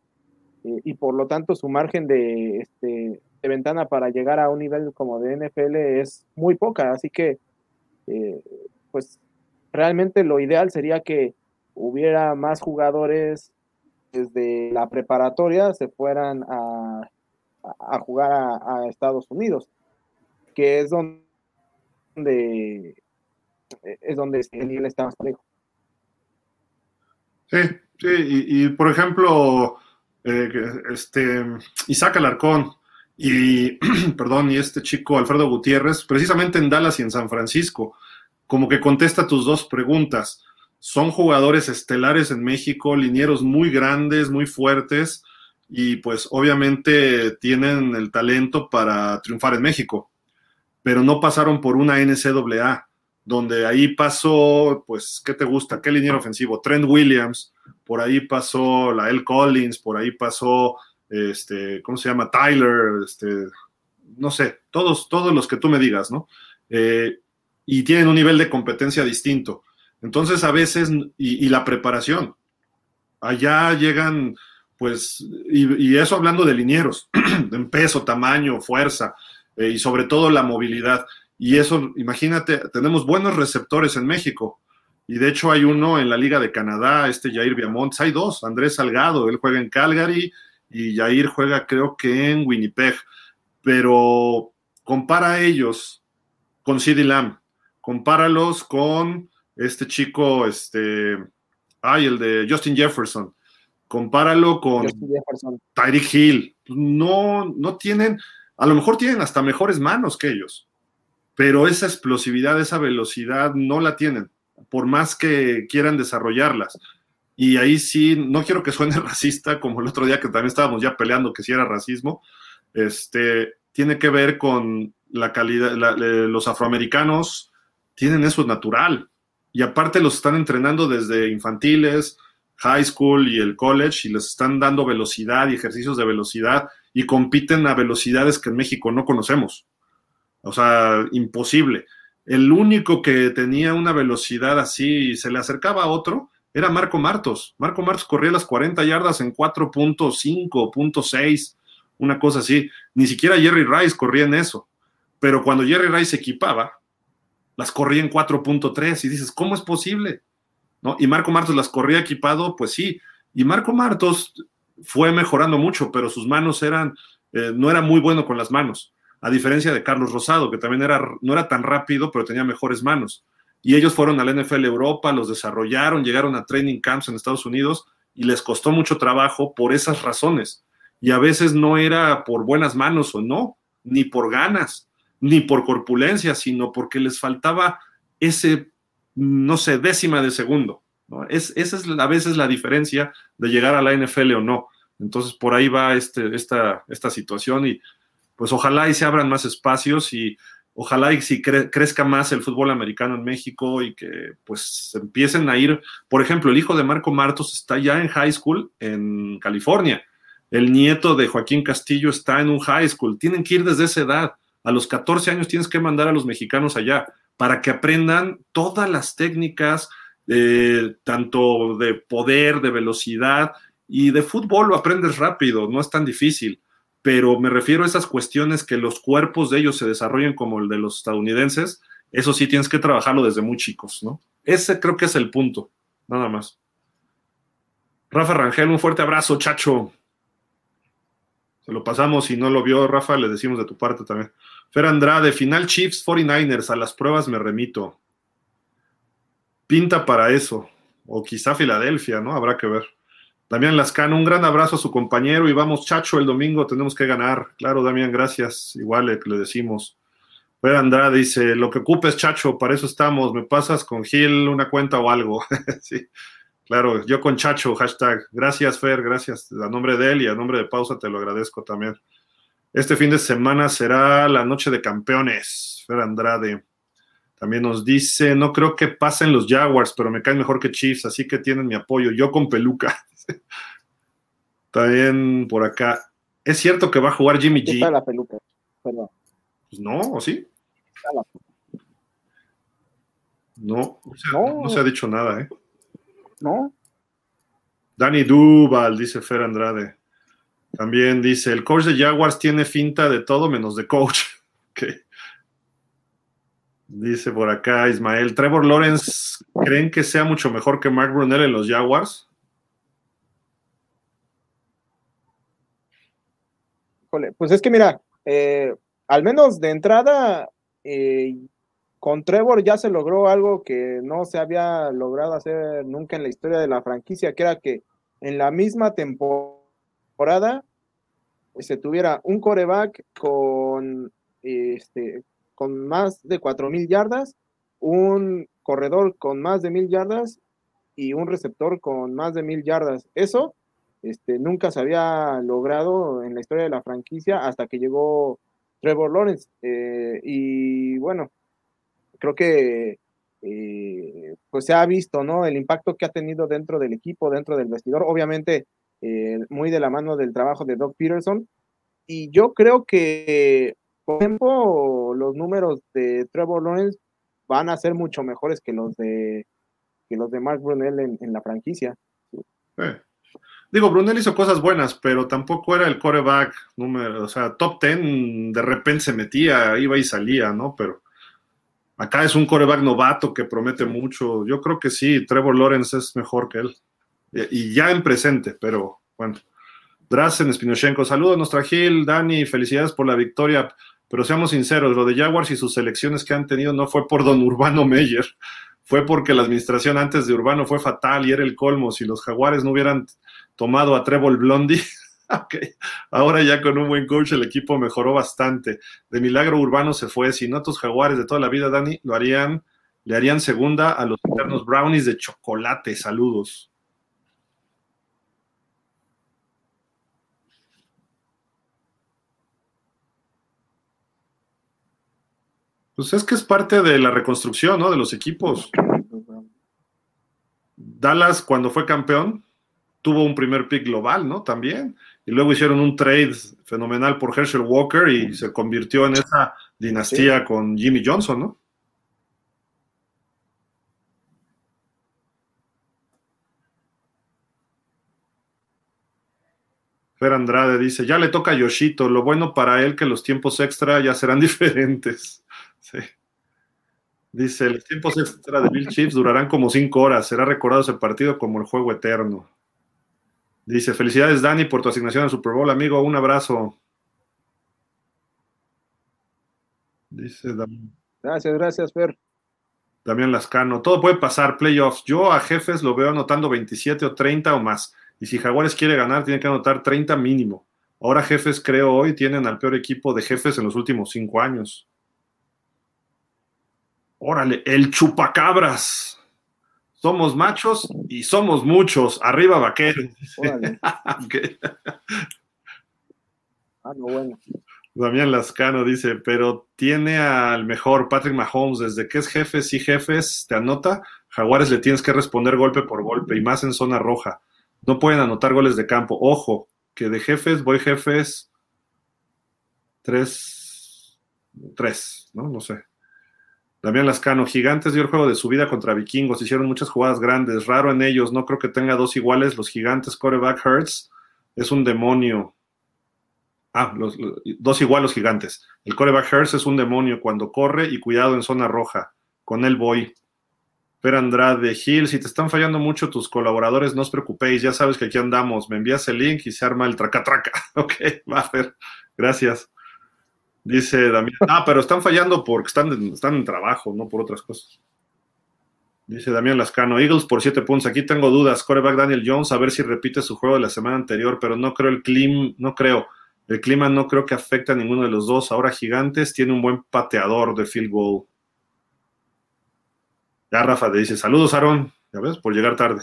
eh, y por lo tanto su margen de, este, de ventana para llegar a un nivel como de NFL es muy poca, así que eh, pues realmente lo ideal sería que hubiera más jugadores desde la preparatoria se fueran a, a jugar a, Estados Unidos, que es donde es donde el nivel está más parejo. Sí, sí, y, por ejemplo, eh, este Isaac Alarcón, y, perdón, y este chico Alfredo Gutiérrez, precisamente en Dallas y en San Francisco, como que contesta tus dos preguntas. Son jugadores estelares en México, linieros muy grandes, muy fuertes, y pues obviamente tienen el talento para triunfar en México, pero no pasaron por una NCAA, donde ahí pasó, pues, ¿qué te gusta? ¿Qué liniero ofensivo? Trent Williams, por ahí pasó la L. Collins, por ahí pasó este, ¿cómo se llama? Tyler, este, no sé, todos, todos los que tú me digas, ¿no? Eh, y tienen un nivel de competencia distinto. Entonces, a veces, y, la preparación, allá llegan, pues, y, eso hablando de linieros, en peso, tamaño, fuerza, eh, y sobre todo la movilidad. Y eso, imagínate, tenemos buenos receptores en México. Y de hecho hay uno en la Liga de Canadá, este Jair Viamont, hay dos, Andrés Salgado, él juega en Calgary y Jair juega creo que en Winnipeg, pero compara a ellos con CeeDee Lamb, compáralos con este chico, este, ay, el de Justin Jefferson, compáralo con Tyreek Hill, no, no tienen, a lo mejor tienen hasta mejores manos que ellos, pero esa explosividad, esa velocidad no la tienen, por más que quieran desarrollarlas. Y ahí sí, no quiero que suene racista, como el otro día que también estábamos ya peleando que si era racismo, este, tiene que ver con la calidad, los afroamericanos tienen eso natural. Y aparte los están entrenando desde infantiles, high school y el college y les están dando velocidad y ejercicios de velocidad y compiten a velocidades que en México no conocemos. O sea, imposible. El único que tenía una velocidad así y se le acercaba a otro era Marco Martos. Marco Martos corría las 40 yardas en 4.5, 4.6, una cosa así. Ni siquiera Jerry Rice corría en eso. Pero cuando Jerry Rice se equipaba, las corría en 4.3 y dices, ¿cómo es posible? ¿No? Y Marco Martos las corría equipado, pues sí. Y Marco Martos fue mejorando mucho, pero sus manos eran, eh, no era muy bueno con las manos, a diferencia de Carlos Rosado, que también era, no era tan rápido, pero tenía mejores manos. Y ellos fueron al NFL Europa, los desarrollaron, llegaron a training camps en Estados Unidos y les costó mucho trabajo por esas razones. Y a veces no era por buenas manos o no, ni por ganas, ni por corpulencia, sino porque les faltaba ese, no sé, décima de segundo. Es, esa es a veces la diferencia de llegar a la NFL o no. Entonces, por ahí va este, esta, esta situación y pues ojalá y se abran más espacios y ojalá y si crezca más el fútbol americano en México y que pues empiecen a ir, por ejemplo, el hijo de Marco Martos está ya en high school en California, el nieto de Joaquín Castillo está en un high school, tienen que ir desde esa edad, a los 14 años tienes que mandar a los mexicanos allá para que aprendan todas las técnicas, eh, tanto de poder, de velocidad y de fútbol lo aprendes rápido, no es tan difícil, pero me refiero a esas cuestiones que los cuerpos de ellos se desarrollen como el de los estadounidenses, eso sí tienes que trabajarlo desde muy chicos, ¿no? Ese creo que es el punto, nada más. Rafa Rangel, un fuerte abrazo, chacho. Se lo pasamos, si no lo vio Rafa, le decimos de tu parte también. Fer Andrade, final Chiefs 49ers, a las pruebas me remito pinta para eso. O quizá Filadelfia, ¿no? Habrá que ver. Damián Lascano, un gran abrazo a su compañero y vamos, Chacho, el domingo tenemos que ganar. Claro, Damián, gracias. Igual le, decimos. Fer Andrade dice, lo que ocupes, Chacho, para eso estamos. ¿Me pasas con Gil una cuenta o algo? sí, claro, yo con Chacho, hashtag. Gracias, Fer, gracias. A nombre de él y a nombre de Pausa te lo agradezco también. Este fin de semana será la noche de campeones, Fer Andrade. También nos dice, no creo que pasen los Jaguars, pero me caen mejor que Chiefs, así que tienen mi apoyo. Yo con peluca. También por acá. ¿Es cierto que va a jugar Jimmy G? Está la peluca, perdón. Pues no, ¿o sí? No, no se, ha dicho nada, ¿eh? No. Danny Duval, dice Fer Andrade. También dice, el coach de Jaguars tiene finta de todo menos de coach. okay. Dice por acá Ismael, Trevor Lawrence, ¿creen que sea mucho mejor que Mark Brunel en los Jaguars? Pues es que mira, eh, al menos de entrada, eh, con Trevor ya se logró algo que no se había logrado hacer nunca en la historia de la franquicia, que era que en la misma temporada se tuviera un coreback con este con más de 4.000 yardas, un corredor con más de 1.000 yardas y un receptor con más de 1.000 yardas. Eso este, nunca se había logrado en la historia de la franquicia hasta que llegó Trevor Lawrence. Eh, y bueno, creo que eh, pues se ha visto, ¿no? El impacto que ha tenido dentro del equipo, dentro del vestidor, obviamente eh, muy de la mano del trabajo de Doug Peterson. Y yo creo que por ejemplo, los números de Trevor Lawrence van a ser mucho mejores que los de que los de Mark Brunel en, la franquicia. Digo, Brunel hizo cosas buenas, pero tampoco era el coreback número, o sea, top ten de repente se metía, iba y salía, ¿no? Pero acá es un coreback novato que promete mucho. Yo creo que sí, Trevor Lawrence es mejor que él. Y ya en presente, pero bueno. Drazen Spinochenko, saludos, nuestra Gil, Dani, felicidades por la victoria. Pero seamos sinceros, lo de Jaguars y sus selecciones que han tenido no fue por don Urbano Meyer, fue porque la administración antes de Urbano fue fatal y era el colmo. Si los Jaguares no hubieran tomado a Trevor Blondie, okay. ahora ya con un buen coach el equipo mejoró bastante. De milagro Urbano se fue, si no tus Jaguares de toda la vida, Dani, lo harían, le harían segunda a los internos Brownies de chocolate. Saludos. Pues es que es parte de la reconstrucción, ¿no? De los equipos. Dallas, cuando fue campeón, tuvo un primer pick global, ¿no? También. Y luego hicieron un trade fenomenal por Herschel Walker y se convirtió en esa dinastía con Jimmy Johnson, ¿no? Fer Andrade dice, ya le toca a Yoshito, lo bueno para él que los tiempos extra ya serán diferentes. Sí. Dice, los tiempos extra de Bill Chiefs durarán como cinco horas, será recordado ese partido como el juego eterno. Dice, felicidades Dani por tu asignación al Super Bowl, amigo, un abrazo. Dice Damián. Gracias, gracias, Fer. Damián Lascano, todo puede pasar, playoffs. Yo a jefes lo veo anotando 27 o 30 o más. Y si Jaguares quiere ganar, tiene que anotar 30 mínimo. Ahora jefes, creo hoy, tienen al peor equipo de jefes en los últimos cinco años. Órale, el chupacabras. Somos machos y somos muchos. Arriba. Órale. Ok. Ah, no, bueno. Damián Lascano dice, pero tiene al mejor Patrick Mahomes, desde que es jefes y jefes, te anota, Jaguares le tienes que responder golpe por golpe y más en zona roja. No pueden anotar goles de campo. Ojo, que de jefes voy jefes tres, tres, ¿no? No sé. Damián Lascano, Gigantes dio el juego de su vida contra Vikingos, hicieron muchas jugadas grandes, raro en ellos, no creo que tenga dos iguales, los Gigantes, coreback Hurts, es un demonio. Ah, los, dos igual los Gigantes. El coreback Hurts es un demonio cuando corre y cuidado en zona roja. Con él voy. Fer Andrade, Gil, si te están fallando mucho tus colaboradores, no os preocupéis, ya sabes que aquí andamos. Me envías el link y se arma el traca-traca. Ok, va, Fer. Gracias. Dice Damián. Ah, pero están fallando porque están, en- están en trabajo, no por otras cosas. Dice Damián Lascano, Eagles por siete puntos. Aquí tengo dudas. Coreback Daniel Jones, a ver si repite su juego de la semana anterior, pero no creo el clima, no creo. El clima no creo que afecte a ninguno de los dos. Ahora Gigantes tiene un buen pateador de field goal. Ya Rafa te dice, saludos Aaron, ya ves, por llegar tarde.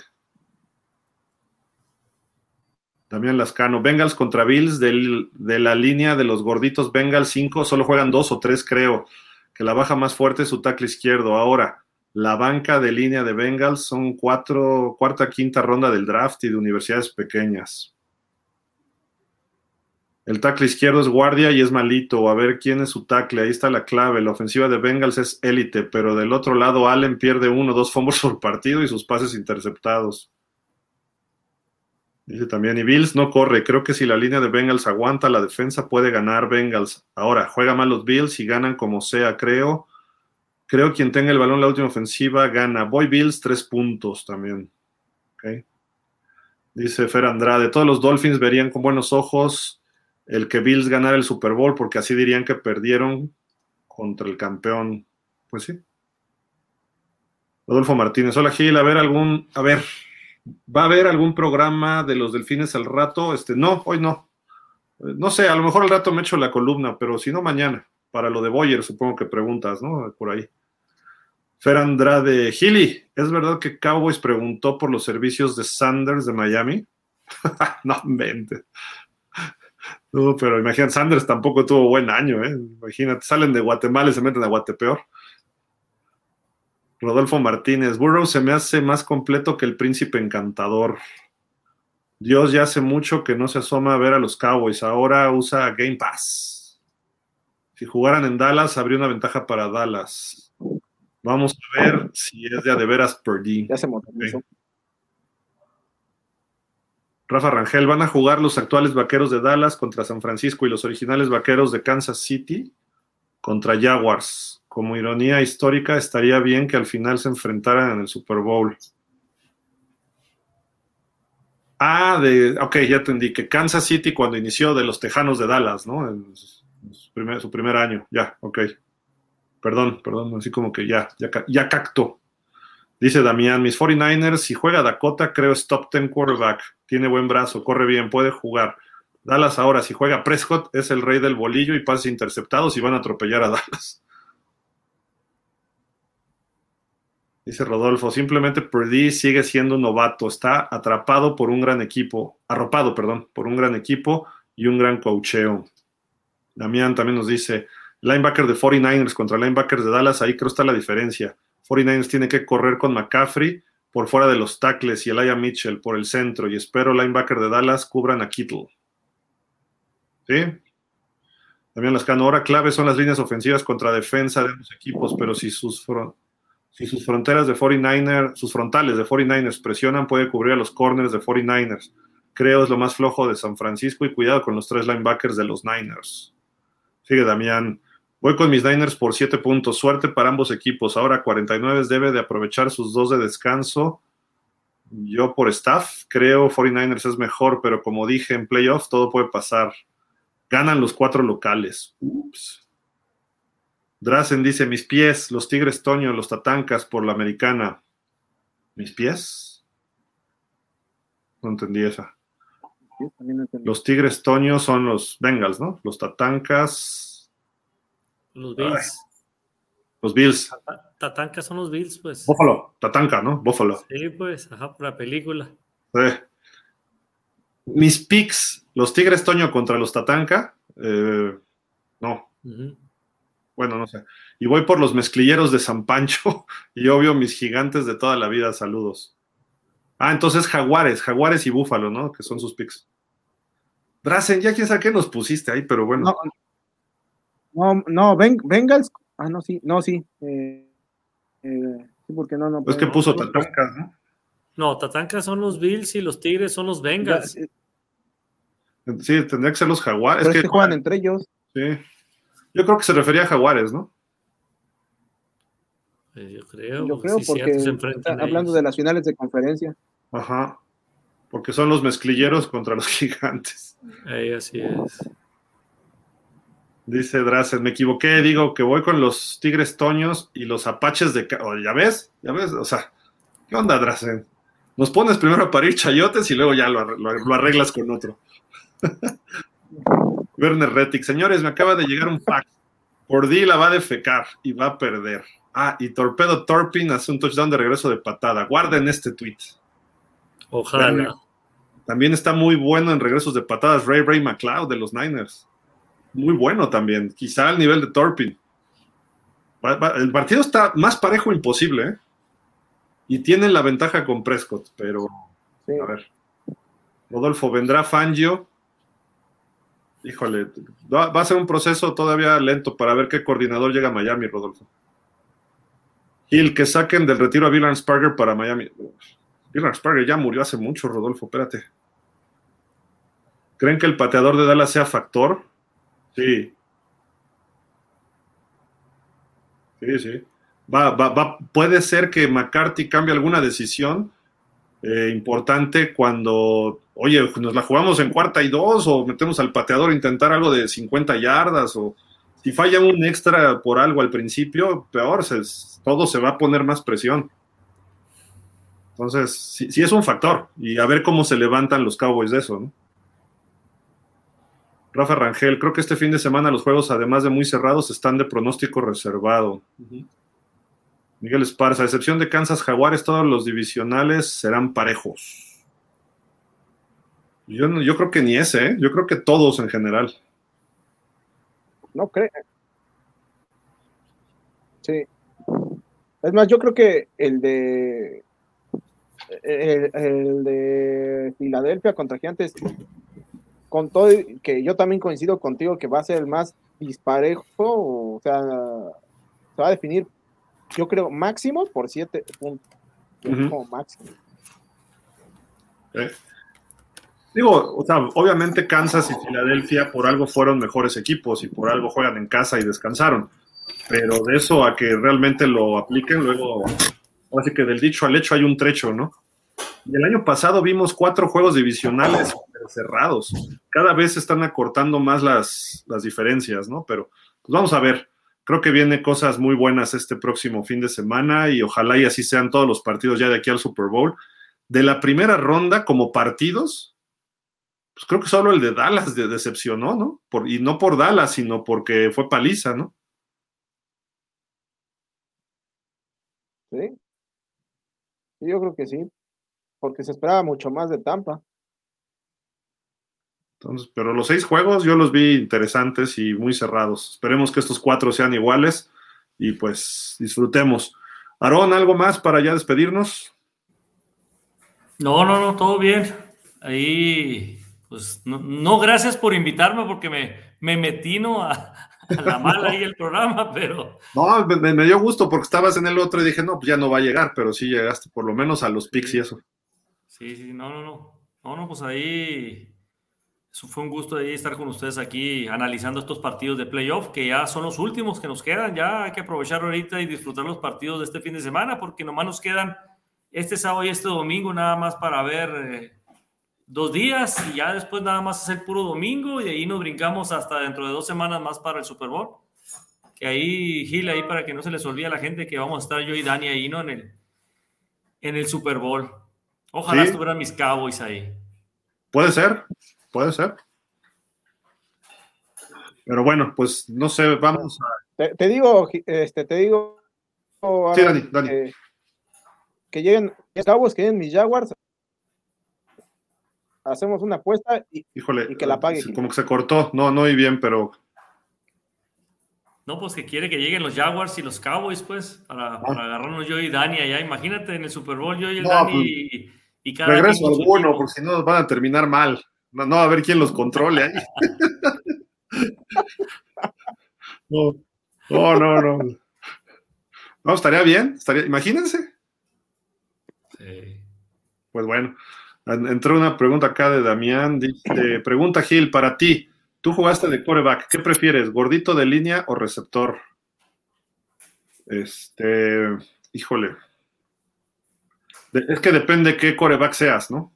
Damián Lascano, Bengals contra Bills de la línea de los gorditos Bengals 5, solo juegan dos o tres creo, que la baja más fuerte es su tackle izquierdo. Ahora, la banca de línea de Bengals son cuatro, cuarta, quinta ronda del draft y de universidades pequeñas. El tackle izquierdo es guardia y es malito. A ver quién es su tackle. Ahí está la clave. La ofensiva de Bengals es élite, pero del otro lado Allen pierde uno o dos fumbles por partido y sus pases interceptados. Dice también, y Bills no corre. Creo que si la línea de Bengals aguanta la defensa, puede ganar Bengals. Ahora, juega mal los Bills y ganan como sea, creo. Creo quien tenga el balón la última ofensiva gana. Voy Bills, tres puntos también. Dice Fer Andrade, todos los Dolphins verían con buenos ojos el que Bills ganara el Super Bowl, porque así dirían que perdieron contra el campeón. Pues sí. Rodolfo Martínez, hola Gil, a ver algún, a ver, ¿va a haber algún programa de los delfines al rato? Este, no, hoy no. Eh, No sé, a lo mejor al rato me echo la columna, pero si no mañana, para lo de Boyer, supongo que preguntas, ¿no? Por ahí. Fer Andrade, Gili, ¿es verdad que Cowboys preguntó por los servicios de Sanders de Miami? no mente. No, pero imagínate, Sanders tampoco tuvo buen año, ¿eh? Imagínate, salen de Guatemala y se meten a Guatepeor. Rodolfo Martínez, Burrow se me hace más completo que el príncipe encantador. Dios ya hace mucho que no se asoma a ver a los Cowboys, ahora usa Game Pass. Si jugaran en Dallas, habría una ventaja para Dallas. Vamos a ver si es de a de veras Purdy. Ya se. Rafa Rangel, ¿van a jugar los actuales vaqueros de Dallas contra San Francisco y los originales vaqueros de Kansas City contra Jaguars? Como ironía histórica, estaría bien que al final se enfrentaran en el Super Bowl. Ah, de, ok, ya entendí, que Kansas City cuando inició de los Tejanos de Dallas, ¿no? Su, primer, año, ya, ok. Perdón, perdón, así como que ya, ya, ya cacto. Dice Damián, mis 49ers, si juega Dakota, creo es top 10 quarterback. Tiene buen brazo, corre bien, puede jugar. Dallas ahora, si juega Prescott, es el rey del bolillo y pases interceptados y van a atropellar a Dallas. Dice Rodolfo, simplemente Purdy sigue siendo novato, está atrapado por un gran equipo, arropado, perdón, por un gran equipo y un gran coacheo. Damián también nos dice, linebacker de 49ers contra linebackers de Dallas, ahí creo está la diferencia. 49ers tiene que correr con McCaffrey por fuera de los tackles y Elijah Mitchell por el centro y espero linebacker de Dallas cubran a Kittle. ¿Sí? También las ahora clave son las líneas ofensivas contra defensa de ambos equipos, pero si sus, fron- si sus fronteras de 49ers, sus frontales de 49ers presionan, puede cubrir a los corners de 49ers. creo es lo más flojo de San Francisco y cuidado con los tres linebackers de los Niners. Sigue Damián. Voy con mis Niners por siete puntos. Suerte para ambos equipos. Ahora 49 debe de aprovechar sus dos de descanso. Yo por staff creo 49ers es mejor, pero como dije en playoff todo puede pasar. Ganan los cuatro locales. Ups. Drazen dice, mis pies, los Tigres Toño, los Tatancas por la americana. ¿Mis pies? No entendí esa. Los Tigres Toño son los Bengals, ¿no? Los Tatancas. Los Bills. los Bills. Tatancas son los Bills, pues. Buffalo. Tatanca, ¿no? Buffalo. Sí, pues, ajá, por la película. Sí. Mis picks, los Tigres Toño contra los Tatanca. Eh, no. Bueno, no sé. Y voy por los mezclilleros de San Pancho y obvio mis gigantes de toda la vida. Saludos. Ah, entonces Jaguares, Jaguares y Búfalo, ¿no? Que son sus picks. Drazen, ya quién sabe qué nos pusiste ahí, pero bueno. No, no, Bengals. Ah, no, sí, no, sí. Eh, eh, sí, porque no, no. Es que puso Tatancas, ¿no? No, Tatancas son los Bills y los Tigres son los Bengals. Sí, tendría que ser los Jaguares. es que, juegan entre ellos. Sí. Yo creo que se refería a Jaguares, ¿no? Pues yo creo. Yo creo porque hablando de las finales de conferencia. Ajá. Porque son los mezclilleros contra los gigantes. Ahí así es. Dice Drazen, me equivoqué, digo que voy con los Tigres Toños y los Apaches de... ¿Ya ves? ¿Ya ves? O sea, ¿qué onda, Drazen? Nos pones primero a parir chayotes y luego ya lo, arreglas con otro. Werner Rettig, señores, me acaba de llegar un fax. Por la va a defecar y va a perder. Ah, y Torpedo Torpin hace un touchdown de regreso de patada. Guarden este tweet. Ojalá. También está muy bueno en regresos de patadas Ray Ray McLeod de los Niners. Muy bueno también. Quizá al nivel de Torpin. El partido está más parejo imposible, ¿eh? Y tienen la ventaja con Prescott, pero a ver. Rodolfo, vendrá Fangio. Híjole, va a ser un proceso todavía lento para ver qué coordinador llega a Miami, Rodolfo. el que saquen del retiro a Villan Sparger para Miami. Villan Sparger ya murió hace mucho, Rodolfo, espérate. ¿Creen que el pateador de Dallas sea factor? Sí. Sí, sí. Va, va, va, puede ser que McCarthy cambie alguna decisión eh, importante cuando, oye, nos la jugamos en cuarta y dos o metemos al pateador a intentar algo de 50 yardas o si falla un extra por algo al principio, peor, se, todo se va a poner más presión. Entonces, sí, sí, es un factor y a ver cómo se levantan los Cowboys de eso, ¿no? Rafa Rangel, creo que este fin de semana los juegos, además de muy cerrados, están de pronóstico reservado. Miguel Esparza, a excepción de Kansas Jaguares, todos los divisionales serán parejos. Yo, yo creo que ni ese, ¿eh? yo creo que todos en general. No creo. Sí. Es más, yo creo que el de el, el de Filadelfia contra Gigantes con todo que yo también coincido contigo que va a ser el más disparejo, o sea, se va a definir, yo creo, máximo por siete puntos. Como máximo. Digo, o sea, obviamente Kansas y Filadelfia por algo fueron mejores equipos y por algo juegan en casa y descansaron. Pero de eso a que realmente lo apliquen, luego, así que del dicho al hecho hay un trecho, ¿no? Y el año pasado vimos cuatro juegos divisionales cerrados. Cada vez se están acortando más las, las diferencias, ¿no? Pero pues vamos a ver. Creo que viene cosas muy buenas este próximo fin de semana y ojalá y así sean todos los partidos ya de aquí al Super Bowl. De la primera ronda como partidos, pues creo que solo el de Dallas decepcionó, ¿no? Por, y no por Dallas, sino porque fue paliza, ¿no? Sí. Yo creo que sí, porque se esperaba mucho más de Tampa pero los seis juegos yo los vi interesantes y muy cerrados. Esperemos que estos cuatro sean iguales y pues disfrutemos. Aarón, ¿algo más para ya despedirnos? No, no, no, todo bien. Ahí, pues, no, gracias por invitarme porque me, me metí a, la mala ahí el programa, pero... No, me, dio gusto porque estabas en el otro y dije, no, pues ya no va a llegar, pero sí llegaste por lo menos a los pics y eso. Sí, sí, no, no, no. No, no, pues ahí eso fue un gusto ahí estar con ustedes aquí analizando estos partidos de playoff, que ya son los últimos que nos quedan. Ya hay que aprovechar ahorita y disfrutar los partidos de este fin de semana, porque nomás nos quedan este sábado y este domingo nada más para ver eh, dos días y ya después nada más hacer puro domingo y ahí nos brincamos hasta dentro de dos semanas más para el Super Bowl. Que ahí, Gil, ahí para que no se les olvide a la gente que vamos a estar yo y Dani ahí, ¿no? En el, en el Super Bowl. Ojalá estuvieran mis Cowboys ahí. Puede ser, puede ser. Pero bueno, pues no sé, vamos a. Te, digo, este, te digo. sí, Dani, Dani. Que, lleguen Cowboys, que lleguen mis Jaguars. Hacemos una apuesta y, Híjole, que la pague. Como que se cortó, no, no oí bien, pero. No, pues que quiere que lleguen los Jaguars y los Cowboys, pues, para, ah. agarrarnos yo y Dani allá. Imagínate en el Super Bowl, yo y el Dani. Pues, y Regreso al bueno, porque si no van a terminar mal. No, no, a ver quién los controle ahí. no, no, no, no. No, estaría bien, estaría, imagínense. Sí. Pues bueno, entró una pregunta acá de Damián. Dice, pregunta Gil, para ti, tú jugaste de coreback, ¿qué prefieres, gordito de línea o receptor? Este, híjole, es que depende qué coreback seas, ¿no?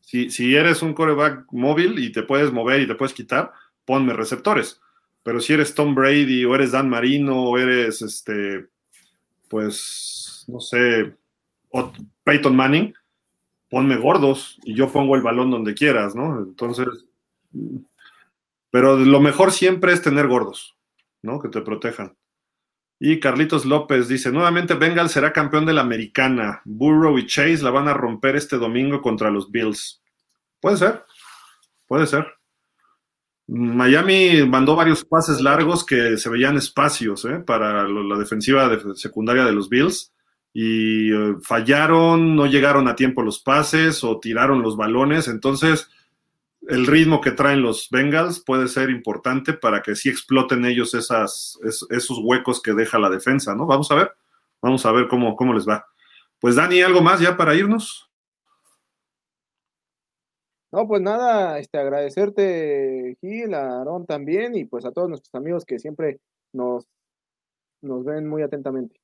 Si, eres un coreback móvil y te puedes mover y te puedes quitar, ponme receptores. Pero si eres Tom Brady o eres Dan Marino o eres, este, pues, no sé, Peyton Manning, ponme gordos y yo pongo el balón donde quieras, ¿no? Entonces, pero lo mejor siempre es tener gordos, ¿no? Que te protejan. Y Carlitos López dice, nuevamente Bengal será campeón de la americana. Burrow y Chase la van a romper este domingo contra los Bills. Puede ser, puede ser. Miami mandó varios pases largos que se veían espacios ¿eh? para la defensiva secundaria de los Bills y eh, fallaron, no llegaron a tiempo los pases o tiraron los balones. Entonces, el ritmo que traen los Bengals puede ser importante para que sí exploten ellos esos huecos que deja la defensa, ¿no? Vamos a ver, vamos a ver cómo, cómo les va. Pues Dani, ¿algo más ya para irnos? No, pues nada, este, agradecerte, Gil, a Aaron también, y pues a todos nuestros amigos que siempre nos, nos ven muy atentamente.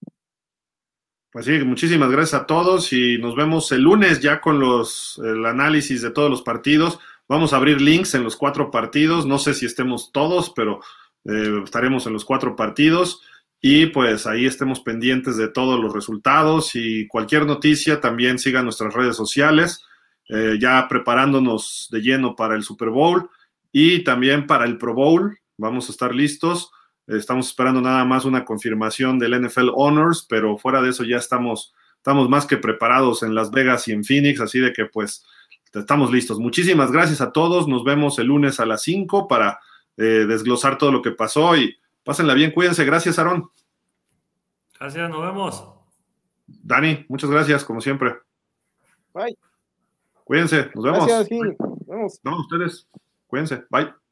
Pues sí, muchísimas gracias a todos y nos vemos el lunes ya con los el análisis de todos los partidos. Vamos a abrir links en los cuatro partidos. No sé si estemos todos, pero eh, estaremos en los cuatro partidos. Y pues ahí estemos pendientes de todos los resultados y cualquier noticia también sigan nuestras redes sociales, eh, ya preparándonos de lleno para el Super Bowl y también para el Pro Bowl. Vamos a estar listos. Estamos esperando nada más una confirmación del NFL Honors, pero fuera de eso ya estamos, estamos más que preparados en Las Vegas y en Phoenix, así de que pues estamos listos. Muchísimas gracias a todos. Nos vemos el lunes a las 5 para eh, desglosar todo lo que pasó y pásenla bien. Cuídense. Gracias, Aarón. Gracias, nos vemos. Dani, muchas gracias, como siempre. Bye. Cuídense, nos vemos. Gracias, Gil. Nos vemos. No, ustedes. Cuídense. Bye.